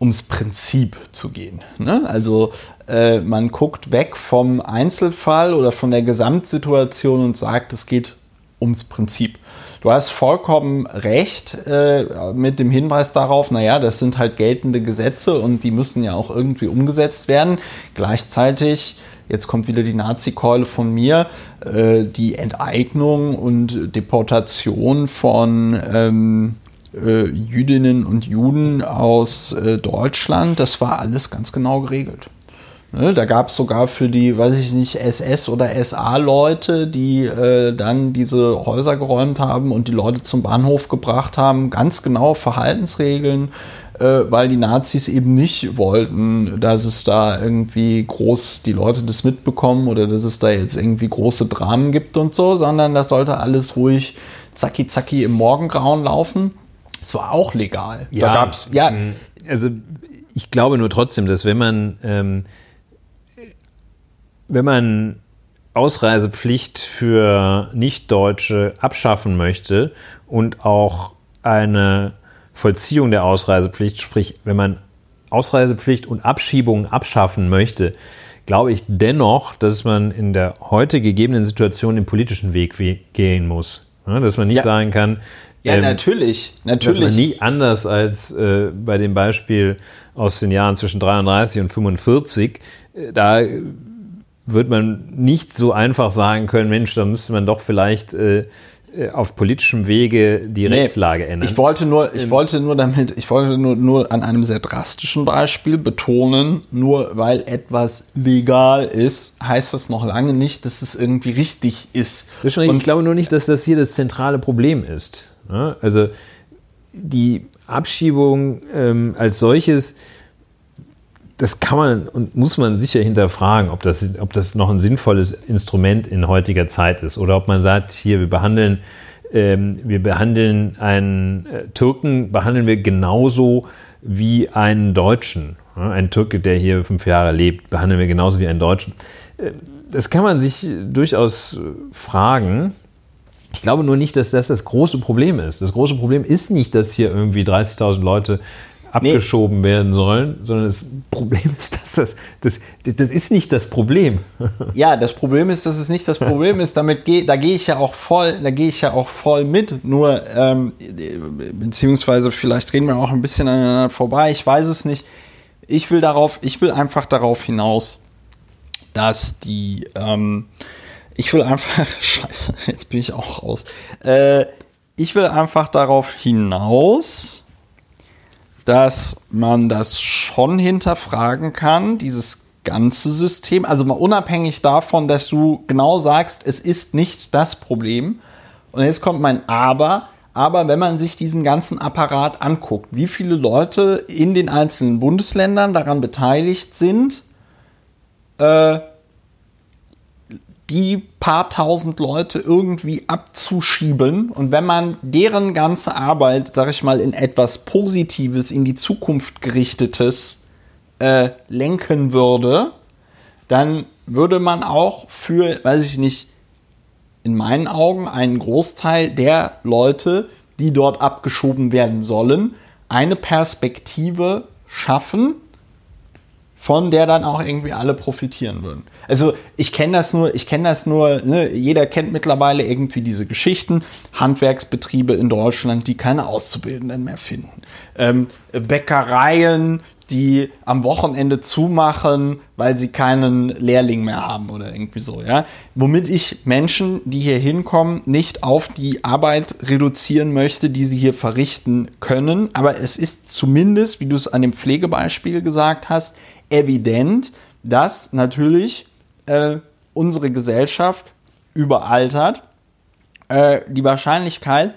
ums Prinzip zu gehen. Ne? Also äh, man guckt weg vom Einzelfall oder von der Gesamtsituation und sagt, es geht ums Prinzip. Du hast vollkommen recht äh, mit dem Hinweis darauf, naja, das sind halt geltende Gesetze und die müssen ja auch irgendwie umgesetzt werden. Gleichzeitig jetzt kommt wieder die Nazi-Keule von mir, äh, die Enteignung und Deportation von ähm, äh, Jüdinnen und Juden aus äh, Deutschland, das war alles ganz genau geregelt. Ne, da gab es sogar für die, weiß ich nicht, SS- oder SA-Leute, die äh, dann diese Häuser geräumt haben und die Leute zum Bahnhof gebracht haben, ganz genau Verhaltensregeln, äh, weil die Nazis eben nicht wollten, dass es da irgendwie groß die Leute das mitbekommen oder dass es da jetzt irgendwie große Dramen gibt und so, sondern das sollte alles ruhig zacki zacki im Morgengrauen laufen. Es war auch legal. Ja, da gab's, ja. Mm, also ich glaube nur trotzdem, dass wenn man, ähm, wenn man Ausreisepflicht für Nichtdeutsche abschaffen möchte und auch eine Vollziehung der Ausreisepflicht, sprich, wenn man Ausreisepflicht und Abschiebungen abschaffen möchte, glaube ich dennoch, dass man in der heute gegebenen Situation den politischen Weg gehen muss. Ja, dass man nicht ja. sagen kann, ja, ähm, natürlich, natürlich. Dass man nie anders als äh, bei dem Beispiel aus den Jahren zwischen 33 und 45, äh, da wird man nicht so einfach sagen können, Mensch, da müsste man doch vielleicht äh, äh, auf politischem Wege die nee, Rechtslage ändern. Ich wollte nur, ich ähm, wollte nur damit, ich wollte nur, nur an einem sehr drastischen Beispiel betonen, nur weil etwas legal ist, heißt das noch lange nicht, dass es irgendwie richtig ist. ist Und ich glaube nur nicht, dass das hier das zentrale Problem ist. Also die Abschiebung ähm, als solches das kann man und muss man sicher hinterfragen, ob das, ob das noch ein sinnvolles Instrument in heutiger Zeit ist oder ob man sagt, hier, wir behandeln, ähm, wir behandeln einen äh, Türken, behandeln wir genauso wie einen Deutschen. Ja, ein Türke, der hier fünf Jahre lebt, behandeln wir genauso wie einen Deutschen. Äh, das kann man sich durchaus fragen. Ich glaube nur nicht, dass das das große Problem ist. Das große Problem ist nicht, dass hier irgendwie 30.000 Leute abgeschoben nee. werden sollen, sondern das Problem ist, dass das, das, das ist nicht das Problem. Ja, das Problem ist, dass es nicht das Problem ist. Damit gehe, da gehe ich ja auch voll, da gehe ich ja auch voll mit. Nur, ähm, beziehungsweise vielleicht reden wir auch ein bisschen aneinander vorbei. Ich weiß es nicht. Ich will darauf, ich will einfach darauf hinaus, dass die, ähm, ich will einfach, scheiße, jetzt bin ich auch raus. Äh, ich will einfach darauf hinaus, dass man das schon hinterfragen kann, dieses ganze System. Also mal unabhängig davon, dass du genau sagst, es ist nicht das Problem. Und jetzt kommt mein Aber. Aber wenn man sich diesen ganzen Apparat anguckt, wie viele Leute in den einzelnen Bundesländern daran beteiligt sind, äh, die paar tausend Leute irgendwie abzuschieben. Und wenn man deren ganze Arbeit, sag ich mal, in etwas Positives, in die Zukunft gerichtetes äh, lenken würde, dann würde man auch für, weiß ich nicht, in meinen Augen einen Großteil der Leute, die dort abgeschoben werden sollen, eine Perspektive schaffen, von der dann auch irgendwie alle profitieren würden. Also ich kenne das nur, ich kenne das nur, ne? jeder kennt mittlerweile irgendwie diese Geschichten, Handwerksbetriebe in Deutschland, die keine Auszubildenden mehr finden. Ähm, Bäckereien, die am Wochenende zumachen, weil sie keinen Lehrling mehr haben oder irgendwie so, ja. Womit ich Menschen, die hier hinkommen, nicht auf die Arbeit reduzieren möchte, die sie hier verrichten können. Aber es ist zumindest, wie du es an dem Pflegebeispiel gesagt hast, evident, dass natürlich äh, unsere Gesellschaft überaltert. Äh, die Wahrscheinlichkeit,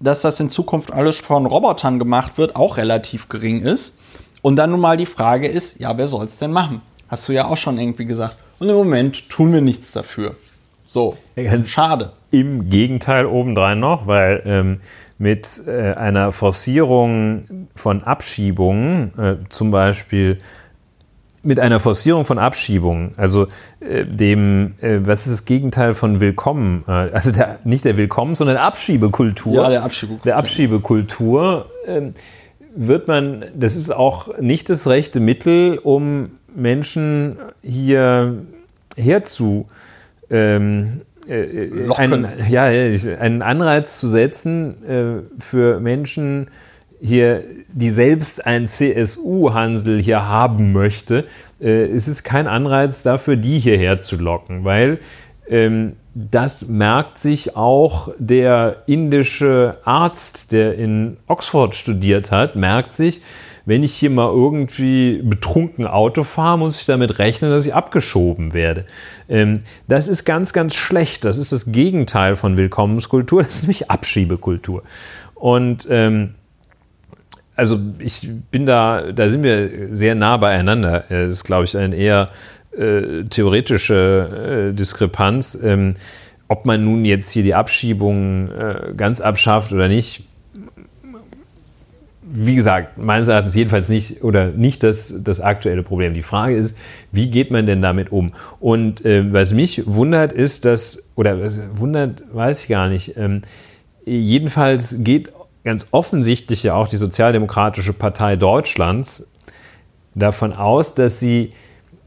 dass das in Zukunft alles von Robotern gemacht wird, auch relativ gering ist. Und dann nun mal die Frage ist, ja, wer soll es denn machen? Hast du ja auch schon irgendwie gesagt. Und im Moment tun wir nichts dafür. So, schade. Im Gegenteil obendrein noch, weil ähm, mit äh, einer Forcierung von Abschiebungen, äh, zum Beispiel mit einer Forcierung von Abschiebungen, also äh, dem, äh, was ist das Gegenteil von Willkommen? Äh, also der, nicht der Willkommen, sondern Abschiebekultur. Ja, der Abschiebekultur. Der Abschiebekultur ähm, wird man, das ist auch nicht das rechte Mittel, um Menschen hier herzu ähm, äh, äh einen, ja, einen Anreiz zu setzen äh, für Menschen, hier, die selbst ein CSU-Hansel hier haben möchte, äh, ist es kein Anreiz dafür, die hierher zu locken, weil ähm, das merkt sich auch der indische Arzt, der in Oxford studiert hat, merkt sich, wenn ich hier mal irgendwie betrunken Auto fahre, muss ich damit rechnen, dass ich abgeschoben werde. Ähm, das ist ganz, ganz schlecht. Das ist das Gegenteil von Willkommenskultur. Das ist nämlich Abschiebekultur. Und ähm, also ich bin da, da sind wir sehr nah beieinander. Das ist, glaube ich, eine eher äh, theoretische äh, Diskrepanz. Ähm, ob man nun jetzt hier die Abschiebung äh, ganz abschafft oder nicht, wie gesagt, meines Erachtens jedenfalls nicht oder nicht das, das aktuelle Problem. Die Frage ist, wie geht man denn damit um? Und äh, was mich wundert, ist, dass, oder was wundert, weiß ich gar nicht, ähm, jedenfalls geht ganz offensichtlich ja auch die Sozialdemokratische Partei Deutschlands davon aus, dass sie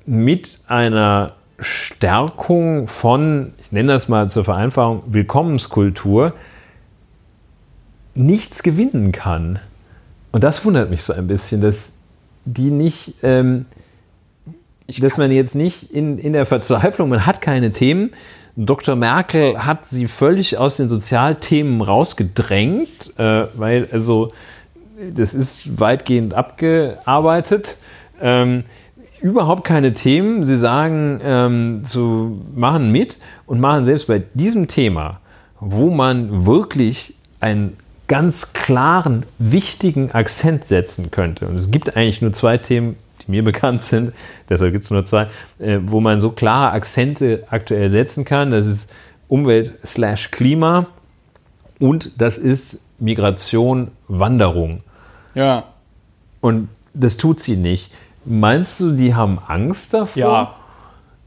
mit einer Stärkung von, ich nenne das mal zur Vereinfachung, Willkommenskultur nichts gewinnen kann. Und das wundert mich so ein bisschen, dass die nicht, ähm, dass man jetzt nicht in, in der Verzweiflung, man hat keine Themen, Dr. Merkel hat sie völlig aus den Sozialthemen rausgedrängt, äh, weil also das ist weitgehend abgearbeitet. Ähm, überhaupt keine Themen. Sie sagen, ähm, zu machen mit und machen selbst bei diesem Thema, wo man wirklich einen ganz klaren, wichtigen Akzent setzen könnte. Und es gibt eigentlich nur zwei Themen, die mir bekannt sind, deshalb gibt es nur zwei, äh, wo man so klare Akzente aktuell setzen kann. Das ist Umwelt slash Klima und das ist Migration, Wanderung. Ja. Und das tut sie nicht. Meinst du, die haben Angst davor? Ja.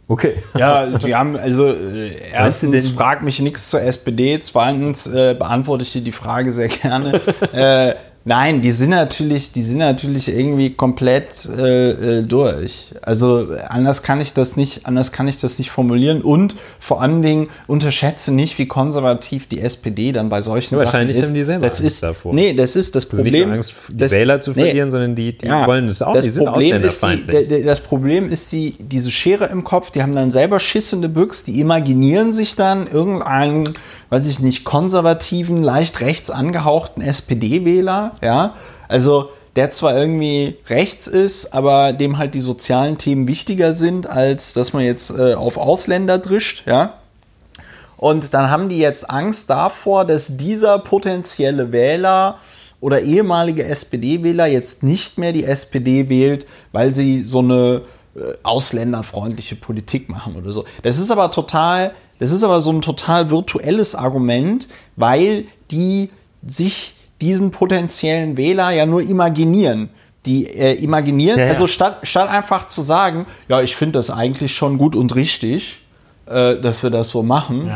Okay. Ja, die haben, also äh, erstens frag mich nichts zur SPD, zweitens äh, beantworte ich dir die Frage sehr gerne. äh, Nein, die sind natürlich, die sind natürlich irgendwie komplett äh, äh, durch. Also anders kann ich das nicht, anders kann ich das nicht formulieren. Und vor allen Dingen unterschätze nicht, wie konservativ die SPD dann bei solchen ja, Sachen wahrscheinlich ist. haben die selber das Angst ist, davor. Nee, das ist das Also nicht Problem. nur Angst, die das, Wähler zu nee, verlieren, sondern die, die ja, wollen das auch. das die sind Problem ist die, der- Das Problem ist die, diese Schere im Kopf, die haben dann selber schissende Büchs, die imaginieren sich dann irgendeinen, weiß ich nicht, konservativen, leicht rechts angehauchten SPD-Wähler, ja. Also der zwar irgendwie rechts ist, aber dem halt die sozialen Themen wichtiger sind, als dass man jetzt äh, auf Ausländer drischt, ja. Und dann haben die jetzt Angst davor, dass dieser potenzielle Wähler oder ehemalige SPD-Wähler jetzt nicht mehr die SPD wählt, weil sie so eine äh, ausländerfreundliche Politik machen oder so. Das ist aber total, das ist aber so ein total virtuelles Argument, weil die sich diesen potenziellen Wähler ja nur imaginieren. Die äh, imaginieren, Ja, ja. also statt, statt einfach zu sagen, ja, ich finde das eigentlich schon gut und richtig, äh, dass wir das so machen,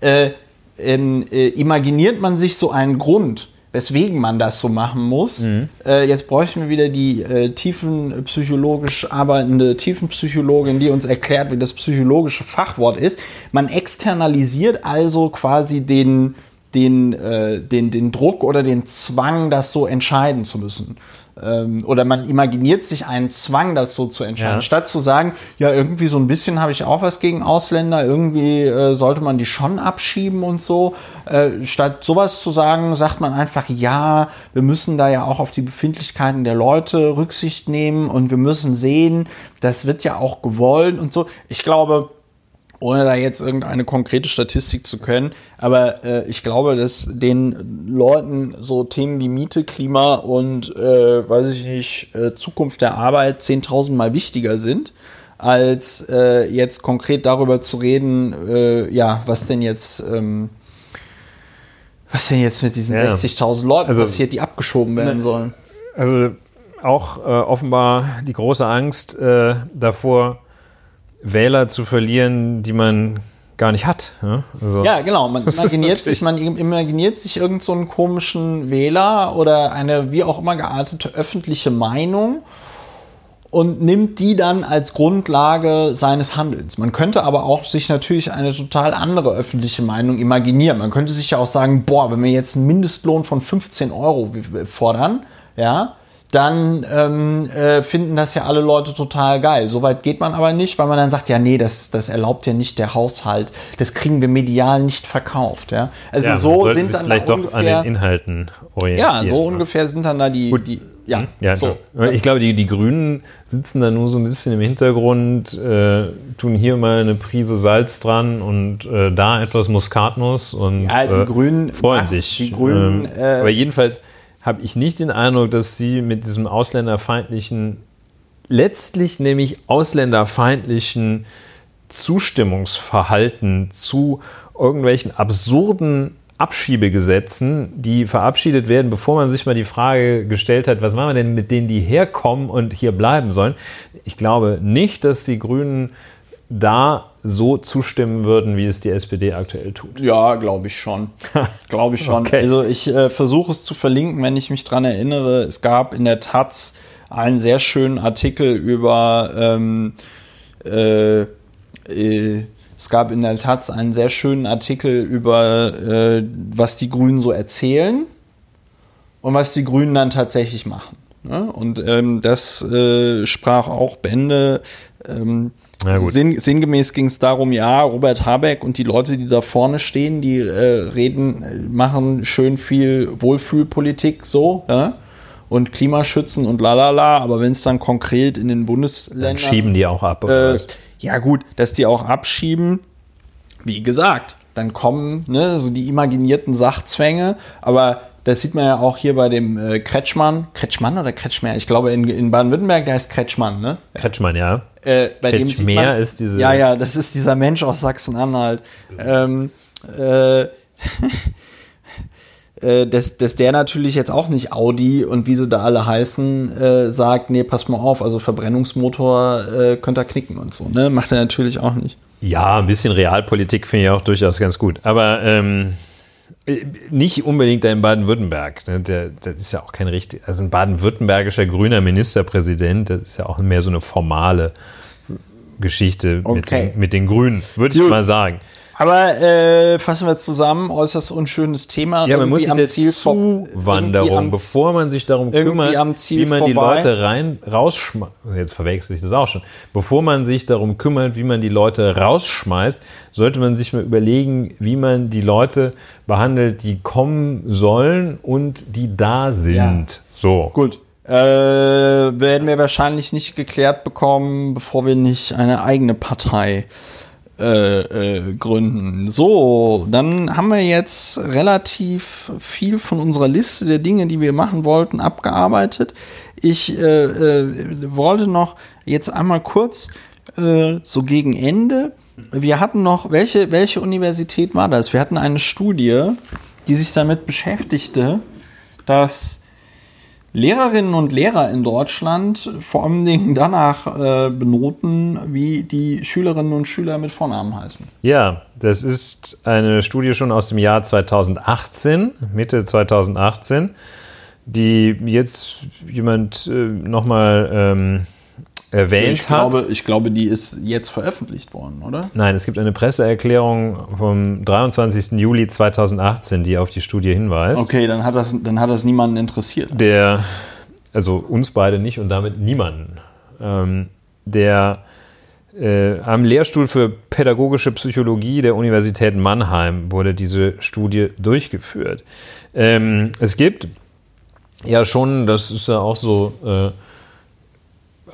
äh, ähm, äh, imaginiert man sich so einen Grund, weswegen man das so machen muss. Mhm. Äh, jetzt bräuchten wir wieder die äh, tiefenpsychologisch arbeitende Tiefenpsychologin, die uns erklärt, wie das psychologische Fachwort ist. Man externalisiert also quasi den, den, äh, den, den Druck oder den Zwang, das so entscheiden zu müssen. Ähm, oder man imaginiert sich einen Zwang, das so zu entscheiden, Ja. statt zu sagen, ja, irgendwie so ein bisschen habe ich auch was gegen Ausländer, irgendwie äh, sollte man die schon abschieben und so. Äh, statt sowas zu sagen, sagt man einfach, ja, wir müssen da ja auch auf die Befindlichkeiten der Leute Rücksicht nehmen und wir müssen sehen, das wird ja auch gewollt und so. Ich glaube, ohne da jetzt irgendeine konkrete Statistik zu können, aber äh, ich glaube, dass den Leuten so Themen wie Miete, Klima und, äh, weiß ich nicht, äh, Zukunft der Arbeit 10.000 Mal wichtiger sind, als äh, jetzt konkret darüber zu reden, äh, ja, was denn jetzt, ähm, was denn jetzt mit diesen Ja. 60.000 Leuten Also- passiert, die abgeschoben werden sollen. Also auch äh, offenbar die große Angst äh, davor, Wähler zu verlieren, die man gar nicht hat. Ja, also, Ja, genau. Man imaginiert sich, man imaginiert sich irgend so einen komischen Wähler oder eine wie auch immer geartete öffentliche Meinung und nimmt die dann als Grundlage seines Handelns. Man könnte aber auch sich natürlich eine total andere öffentliche Meinung imaginieren. Man könnte sich ja auch sagen, boah, wenn wir jetzt einen Mindestlohn von 15 Euro fordern, ja, dann ähm, äh, finden das ja alle Leute total geil. Soweit geht man aber nicht, weil man dann sagt, ja, nee, das, das erlaubt ja nicht der Haushalt. Das kriegen wir medial nicht verkauft. Ja? Also ja, so sind dann vielleicht da doch an ungefähr, den Inhalten orientieren. ja, so ungefähr sind dann da die, die ja, Hm? Ja, so. Ich glaube, die, die Grünen sitzen da nur so ein bisschen im Hintergrund, äh, tun hier mal eine Prise Salz dran und äh, da etwas Muskatnuss und Ja, die äh, Grünen freuen ach, sich. die Grünen, Ähm, äh, aber jedenfalls habe ich nicht den Eindruck, dass sie mit diesem ausländerfeindlichen, letztlich nämlich ausländerfeindlichen Zustimmungsverhalten zu irgendwelchen absurden Abschiebegesetzen, die verabschiedet werden, bevor man sich mal die Frage gestellt hat, was machen wir denn mit denen, die herkommen und hier bleiben sollen. Ich glaube nicht, dass die Grünen da so zustimmen würden, wie es die SPD aktuell tut. Ja, glaube ich schon. glaube ich schon. Okay. Also ich äh, versuche es zu verlinken, wenn ich mich dran erinnere. Es gab in der Taz einen sehr schönen Artikel über ähm, äh, äh, es gab in der Taz einen sehr schönen Artikel über äh, was die Grünen so erzählen und was die Grünen dann tatsächlich machen. Ne? Und ähm, das äh, sprach auch Bände. Ähm, Sinn, sinngemäß ging es darum, ja, Robert Habeck und die Leute, die da vorne stehen, die äh, reden, machen schön viel Wohlfühlpolitik so, ja? und Klimaschützen und lalala, aber wenn es dann konkret in den Bundesländern Dann schieben die auch ab. Äh, ja, gut, dass die auch abschieben. Wie gesagt, dann kommen ne, so die imaginierten Sachzwänge, aber das sieht man ja auch hier bei dem äh, Kretschmann. Kretschmann oder Kretschmer? Ich glaube, in, in Baden-Württemberg, der heißt Kretschmann, ne? Kretschmann, ja. Äh, bei dem sieht Kretschmer man's- ist diese- Ja, ja, das ist dieser Mensch aus Sachsen-Anhalt. Ähm, äh, äh, dass, dass der natürlich jetzt auch nicht Audi und wie sie da alle heißen, äh, sagt, nee, pass mal auf, also Verbrennungsmotor äh, könnt ihr knicken und so. Ne? Macht er natürlich auch nicht. Ja, ein bisschen Realpolitik finde ich auch durchaus ganz gut. Aber ähm, nicht unbedingt in Baden-Württemberg. Ne? Der, das ist ja auch kein richtig, also ein baden-württembergischer grüner Ministerpräsident, das ist ja auch mehr so eine formale Geschichte okay. mit, den, mit den Grünen, würde ich mal sagen. Aber äh, fassen wir zusammen, äußerst unschönes Thema. Ja, man muss sich am der Ziel Zuwanderung, bevor man sich darum kümmert, wie man vorbei. die Leute rein rausschmeißt, jetzt verwechsel ich das auch schon, bevor man sich darum kümmert, wie man die Leute rausschmeißt, sollte man sich mal überlegen, wie man die Leute behandelt, die kommen sollen und die da sind. Ja. So. Gut. Äh, werden wir wahrscheinlich nicht geklärt bekommen, bevor wir nicht eine eigene Partei äh, äh, gründen. So, dann haben wir jetzt relativ viel von unserer Liste der Dinge, die wir machen wollten, abgearbeitet. Ich äh, äh wollte noch jetzt einmal kurz äh, so gegen Ende. Wir hatten noch, welche, welche Universität war das? Wir hatten eine Studie, die sich damit beschäftigte, dass Lehrerinnen und Lehrer in Deutschland vor allen Dingen danach äh, benoten, wie die Schülerinnen und Schüler mit Vornamen heißen. Ja, das ist eine Studie schon aus dem Jahr 2018, Mitte 2018, die jetzt jemand äh, nochmal ähm, erwähnt ich hat. Glaube, ich glaube, die ist jetzt veröffentlicht worden, oder? Nein, es gibt eine Presseerklärung vom 23. Juli 2018, die auf die Studie hinweist. Okay, dann hat das, dann hat das niemanden interessiert. Der, also uns beide nicht und damit niemanden. Ähm, der äh, am Lehrstuhl für pädagogische Psychologie der Universität Mannheim wurde diese Studie durchgeführt. Ähm, es gibt ja schon, das ist ja auch so äh,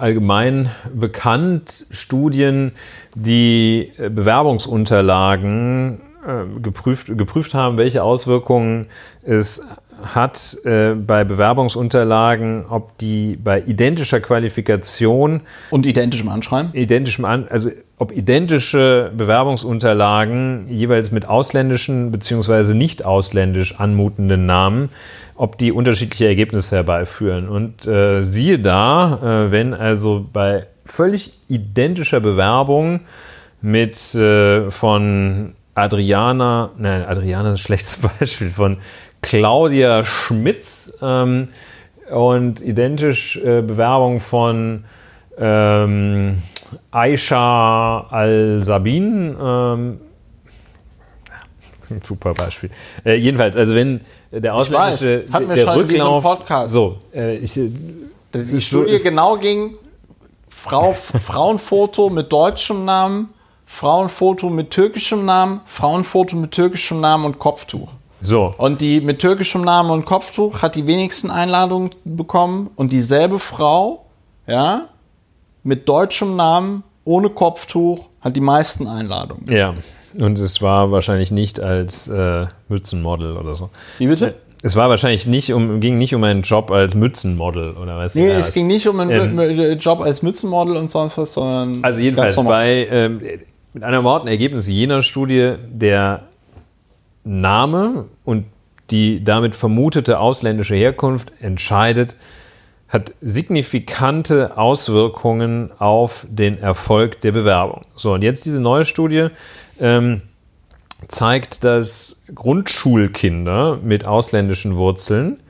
allgemein bekannt. Studien, die äh, Bewerbungsunterlagen äh, geprüft, geprüft haben, welche Auswirkungen es hat äh, bei Bewerbungsunterlagen, ob die bei identischer Qualifikation und identischem Anschreiben, identischem An, also ob identische Bewerbungsunterlagen jeweils mit ausländischen bzw. nicht ausländisch anmutenden Namen, ob die unterschiedliche Ergebnisse herbeiführen. Und äh, siehe da, äh, wenn also bei völlig identischer Bewerbung mit äh, von Adriana, nein, Adriana ist ein schlechtes Beispiel, von Claudia Schmitz ähm, und identisch äh, Bewerbung von ähm, Aisha Al-Sabin. Ähm, super Beispiel. Äh, jedenfalls, also wenn der ausländische ich weiß, der schon Rücklauf, Podcast. So, äh, ich, äh, die Studie so, genau ging Frau, Frauenfoto mit deutschem Namen, Frauenfoto mit türkischem Namen, Frauenfoto mit türkischem Namen und Kopftuch. So. Und die mit türkischem Namen und Kopftuch hat die wenigsten Einladungen bekommen und dieselbe Frau, ja, mit deutschem Namen ohne Kopftuch hat die meisten Einladungen. Ja. Und es war wahrscheinlich nicht als äh, Mützenmodel oder so. Wie bitte? Es war wahrscheinlich nicht um, ging nicht um einen Job als Mützenmodel oder was? Nee, es ging nicht um einen ähm, Job als Mützenmodel und sonst was, sondern. Also jedenfalls bei, ähm, mit anderen Worten, Ergebnisse jener Studie, der Name und die damit vermutete ausländische Herkunft entscheidet, hat signifikante Auswirkungen auf den Erfolg der Bewerbung. So, und jetzt diese neue Studie ähm, zeigt, dass Grundschulkinder mit ausländischen Wurzeln,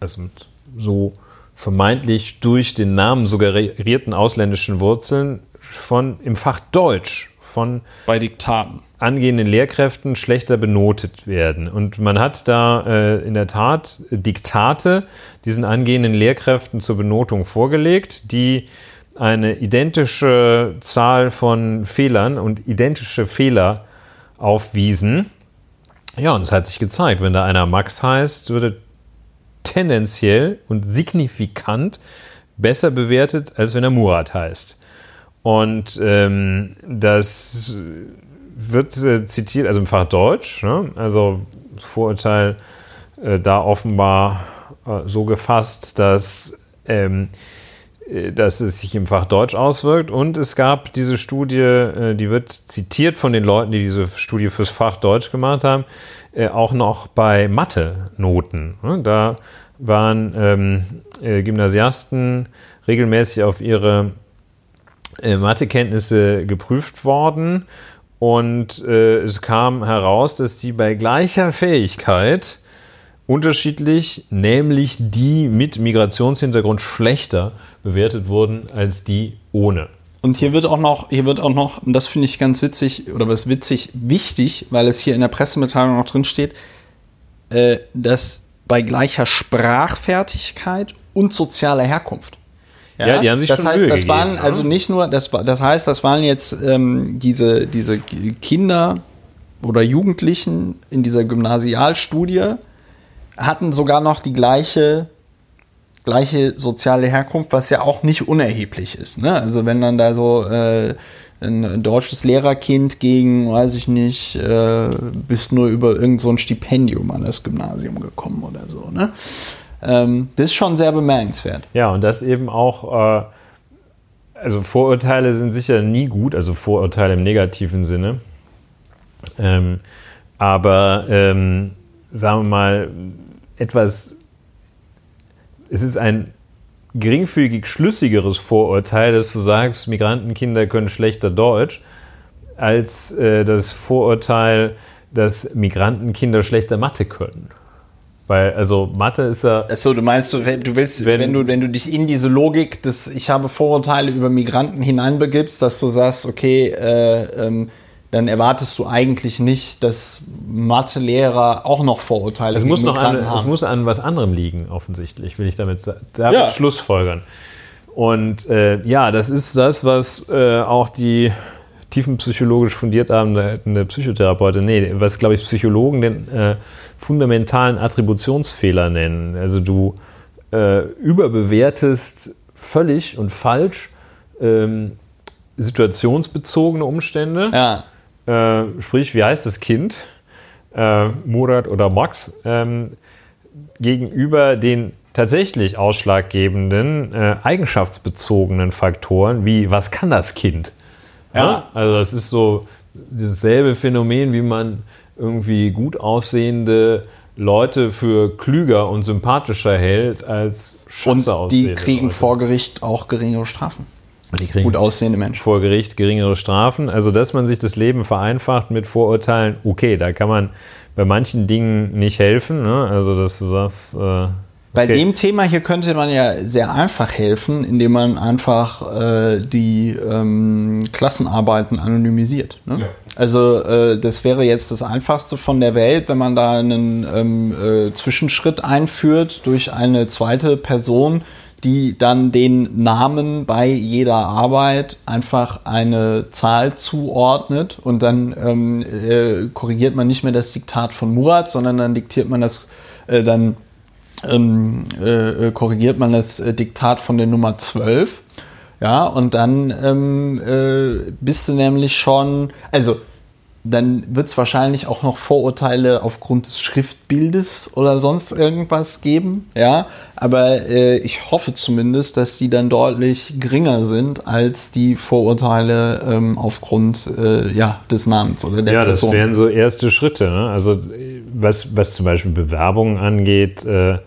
also mit so vermeintlich durch den Namen suggerierten ausländischen Wurzeln, von im Fach Deutsch von bei Diktaten angehenden Lehrkräften schlechter benotet werden. Und man hat da äh, in der Tat Diktate diesen angehenden Lehrkräften zur Benotung vorgelegt, die eine identische Zahl von Fehlern und identische Fehler aufwiesen. Ja, und es hat sich gezeigt, wenn da einer Max heißt, würde tendenziell und signifikant besser bewertet, als wenn er Murat heißt. Und ähm, das wird äh, zitiert, also im Fach Deutsch, ne? also das Vorurteil äh, da offenbar äh, so gefasst, dass ähm, äh, dass es sich im Fach Deutsch auswirkt. Und es gab diese Studie, äh, die wird zitiert von den Leuten, die diese Studie fürs Fach Deutsch gemacht haben, äh, auch noch bei Mathe-Noten. Da waren ähm, Gymnasiasten regelmäßig auf ihre Mathekenntnisse geprüft worden. Und äh, es kam heraus, dass sie bei gleicher Fähigkeit unterschiedlich, nämlich die mit Migrationshintergrund schlechter bewertet wurden als die ohne. Und hier wird auch noch, hier wird auch noch, und das finde ich ganz witzig, oder was witzig, wichtig, weil es hier in der Pressemitteilung noch drin steht, äh, dass bei gleicher Sprachfertigkeit und sozialer Herkunft. Ja, ja die haben sich das schon heißt, Mühe das gegeben, waren ne? also nicht nur, das, das heißt, das waren jetzt ähm, diese, diese Kinder oder Jugendlichen in dieser Gymnasialstudie, hatten sogar noch die gleiche, gleiche soziale Herkunft, was ja auch nicht unerheblich ist. Ne? Also wenn dann da so äh, ein deutsches Lehrerkind gegen, weiß ich nicht, äh, bist nur über irgendein so ein Stipendium an das Gymnasium gekommen oder so. Ne? Ähm, das ist schon sehr bemerkenswert. Ja, und das eben auch, äh, also Vorurteile sind sicher nie gut, also Vorurteile im negativen Sinne. Ähm, aber ähm, sagen wir mal, etwas, es ist ein geringfügig schlüssigeres Vorurteil, dass du sagst, Migrantenkinder können schlechter Deutsch, als äh, das Vorurteil, dass Migrantenkinder schlechter Mathe können. Weil, also Mathe ist ja. Achso, du meinst, du, du willst, wenn, wenn, du, wenn du dich in diese Logik des Ich habe Vorurteile über Migranten hineinbegibst, dass du sagst, okay, äh, ähm, dann erwartest du eigentlich nicht, dass Mathelehrer auch noch Vorurteile es muss noch an, haben. Es muss an was anderem liegen, offensichtlich, will ich damit, damit Ja. Schlussfolgern. Und äh, ja, das ist das, was äh, auch die tiefenpsychologisch fundiert arbeitende Psychotherapeutin, nee, was glaube ich Psychologen den äh, fundamentalen Attributionsfehler nennen. Also du äh, überbewertest völlig und falsch ähm, situationsbezogene Umstände. ja. Äh, sprich, wie heißt das Kind? Äh, Murat oder Max? Ähm, gegenüber den tatsächlich ausschlaggebenden, äh, eigenschaftsbezogenen Faktoren, wie was kann das Kind? Ja. Also das ist so dasselbe Phänomen, wie man irgendwie gut aussehende Leute für klüger und sympathischer hält als Und scheiße die kriegen Leute. vor Gericht auch geringere Strafen. die kriegen Gut aussehende Menschen. vor Gericht geringere Strafen. Also, dass man sich das Leben vereinfacht mit Vorurteilen, okay, da kann man bei manchen Dingen nicht helfen. Ne? Also, dass du sagst, äh, Bei okay. dem Thema hier könnte man ja sehr einfach helfen, indem man einfach äh, die ähm, Klassenarbeiten anonymisiert. Ne? Ja. Also äh, das wäre jetzt das Einfachste von der Welt, wenn man da einen ähm, äh, Zwischenschritt einführt durch eine zweite Person, die dann den Namen bei jeder Arbeit einfach eine Zahl zuordnet und dann ähm, äh, korrigiert man nicht mehr das Diktat von Murat, sondern dann diktiert man das äh, dann ähm, äh, äh, korrigiert man das äh, Diktat von der Nummer 12. Ja, und dann ähm, äh, bist du nämlich schon, also dann wird es wahrscheinlich auch noch Vorurteile aufgrund des Schriftbildes oder sonst irgendwas geben, ja. Aber äh, ich hoffe zumindest, dass die dann deutlich geringer sind als die Vorurteile ähm, aufgrund äh, ja, des Namens oder der ja, das Person. wären so erste Schritte. Ne? Also, was, was zum Beispiel Bewerbungen angeht, äh,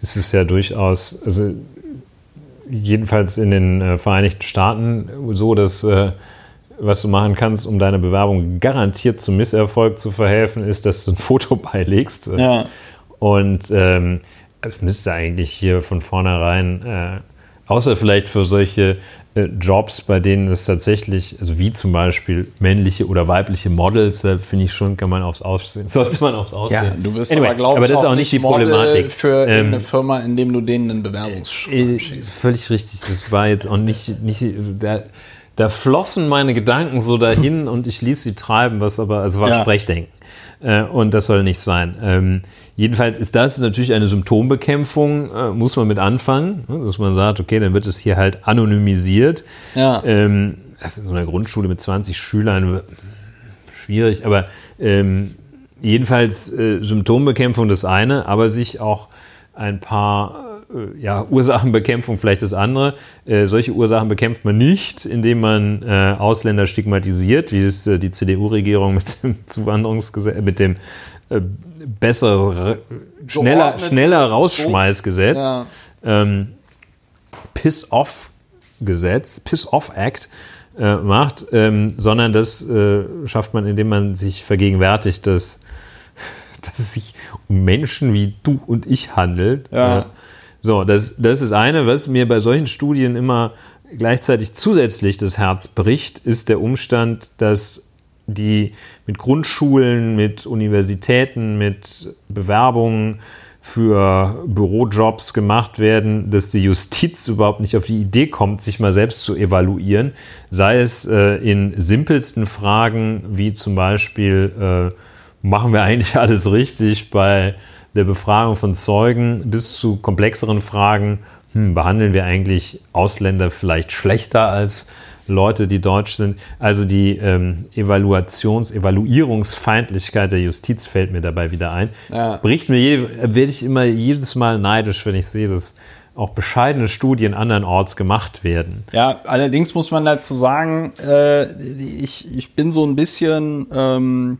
ist es ja durchaus, also jedenfalls in den äh, Vereinigten Staaten so, dass äh, was du machen kannst, um deine Bewerbung garantiert zum Misserfolg zu verhelfen, ist, dass du ein Foto beilegst. ja. Und ähm, es müsste eigentlich hier von vornherein, äh, außer vielleicht für solche äh, Jobs, bei denen es tatsächlich, also wie zum Beispiel männliche oder weibliche Models, da finde ich schon, kann man aufs Aussehen, sollte man aufs Aussehen. Ja, du wirst Anyway, aber, glaube aber das ist auch nicht die Model Problematik. für Ähm, eine Firma, indem du denen einen Bewerbungsschreiben äh, schickst. völlig richtig, das war jetzt auch nicht, nicht da, da flossen meine Gedanken so dahin und ich ließ sie treiben, was aber, also war Ja. Sprechdenken. Äh, und das soll nicht sein. Ähm, jedenfalls ist das natürlich eine Symptombekämpfung, äh, muss man mit anfangen, ne, dass man sagt, okay, dann wird es hier halt anonymisiert. Ja. Ähm, das ist in so einer Grundschule mit 20 Schülern schwierig, aber ähm, jedenfalls äh, Symptombekämpfung das eine, aber sich auch ein paar äh, ja, Ursachenbekämpfung vielleicht das andere. Äh, solche Ursachen bekämpft man nicht, indem man äh, Ausländer stigmatisiert, wie es äh, die CDU-Regierung mit dem Zuwanderungsgesetz, mit dem äh, bessere, schneller, schneller Rausschmeißgesetz, ja. ähm, Piss-Off-Gesetz, Piss-Off-Act äh, macht, ähm, sondern das äh, schafft man, indem man sich vergegenwärtigt, dass, dass es sich um Menschen wie du und ich handelt. Ja. So, das, das ist eine, was mir bei solchen Studien immer gleichzeitig zusätzlich das Herz bricht, ist der Umstand, dass die mit Grundschulen, mit Universitäten, mit Bewerbungen für Bürojobs gemacht werden, dass die Justiz überhaupt nicht auf die Idee kommt, sich mal selbst zu evaluieren, sei es äh, in simpelsten Fragen wie zum Beispiel, äh, machen wir eigentlich alles richtig bei der Befragung von Zeugen bis zu komplexeren Fragen, hm, behandeln wir eigentlich Ausländer vielleicht schlechter als Leute, die deutsch sind. Also die ähm, Evaluations-, Evaluierungsfeindlichkeit der Justiz fällt mir dabei wieder ein. Ja. Bricht mir, werde ich immer jedes Mal neidisch, wenn ich sehe, dass auch bescheidene Studien andernorts gemacht werden. Ja, allerdings muss man dazu sagen, äh, ich, ich bin so ein bisschen. Ähm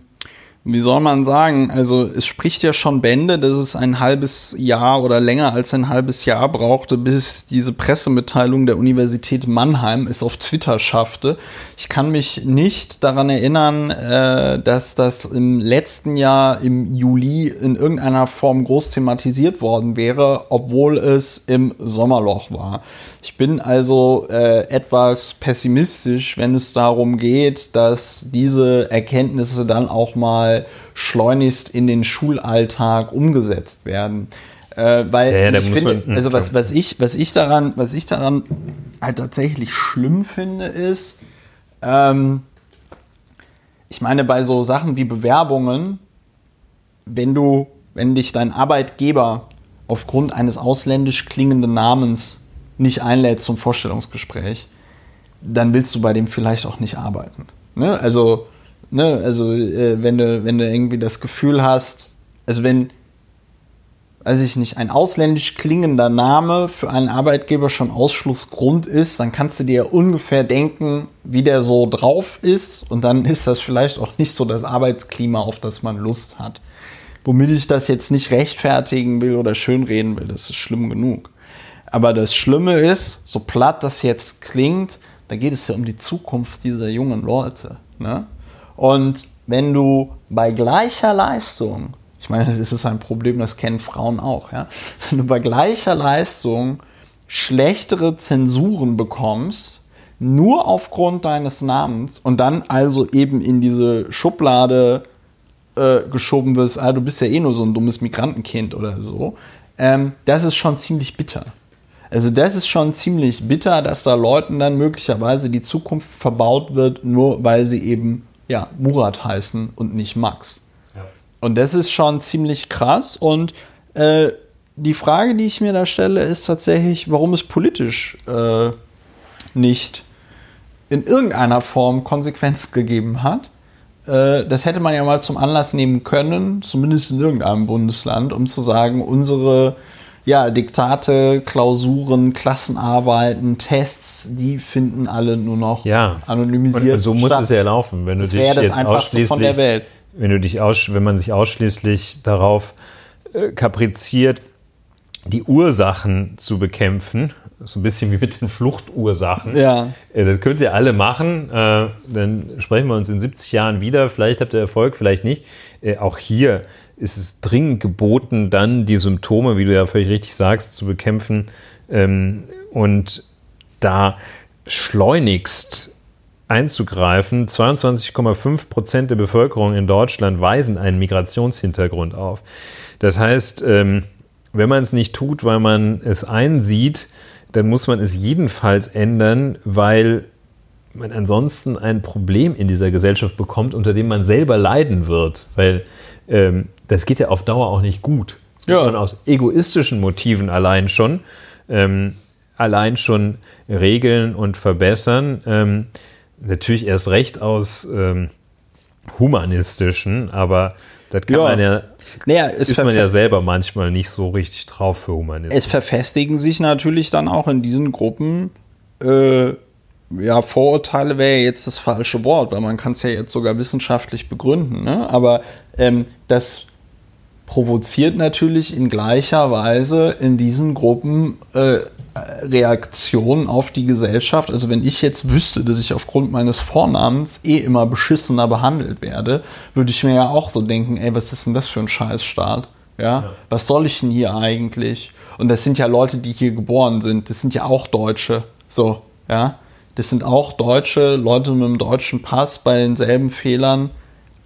wie soll man sagen, also es spricht ja schon Bände, dass es ein halbes Jahr oder länger als ein halbes Jahr brauchte, bis diese Pressemitteilung der Universität Mannheim es auf Twitter schaffte. Ich kann mich nicht daran erinnern, äh, dass das im letzten Jahr im Juli in irgendeiner Form groß thematisiert worden wäre, obwohl es im Sommerloch war. Ich bin also äh, etwas pessimistisch, wenn es darum geht, dass diese Erkenntnisse dann auch mal schleunigst in den Schulalltag umgesetzt werden. Äh, weil ja, ja, ich finde, man, also was, was, ich, was ich daran, was ich daran halt tatsächlich schlimm finde, ist, ähm, ich meine, bei so Sachen wie Bewerbungen, wenn du, wenn dich dein Arbeitgeber aufgrund eines ausländisch klingenden Namens nicht einlädt zum Vorstellungsgespräch, dann willst du bei dem vielleicht auch nicht arbeiten. Ne? Also, ne, also äh, wenn, du, wenn du irgendwie das Gefühl hast, also wenn, weiß ich nicht, ein ausländisch klingender Name für einen Arbeitgeber schon Ausschlussgrund ist, dann kannst du dir ungefähr denken, wie der so drauf ist und dann ist das vielleicht auch nicht so das Arbeitsklima, auf das man Lust hat. Womit ich das jetzt nicht rechtfertigen will oder schönreden will, das ist schlimm genug. Aber das Schlimme ist, so platt das jetzt klingt, da geht es ja um die Zukunft dieser jungen Leute. Ne? Und wenn du bei gleicher Leistung, ich meine, das ist ein Problem, das kennen Frauen auch, ja? wenn du bei gleicher Leistung schlechtere Zensuren bekommst, nur aufgrund deines Namens und dann also eben in diese Schublade äh, geschoben wirst, ah, du bist ja eh nur so ein dummes Migrantenkind oder so, ähm, das ist schon ziemlich bitter. Also das ist schon ziemlich bitter, dass da Leuten dann möglicherweise die Zukunft verbaut wird, nur weil sie eben ja, Murat heißen und nicht Max. Ja. Und das ist schon ziemlich krass. Und äh, die Frage, die ich mir da stelle, ist tatsächlich, warum es politisch äh, nicht in irgendeiner Form Konsequenz gegeben hat. Äh, das hätte man ja mal zum Anlass nehmen können, zumindest in irgendeinem Bundesland, um zu sagen, unsere ja, Diktate, Klausuren, Klassenarbeiten, Tests, die finden alle nur noch ja. anonymisiert. Und so muss es ja laufen, wenn du dich jetzt ausschließlich von der Welt. Wenn du dich aus, wenn man sich ausschließlich darauf äh, kapriziert, die Ursachen zu bekämpfen, so ein bisschen wie mit den Fluchtursachen. Ja. Äh, das könnt ihr alle machen. Äh, dann sprechen wir uns in 70 Jahren wieder. Vielleicht habt ihr Erfolg, vielleicht nicht. Äh, auch hier ist es dringend geboten, dann die Symptome, wie du ja völlig richtig sagst, zu bekämpfen ähm, und da schleunigst einzugreifen. 22,5 Prozent der Bevölkerung in Deutschland weisen einen Migrationshintergrund auf. Das heißt, ähm, wenn man es nicht tut, weil man es einsieht, dann muss man es jedenfalls ändern, weil man ansonsten ein Problem in dieser Gesellschaft bekommt, unter dem man selber leiden wird. Weil ähm, das geht ja auf Dauer auch nicht gut. Das ja. man aus egoistischen Motiven allein schon, ähm, allein schon regeln und verbessern. Ähm, natürlich erst recht aus ähm, humanistischen, aber Das kann Ja. man ja, Naja, es, ist man ja selber manchmal nicht so richtig drauf für Humanismus. es verfestigen sich natürlich dann auch in diesen Gruppen, äh, ja, Vorurteile wäre ja jetzt das falsche Wort, weil man kann es ja jetzt sogar wissenschaftlich begründen, ne? aber ähm, das provoziert natürlich in gleicher Weise in diesen Gruppen äh, Reaktionen auf die Gesellschaft. Also wenn ich jetzt wüsste, dass ich aufgrund meines Vornamens eh immer beschissener behandelt werde, würde ich mir ja auch so denken, ey, was ist denn das für ein Scheißstaat? Ja? Was soll ich denn hier eigentlich? Und das sind ja Leute, die hier geboren sind. Das sind ja auch Deutsche. So, ja. Das sind auch Deutsche, Leute mit einem deutschen Pass bei denselben Fehlern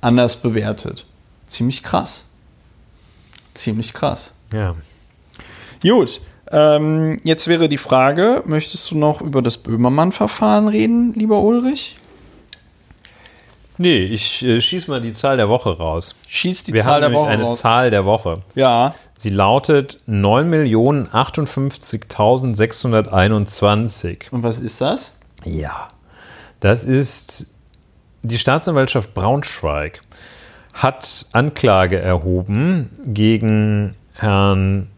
anders bewertet. Ziemlich krass. Ziemlich krass. ja. Gut, ähm, jetzt wäre die Frage, möchtest du noch über das Böhmermann-Verfahren reden, lieber Ulrich? Nee, ich äh, schieß mal die Zahl der Woche raus. Schieß die Wir Zahl haben der Woche eine raus. Zahl der Woche. Ja, Sie lautet 9.058.621. und was ist das? Ja. Das ist die Staatsanwaltschaft Braunschweig hat Anklage erhoben gegen Herrn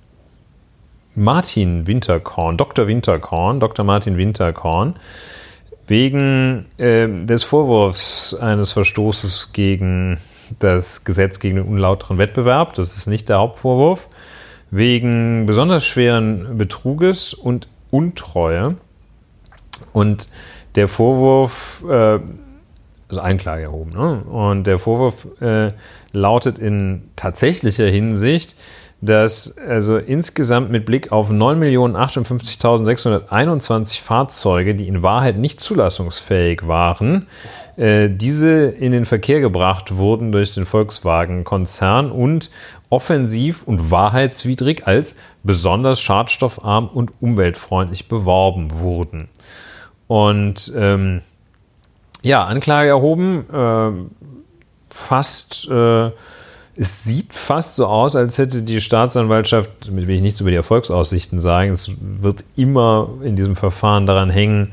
Martin Winterkorn, Dr. Winterkorn, Dr. Martin Winterkorn, wegen ähm, des Vorwurfs eines Verstoßes gegen das Gesetz gegen den unlauteren Wettbewerb. Das ist nicht der Hauptvorwurf. Wegen besonders schweren Betruges und Untreue. Und der Vorwurf, äh, also Einklage erhoben, ne? und der Vorwurf äh, lautet in tatsächlicher Hinsicht, dass also insgesamt mit Blick auf 9.058.621 Fahrzeuge, die in Wahrheit nicht zulassungsfähig waren, äh, diese in den Verkehr gebracht wurden durch den Volkswagen-Konzern und offensiv und wahrheitswidrig als besonders schadstoffarm und umweltfreundlich beworben wurden. Und ähm, ja, Anklage erhoben, ähm, fast, äh, es sieht fast so aus, als hätte die Staatsanwaltschaft, damit will ich nichts über die Erfolgsaussichten sagen, es wird immer in diesem Verfahren daran hängen,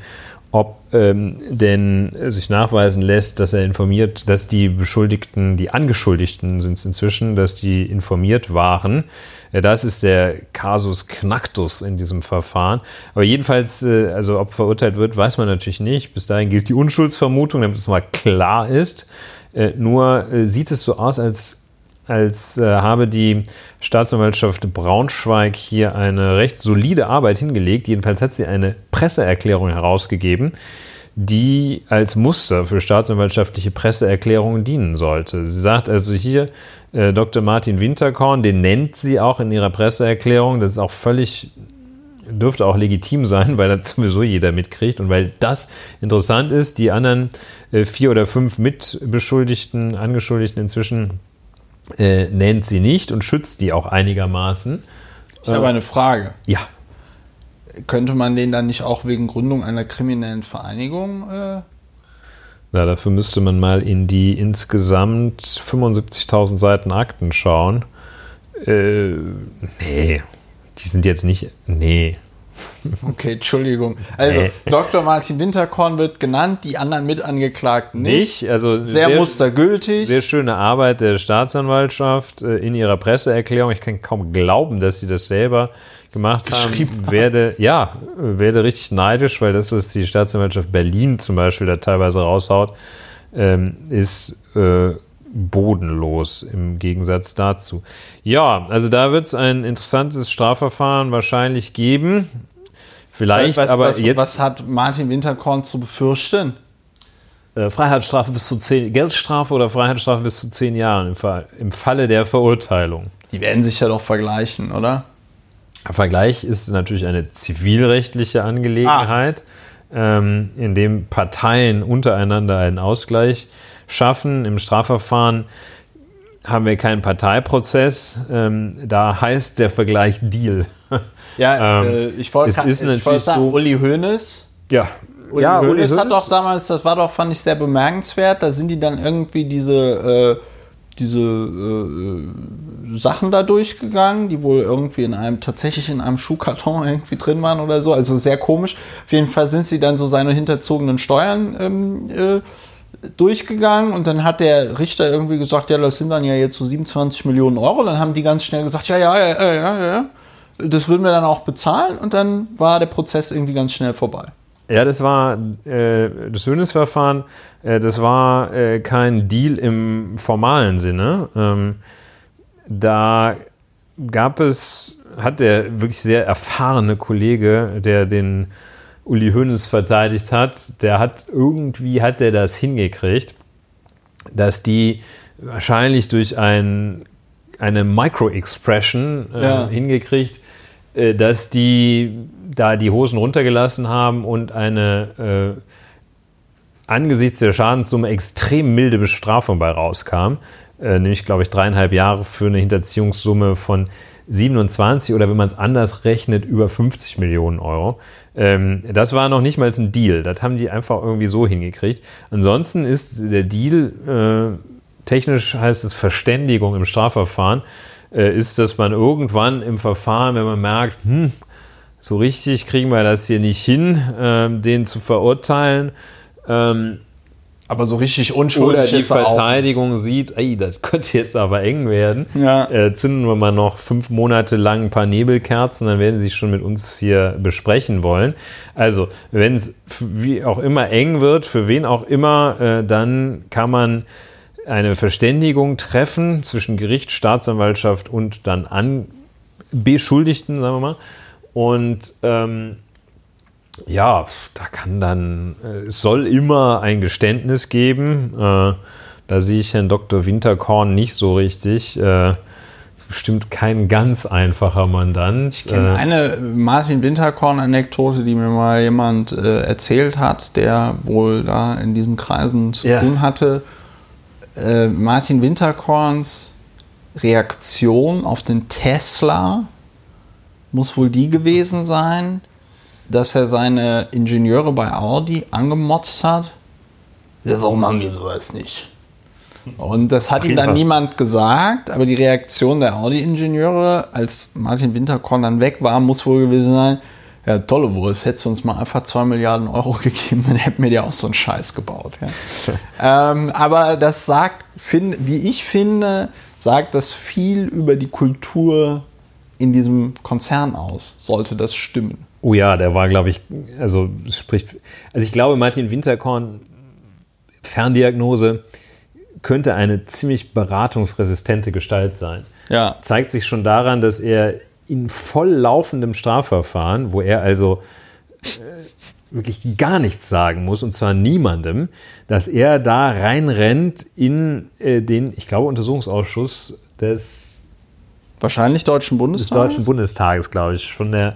ähm, denn sich nachweisen lässt, dass er informiert, dass die Beschuldigten, die Angeschuldigten sind es inzwischen, dass die informiert waren. Äh, Das ist der Casus Knactus in diesem Verfahren. Aber jedenfalls, äh, also ob verurteilt wird, weiß man natürlich nicht. Bis dahin gilt die Unschuldsvermutung, damit es mal klar ist. Äh, Nur sieht es so aus, als als äh, habe die Staatsanwaltschaft Braunschweig hier eine recht solide Arbeit hingelegt. Jedenfalls hat sie eine Presseerklärung herausgegeben, die als Muster für staatsanwaltschaftliche Presseerklärungen dienen sollte. Sie sagt also hier, äh, Dr. Martin Winterkorn, den nennt sie auch in ihrer Presseerklärung, das ist auch völlig dürfte auch legitim sein, weil das sowieso jeder mitkriegt und weil das interessant ist. Die anderen äh, vier oder fünf Mitbeschuldigten, Angeschuldigten inzwischen äh, nennt sie nicht und schützt die auch einigermaßen. Ich habe eine Frage. Ja, Könnte man den dann nicht auch wegen Gründung einer kriminellen Vereinigung? Äh, Na, dafür müsste man mal in die insgesamt 75.000 Seiten Akten schauen. Äh, nee, die sind jetzt nicht. Nee. okay, Entschuldigung. Also, Nee. Dr. Martin Winterkorn wird genannt, die anderen Mitangeklagten nicht. Nicht? Also Sehr mustergültig. Sehr schöne Arbeit der Staatsanwaltschaft äh, in ihrer Presseerklärung. Ich kann kaum glauben, dass sie das selber gemacht haben. Werde, ja, werde richtig neidisch, weil das, was die Staatsanwaltschaft Berlin zum Beispiel da teilweise raushaut, ähm, ist äh, bodenlos im Gegensatz dazu. Ja, also da wird es ein interessantes Strafverfahren wahrscheinlich geben. Vielleicht, was, aber was, jetzt. was hat Martin Winterkorn zu befürchten? Äh, Freiheitsstrafe bis zu zehn, Geldstrafe oder Freiheitsstrafe bis zu zehn Jahren im, Fall, im Falle der Verurteilung. Die werden sich ja doch vergleichen, oder? Der Vergleich ist natürlich eine zivilrechtliche Angelegenheit, ähm, in dem Parteien untereinander einen Ausgleich schaffen. Im Strafverfahren haben wir keinen Parteiprozess. Ähm, da heißt der Vergleich Deal. Ja, Ähm, äh, ich wollte natürlich sagen, so- Uli Hoeneß. ja. Uli ja, Uli Hoeneß hat doch damals, das war doch, fand ich sehr bemerkenswert, da sind die dann irgendwie diese, äh, diese äh, Sachen da durchgegangen, die wohl irgendwie in einem, tatsächlich in einem Schuhkarton irgendwie drin waren oder so, also sehr komisch. Auf jeden Fall sind sie dann so seine hinterzogenen Steuern ähm, äh, durchgegangen und dann hat der Richter irgendwie gesagt, ja, das sind dann ja jetzt so 27 Millionen Euro. Dann haben die ganz schnell gesagt, ja, ja, ja, ja, ja, das würden wir dann auch bezahlen und dann war der Prozess irgendwie ganz schnell vorbei. Ja, das war äh, das Höhnesverfahren, äh, das war äh, kein Deal im formalen Sinne. Ähm, da gab es, hat der wirklich sehr erfahrene Kollege, der den Uli Hoeneß verteidigt hat, der hat irgendwie hat der das hingekriegt, dass die wahrscheinlich durch ein, eine Micro-Expression äh, ja. hingekriegt, äh, dass die da die Hosen runtergelassen haben und eine äh, angesichts der Schadenssumme extrem milde Bestrafung bei rauskam, äh, nämlich glaube ich dreieinhalb Jahre für eine Hinterziehungssumme von 27 oder wenn man es anders rechnet, über 50 Millionen Euro. Ähm, das war noch nicht mal ein Deal. Das haben die einfach irgendwie so hingekriegt. Ansonsten ist der Deal, äh, technisch heißt es Verständigung im Strafverfahren, äh, ist, dass man irgendwann im Verfahren, wenn man merkt, hm, so richtig kriegen wir das hier nicht hin, äh, den zu verurteilen, ähm, aber so richtig unschuldig Oder die Verteidigung sieht, ey, das könnte jetzt aber eng werden. Ja. Äh, zünden wir mal noch fünf Monate lang ein paar Nebelkerzen, dann werden sie sich schon mit uns hier besprechen wollen. Also, wenn es wie auch immer eng wird, für wen auch immer, äh, dann kann man eine Verständigung treffen zwischen Gericht, Staatsanwaltschaft und dann an Beschuldigten, sagen wir mal. Und ähm, ja, da kann dann, äh, es soll immer ein Geständnis geben. Äh, da sehe ich Herrn Dr. Winterkorn nicht so richtig. Äh, ist bestimmt kein ganz einfacher Mandant. Ich kenne äh, eine Martin Winterkorn-Anekdote, die mir mal jemand äh, erzählt hat, der wohl da in diesen Kreisen zu ja. tun hatte. Äh, Martin Winterkorns Reaktion auf den Tesla muss wohl die gewesen sein, dass er seine Ingenieure bei Audi angemotzt hat. Ja, warum haben wir sowas nicht? Und das hat Prima. ihm dann niemand gesagt, aber die Reaktion der Audi-Ingenieure, als Martin Winterkorn dann weg war, muss wohl gewesen sein, ja, tolle Wurst, hättest du uns mal einfach zwei Milliarden Euro gegeben, dann hätten wir dir auch so einen Scheiß gebaut. Ja. ähm, aber das sagt, find, wie ich finde, sagt das viel über die Kultur in diesem Konzern aus, sollte das stimmen. Oh ja, der war, glaube ich, also spricht, also ich glaube, Martin Winterkorn, Ferndiagnose, könnte eine ziemlich beratungsresistente Gestalt sein. Ja. Zeigt sich schon daran, dass er in voll laufendem Strafverfahren, wo er also äh, wirklich gar nichts sagen muss, und zwar niemandem, dass er da reinrennt in äh, den, ich glaube, Untersuchungsausschuss des wahrscheinlich Deutschen Bundestages. Des Deutschen Bundestages, glaube ich, von der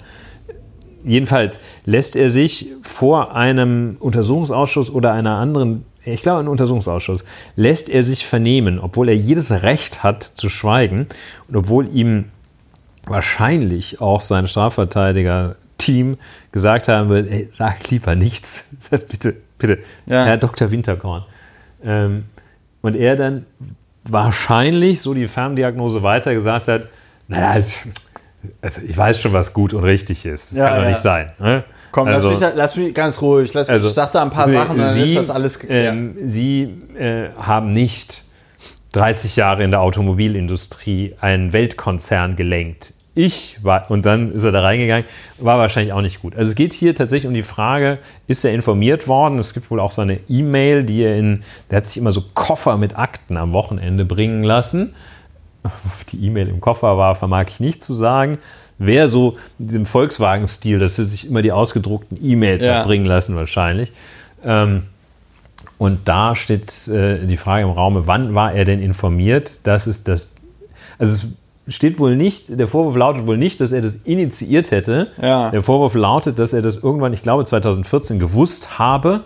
jedenfalls lässt er sich vor einem Untersuchungsausschuss oder einer anderen, ich glaube, ein Untersuchungsausschuss, lässt er sich vernehmen, obwohl er jedes Recht hat zu schweigen und obwohl ihm wahrscheinlich auch sein Strafverteidiger-Team gesagt haben wird, ey, sag lieber nichts, bitte, bitte, ja. Herr Dr. Winterkorn. Ähm, und er dann wahrscheinlich, so die Ferndiagnose weiter gesagt hat, naja, also ich weiß schon, was gut und richtig ist. Das ja, kann doch ja. nicht sein. Ne? Komm, also, lass, mich, lass, mich, ganz ruhig. Lass also, ich sag da ein paar sie, Sachen, dann sie, ist das alles geklärt. Ähm, sie äh, haben nicht 30 Jahre in der Automobilindustrie einen Weltkonzern gelenkt. Ich war, und dann ist er da reingegangen, war wahrscheinlich auch nicht gut. Also es geht hier tatsächlich um die Frage, ist er informiert worden? Es gibt wohl auch so eine E-Mail, die er in, der hat sich immer so Koffer mit Akten am Wochenende bringen lassen die E-Mail im Koffer war, vermag ich nicht zu sagen. Wer so in diesem Volkswagen-Stil, dass sie sich immer die ausgedruckten E-Mails ja. bringen lassen, wahrscheinlich. Ähm, und da steht äh, die Frage im Raum, wann war er denn informiert? Das ist das. Also es steht wohl nicht, der Vorwurf lautet wohl nicht, dass er das initiiert hätte. Ja. Der Vorwurf lautet, dass er das irgendwann, ich glaube 2014, gewusst habe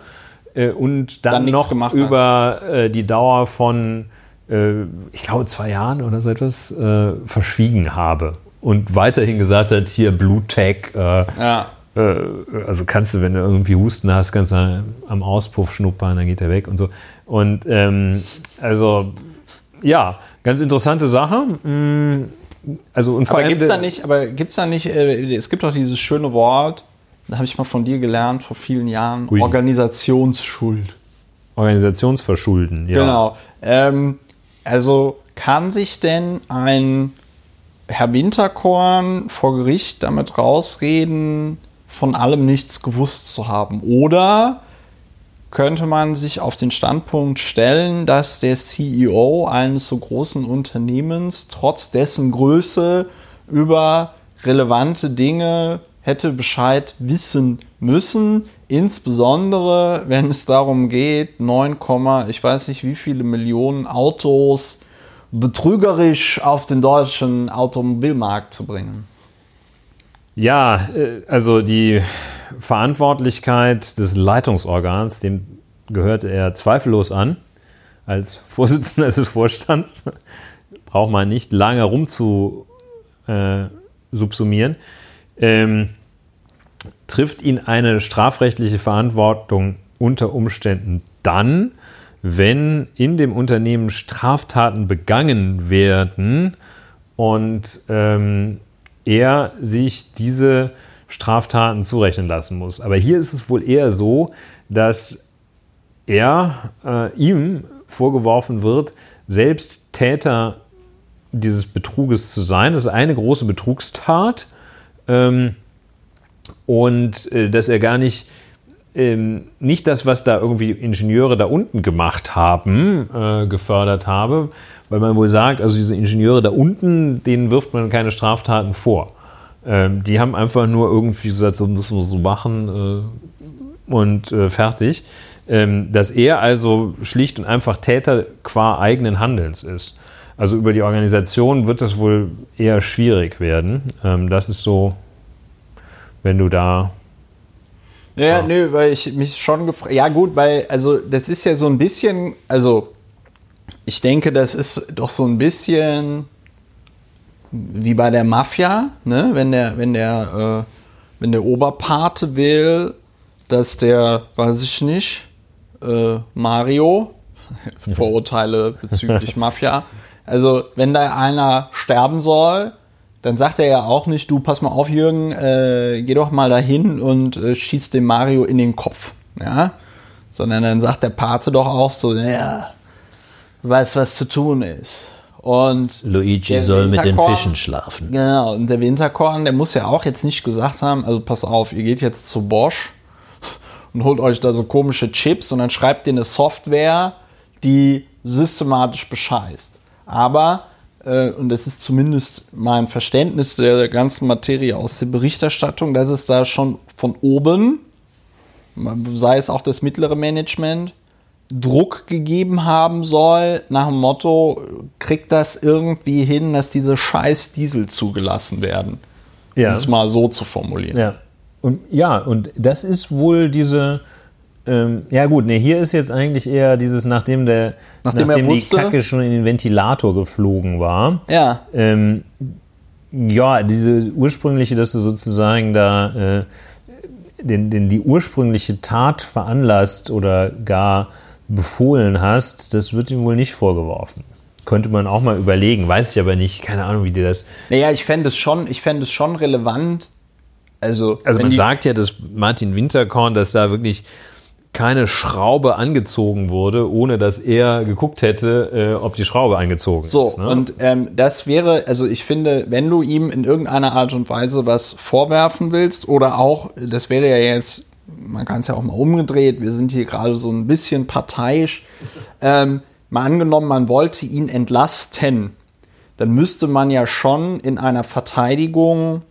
äh, und dann, dann noch über äh, die Dauer von ich glaube, zwei Jahren oder so etwas äh, verschwiegen habe. Und weiterhin gesagt hat, hier Bluttag. Äh, ja. Äh, also kannst du, wenn du irgendwie Husten hast, kannst du am Auspuff schnuppern, dann geht er weg und so. Und ähm, also, ja, ganz interessante Sache. Mm, also, und vor aber gibt es da nicht, aber gibt es da nicht, äh, es gibt doch dieses schöne Wort, da habe ich mal von dir gelernt vor vielen Jahren, Ui. Organisationsschuld. Organisationsverschulden, ja. Genau. Ähm, also kann sich denn ein Herr Winterkorn vor Gericht damit rausreden, von allem nichts gewusst zu haben? Oder könnte man sich auf den Standpunkt stellen, dass der CEO eines so großen Unternehmens trotz dessen Größe über relevante Dinge hätte Bescheid wissen müssen, insbesondere wenn es darum geht, 9, ich weiß nicht wie viele Millionen Autos betrügerisch auf den deutschen Automobilmarkt zu bringen. Ja, äh, also die Verantwortlichkeit des Leitungsorgans, dem gehörte er zweifellos an, als Vorsitzender des Vorstands. Braucht man nicht lange rum zu äh, subsumieren. Ähm, trifft ihn eine strafrechtliche Verantwortung unter Umständen dann, wenn in dem Unternehmen Straftaten begangen werden und ähm, er sich diese Straftaten zurechnen lassen muss. Aber hier ist es wohl eher so, dass er äh, ihm vorgeworfen wird, selbst Täter dieses Betruges zu sein. Das ist eine große Betrugstat ähm, und äh, dass er gar nicht ähm, nicht das, was da irgendwie Ingenieure da unten gemacht haben, äh, gefördert habe, weil man wohl sagt, also diese Ingenieure da unten, denen wirft man keine Straftaten vor. Ähm, die haben einfach nur irgendwie gesagt, so müssen wir so machen äh, und äh, fertig. Ähm, dass er also schlicht und einfach Täter qua eigenen Handelns ist. Also über die Organisation wird das wohl eher schwierig werden. Ähm, das ist so, wenn du da ja, ja, nö, weil ich mich schon gefragt. Ja, gut, weil, also, das ist ja so ein bisschen, also, ich denke, das ist doch so ein bisschen wie bei der Mafia, ne? Wenn der, wenn der, äh, wenn der Oberpate will, dass der, weiß ich nicht, äh, Mario, Vorurteile bezüglich Mafia, also wenn da einer sterben soll, dann sagt er ja auch nicht, du pass mal auf, Jürgen, äh, geh doch mal dahin und äh, schieß dem Mario in den Kopf. Ja? Sondern dann sagt der Pate doch auch so, ja, weiß, was zu tun ist. Und Luigi soll mit den Fischen schlafen. Genau, und der Winterkorn, der muss ja auch jetzt nicht gesagt haben, also pass auf, ihr geht jetzt zu Bosch und holt euch da so komische Chips und dann schreibt ihr eine Software, die systematisch bescheißt. Aber äh, und das ist zumindest mein Verständnis der ganzen Materie aus der Berichterstattung, dass es da schon von oben, sei es auch das mittlere Management, Druck gegeben haben soll, nach dem Motto, kriegt das irgendwie hin, dass diese scheiß Diesel zugelassen werden. Ja. Um es mal so zu formulieren. Ja. Und ja, und das ist wohl diese ähm, ja gut, ne, hier ist jetzt eigentlich eher dieses, nachdem der nachdem, nachdem die Kacke schon in den Ventilator geflogen war. Ja. Ähm, ja, diese ursprüngliche, dass du sozusagen da äh, den, den, die ursprüngliche Tat veranlasst oder gar befohlen hast, das wird ihm wohl nicht vorgeworfen. Könnte man auch mal überlegen, weiß ich aber nicht, keine Ahnung, wie dir das. Naja, ich fände es schon, ich fände es schon relevant. Also, also man sagt ja, dass Martin Winterkorn, dass da wirklich keine Schraube angezogen wurde, ohne dass er geguckt hätte, äh, ob die Schraube angezogen so, ist. So, ne? und ähm, das wäre, also ich finde, wenn du ihm in irgendeiner Art und Weise was vorwerfen willst oder auch, das wäre ja jetzt, man kann es ja auch mal umgedreht, wir sind hier gerade so ein bisschen parteiisch, ähm, mal angenommen, man wollte ihn entlasten, dann müsste man ja schon in einer Verteidigung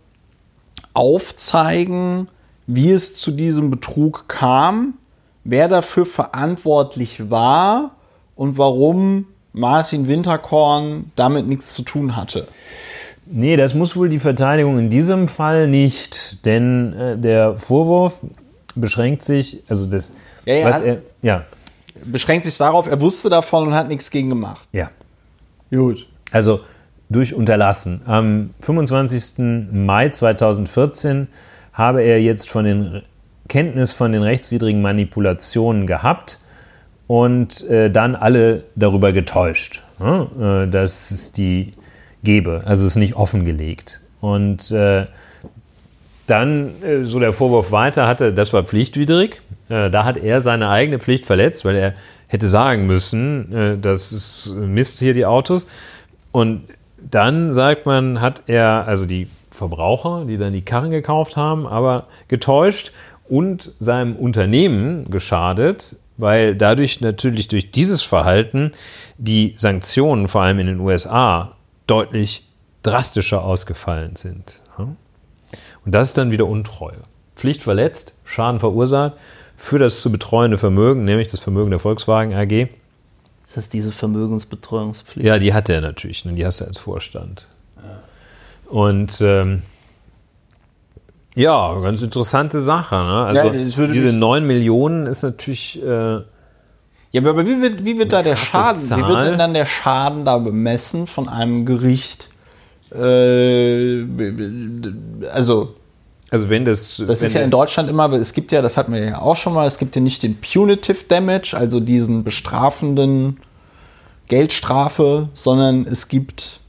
aufzeigen, wie es zu diesem Betrug kam wer dafür verantwortlich war und warum Martin Winterkorn damit nichts zu tun hatte. Nee, das muss wohl die Verteidigung in diesem Fall nicht, denn äh, der Vorwurf beschränkt sich, also das, ja, ja, was er, ja. beschränkt sich darauf, er wusste davon und hat nichts gegen gemacht. Ja. Gut. Also durch Unterlassen. Am 25. Mai 2014 habe er jetzt von den Kenntnis von den rechtswidrigen Manipulationen gehabt und äh, dann alle darüber getäuscht, ne? äh, dass es die gebe. Also es nicht offengelegt. Und äh, dann äh, so der Vorwurf weiter hatte, das war pflichtwidrig. Äh, da hat er seine eigene Pflicht verletzt, weil er hätte sagen müssen, äh, das ist Mist hier die Autos. Und dann sagt man, hat er also die Verbraucher, die dann die Karren gekauft haben, aber getäuscht und seinem Unternehmen geschadet, weil dadurch natürlich durch dieses Verhalten die Sanktionen vor allem in den USA deutlich drastischer ausgefallen sind. Und das ist dann wieder Untreue. Pflicht verletzt, Schaden verursacht für das zu betreuende Vermögen, nämlich das Vermögen der Volkswagen AG. Ist das diese Vermögensbetreuungspflicht? Ja, die hat er natürlich, ne? die hast du als Vorstand. Und ähm, ja, ganz interessante Sache. Ne? Also ja, diese 9 Millionen ist natürlich. Äh, ja, aber wie wird, wie wird da der Schaden? Zahl? Wie wird denn dann der Schaden da bemessen von einem Gericht? Äh, also. Also wenn das. Das wenn ist ja in Deutschland immer, es gibt ja, das hatten wir ja auch schon mal, es gibt ja nicht den Punitive Damage, also diesen bestrafenden Geldstrafe, sondern es gibt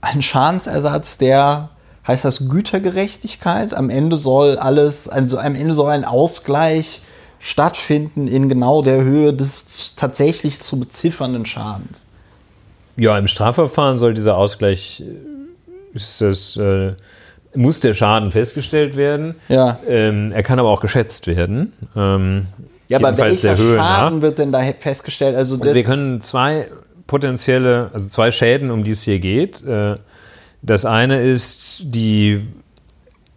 einen Schadensersatz, der heißt das Gütergerechtigkeit. Am Ende soll alles, also am Ende soll ein Ausgleich stattfinden in genau der Höhe des tatsächlich zu beziffernden Schadens. Ja, im Strafverfahren soll dieser Ausgleich, äh, ist das, äh, muss der Schaden festgestellt werden. Ja. Ähm, er kann aber auch geschätzt werden. Ähm, ja, aber welcher Schaden nach. wird denn da festgestellt? Also, also wir können zwei potenzielle, also zwei Schäden, um die es hier geht. Äh, das eine ist die,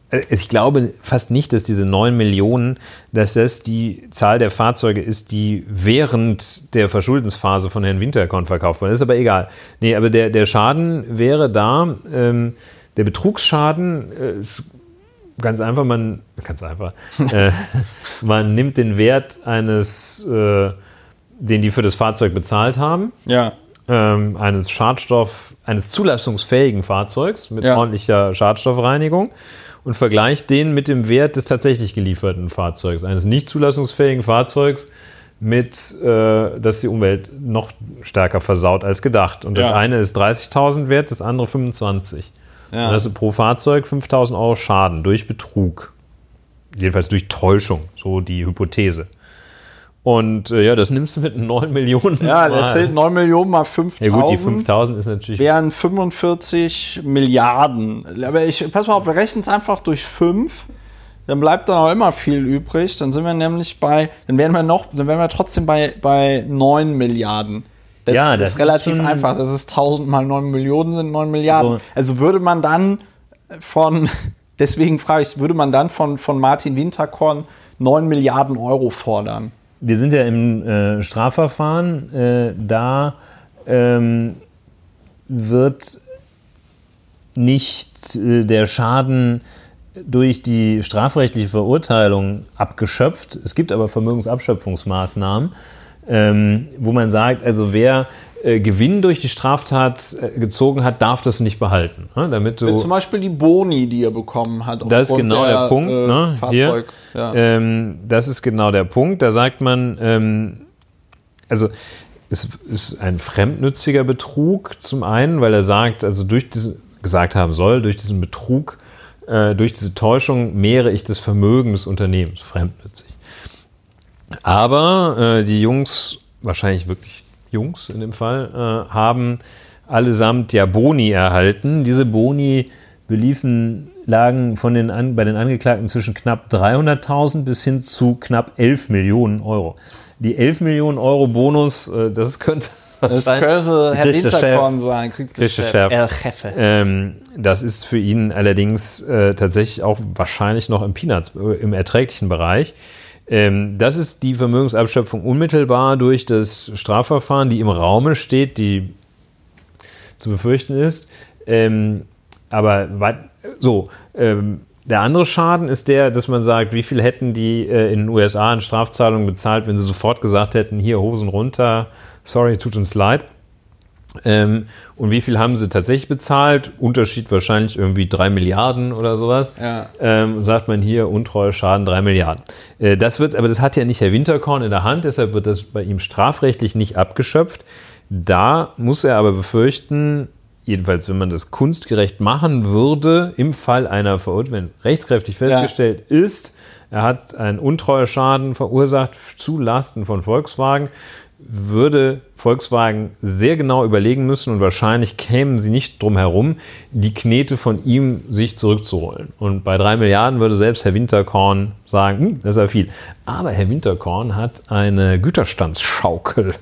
äh, ich glaube fast nicht, dass diese 9 Millionen, dass das die Zahl der Fahrzeuge ist, die während der Verschuldensphase von Herrn Winterkorn verkauft wurden. Ist aber egal. Nee, aber der, der Schaden wäre da, ähm, der Betrugsschaden äh, ist ganz einfach, man, ganz einfach, äh, man nimmt den Wert eines, äh, den die für das Fahrzeug bezahlt haben. Ja ähm, eines Schadstoff, eines zulassungsfähigen Fahrzeugs mit ja. ordentlicher Schadstoffreinigung und vergleicht den mit dem Wert des tatsächlich gelieferten Fahrzeugs, eines nicht zulassungsfähigen Fahrzeugs mit, äh, das die Umwelt noch stärker versaut als gedacht. Und das ja. eine ist 30.000 wert, das andere 25. Ja. Und das ist pro Fahrzeug 5.000 Euro Schaden durch Betrug. Jedenfalls durch Täuschung, so die Hypothese. Und äh, ja, das nimmst du mit 9 Millionen. Ja, das sind 9 Millionen mal 5000. Ja gut, die 5000 ist natürlich. Wären 45 Milliarden. Aber ich, pass mal auf, wir rechnen es einfach durch 5. Dann bleibt dann auch immer viel übrig. Dann sind wir nämlich bei, dann wären wir noch, dann wären wir trotzdem bei, bei 9 Milliarden. Das, ja, das ist relativ ist einfach. Das ist 1000 mal 9 Millionen sind 9 Milliarden. So. Also würde man dann von, deswegen frage ich, würde man dann von, von Martin Winterkorn 9 Milliarden Euro fordern? Wir sind ja im äh, Strafverfahren, äh, da ähm, wird nicht äh, der Schaden durch die strafrechtliche Verurteilung abgeschöpft. Es gibt aber Vermögensabschöpfungsmaßnahmen, ähm, wo man sagt, also wer Gewinn durch die Straftat äh, gezogen hat, darf das nicht behalten. Ne? Damit du, Zum Beispiel die Boni, die er bekommen hat. Das ist genau der, der Punkt. Äh, ne? Hier, ja. ähm, das ist genau der Punkt. Da sagt man, ähm, also es ist ein fremdnütziger Betrug zum einen, weil er sagt, also durch diese, gesagt haben soll, durch diesen Betrug, äh, durch diese Täuschung mehre ich das Vermögen des Unternehmens, fremdnützig. Aber äh, die Jungs, wahrscheinlich wirklich Jungs in dem Fall, äh, haben allesamt ja Boni erhalten. Diese Boni beliefen, lagen von den an, bei den Angeklagten zwischen knapp 300.000 bis hin zu knapp 11 Millionen Euro. Die 11 Millionen Euro Bonus, äh, das könnte das könnte Herr Winterkorn sein, Chef. Ähm, das ist für ihn allerdings äh, tatsächlich auch wahrscheinlich noch im Peanuts, äh, im erträglichen Bereich. Ähm, das ist die Vermögensabschöpfung unmittelbar durch das Strafverfahren, die im Raume steht, die zu befürchten ist. Ähm, aber so, ähm, der andere Schaden ist der, dass man sagt, wie viel hätten die äh, in den USA in Strafzahlungen bezahlt, wenn sie sofort gesagt hätten, hier Hosen runter, sorry, tut uns leid. Ähm, und wie viel haben sie tatsächlich bezahlt? Unterschied wahrscheinlich irgendwie drei Milliarden oder sowas. Ja. Ähm, sagt man hier, untreue Schaden drei Milliarden. Äh, das wird, aber das hat ja nicht Herr Winterkorn in der Hand, deshalb wird das bei ihm strafrechtlich nicht abgeschöpft. Da muss er aber befürchten, jedenfalls wenn man das kunstgerecht machen würde, im Fall einer Verurteilung, wenn rechtskräftig festgestellt ja. ist, er hat einen Untreueschaden verursacht zu Lasten von Volkswagen, würde Volkswagen sehr genau überlegen müssen und wahrscheinlich kämen sie nicht drum herum, die Knete von ihm sich zurückzuholen. Und bei drei Milliarden würde selbst Herr Winterkorn sagen, hm, das ist ja viel. Aber Herr Winterkorn hat eine Güterstandsschaukel.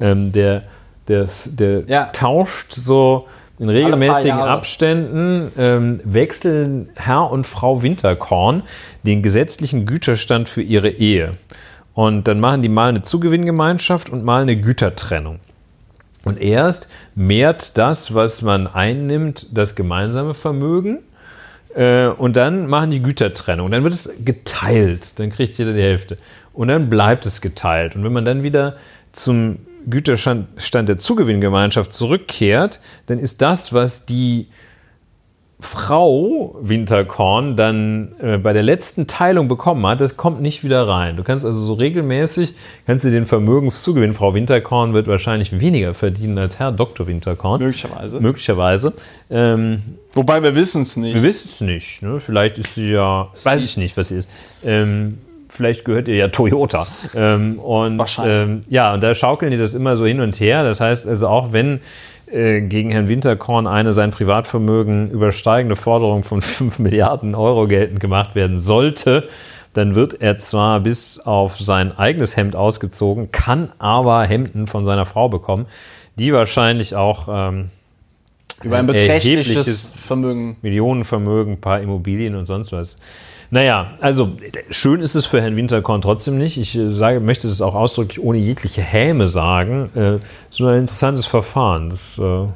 Ähm, der der, der ja. tauscht so in regelmäßigen Abständen ähm, wechseln Herr und Frau Winterkorn den gesetzlichen Güterstand für ihre Ehe. Und dann machen die mal eine Zugewinngemeinschaft und mal eine Gütertrennung. Und erst mehrt das, was man einnimmt, das gemeinsame Vermögen. Äh, und dann machen die Gütertrennung. Dann wird es geteilt. Dann kriegt jeder die Hälfte. Und dann bleibt es geteilt. Und wenn man dann wieder zum Güterstand der Zugewinngemeinschaft zurückkehrt, dann ist das, was die Frau Winterkorn dann äh, bei der letzten Teilung bekommen hat, das kommt nicht wieder rein. Du kannst also so regelmäßig, kannst du den Vermögenszugewinn. Frau Winterkorn wird wahrscheinlich weniger verdienen als Herr Dr. Winterkorn. Möglicherweise. Möglicherweise. Ähm, Wobei wir wissen es nicht. Wir wissen es nicht. Ne? Vielleicht ist sie ja, sie weiß ich nicht, was sie ist. Ähm, vielleicht gehört ihr ja Toyota. Ähm, und, Wahrscheinlich. Ähm, ja, und da schaukeln die das immer so hin und her. Das heißt also auch, wenn gegen Herrn Winterkorn eine sein Privatvermögen übersteigende Forderung von 5 Milliarden Euro geltend gemacht werden sollte, dann wird er zwar bis auf sein eigenes Hemd ausgezogen, kann aber Hemden von seiner Frau bekommen, die wahrscheinlich auch ähm, über ein beträchtliches Vermögen, Millionenvermögen, paar Immobilien und sonst was naja, also schön ist es für Herrn Winterkorn trotzdem nicht. Ich äh, sage, möchte es auch ausdrücklich ohne jegliche Häme sagen. Es äh, ist nur ein interessantes Verfahren. Das, äh,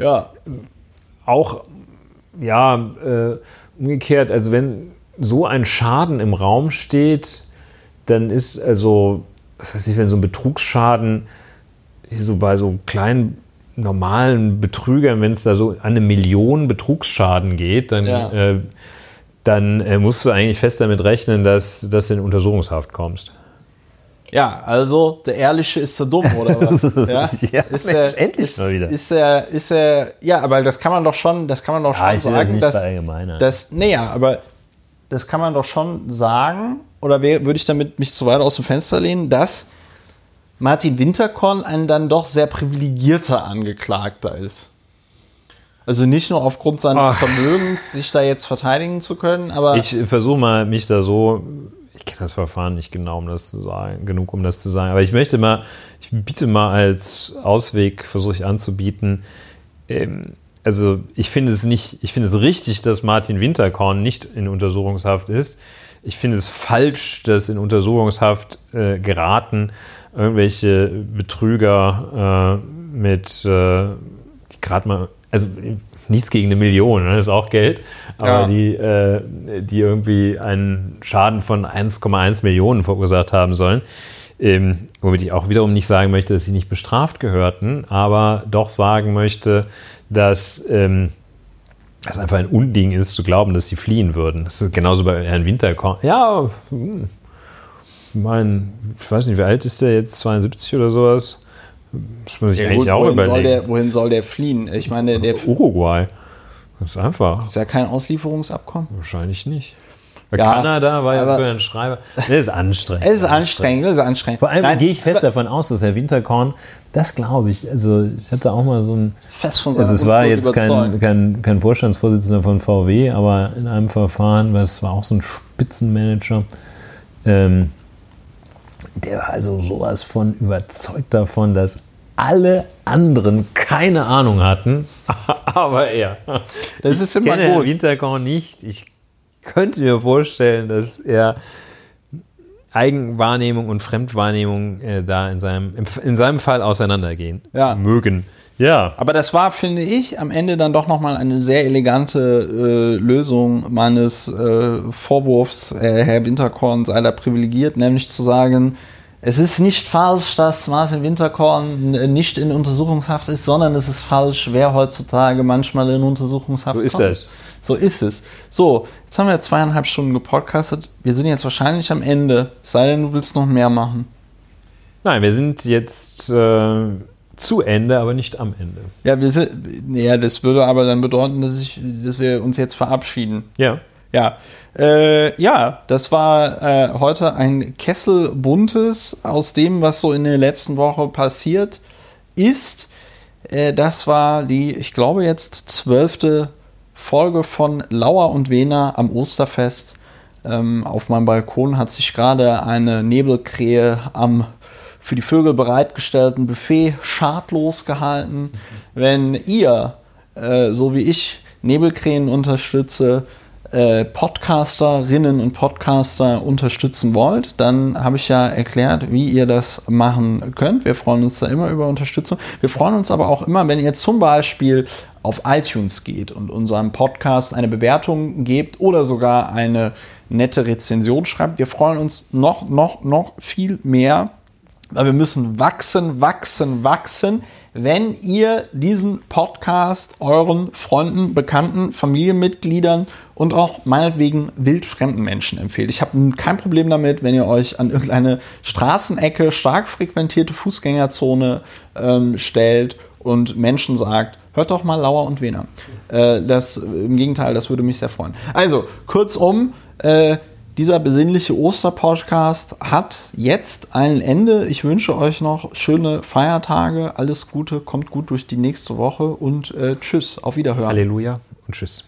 ja. Auch, ja, äh, umgekehrt, also wenn so ein Schaden im Raum steht, dann ist also, was weiß ich, wenn so ein Betrugsschaden so bei so kleinen normalen Betrügern, wenn es da so an eine Million Betrugsschaden geht, dann ja. äh, dann äh, musst du eigentlich fest damit rechnen, dass, dass du in Untersuchungshaft kommst. Ja, also der Ehrliche ist der dumm, oder was? ja, ja ist Mensch, er, endlich ist, mal wieder. Ist er, ist er, ja, aber das kann man doch schon, das kann man doch ja, schon sagen, das dass, dass, nee, ja, aber das kann man doch schon sagen, oder wär, würde ich damit mich zu weit aus dem Fenster lehnen, dass Martin Winterkorn ein dann doch sehr privilegierter Angeklagter ist. Also nicht nur aufgrund seines Ach. Vermögens, sich da jetzt verteidigen zu können, aber. Ich versuche mal, mich da so. Ich kenne das Verfahren nicht genau, um das zu sagen, genug, um das zu sagen. Aber ich möchte mal, ich biete mal als Ausweg, versuche ich anzubieten. Ähm, also ich finde es nicht, ich finde es richtig, dass Martin Winterkorn nicht in Untersuchungshaft ist. Ich finde es falsch, dass in Untersuchungshaft äh, geraten irgendwelche Betrüger äh, mit äh, gerade mal also nichts gegen eine Million, ne, das ist auch Geld, aber ja. die, äh, die irgendwie einen Schaden von 1,1 Millionen verursacht haben sollen. Ähm, womit ich auch wiederum nicht sagen möchte, dass sie nicht bestraft gehörten, aber doch sagen möchte, dass ähm, es einfach ein Unding ist, zu glauben, dass sie fliehen würden. Das ist genauso bei Herrn Winterkorn. Ja, hm, mein, ich weiß nicht, wie alt ist der jetzt? 72 oder sowas? Das muss ich ja, eigentlich gut, auch wohin überlegen. Soll der, wohin soll der fliehen? Ich meine, der. Uruguay. Das ist einfach. Ist ja kein Auslieferungsabkommen? Wahrscheinlich nicht. Ja, Kanada war ja für einen Schreiber. Das ist anstrengend. Es ist anstrengend, das ist anstrengend. Vor allem gehe ich fest davon aus, dass Herr Winterkorn, das glaube ich, also ich hatte auch mal so ein. Fest von Also es war jetzt kein, kein, kein Vorstandsvorsitzender von VW, aber in einem Verfahren, weil es war auch so ein Spitzenmanager, ähm, der war also sowas von überzeugt davon, dass alle anderen keine Ahnung hatten, aber er. Das ist immer kenne gut. Winterkorn nicht. Ich könnte mir vorstellen, dass er Eigenwahrnehmung und Fremdwahrnehmung äh, da in seinem, in seinem Fall auseinandergehen ja. mögen. Ja. Aber das war, finde ich, am Ende dann doch nochmal eine sehr elegante äh, Lösung meines äh, Vorwurfs, äh, Herr Winterkorn sei da privilegiert, nämlich zu sagen, es ist nicht falsch, dass Martin Winterkorn nicht in Untersuchungshaft ist, sondern es ist falsch, wer heutzutage manchmal in Untersuchungshaft so ist kommt. es. So ist es. So, jetzt haben wir zweieinhalb Stunden gepodcastet. Wir sind jetzt wahrscheinlich am Ende. Sei denn, du willst noch mehr machen. Nein, wir sind jetzt äh, zu Ende, aber nicht am Ende. Ja, wir sind, ja, das würde aber dann bedeuten, dass, ich, dass wir uns jetzt verabschieden. Ja. Ja, äh, ja, das war äh, heute ein Kessel buntes aus dem, was so in der letzten Woche passiert ist. Äh, das war die, ich glaube jetzt zwölfte Folge von Lauer und Wena am Osterfest. Ähm, auf meinem Balkon hat sich gerade eine Nebelkrähe am für die Vögel bereitgestellten Buffet schadlos gehalten. Wenn ihr, äh, so wie ich, Nebelkrähen unterstütze, äh, Podcasterinnen und Podcaster unterstützen wollt, dann habe ich ja erklärt, wie ihr das machen könnt. Wir freuen uns da immer über Unterstützung. Wir freuen uns aber auch immer, wenn ihr zum Beispiel auf iTunes geht und unserem Podcast eine Bewertung gebt oder sogar eine nette Rezension schreibt. Wir freuen uns noch, noch, noch viel mehr, weil wir müssen wachsen, wachsen, wachsen wenn ihr diesen Podcast euren Freunden, Bekannten, Familienmitgliedern und auch meinetwegen wildfremden Menschen empfehlt. Ich habe kein Problem damit, wenn ihr euch an irgendeine Straßenecke, stark frequentierte Fußgängerzone ähm, stellt und Menschen sagt, hört doch mal Lauer und Wener. Äh, das, Im Gegenteil, das würde mich sehr freuen. Also, kurzum, äh, dieser besinnliche Osterpodcast hat jetzt ein Ende. Ich wünsche euch noch schöne Feiertage, alles Gute, kommt gut durch die nächste Woche und äh, tschüss, auf Wiederhören. Halleluja und tschüss.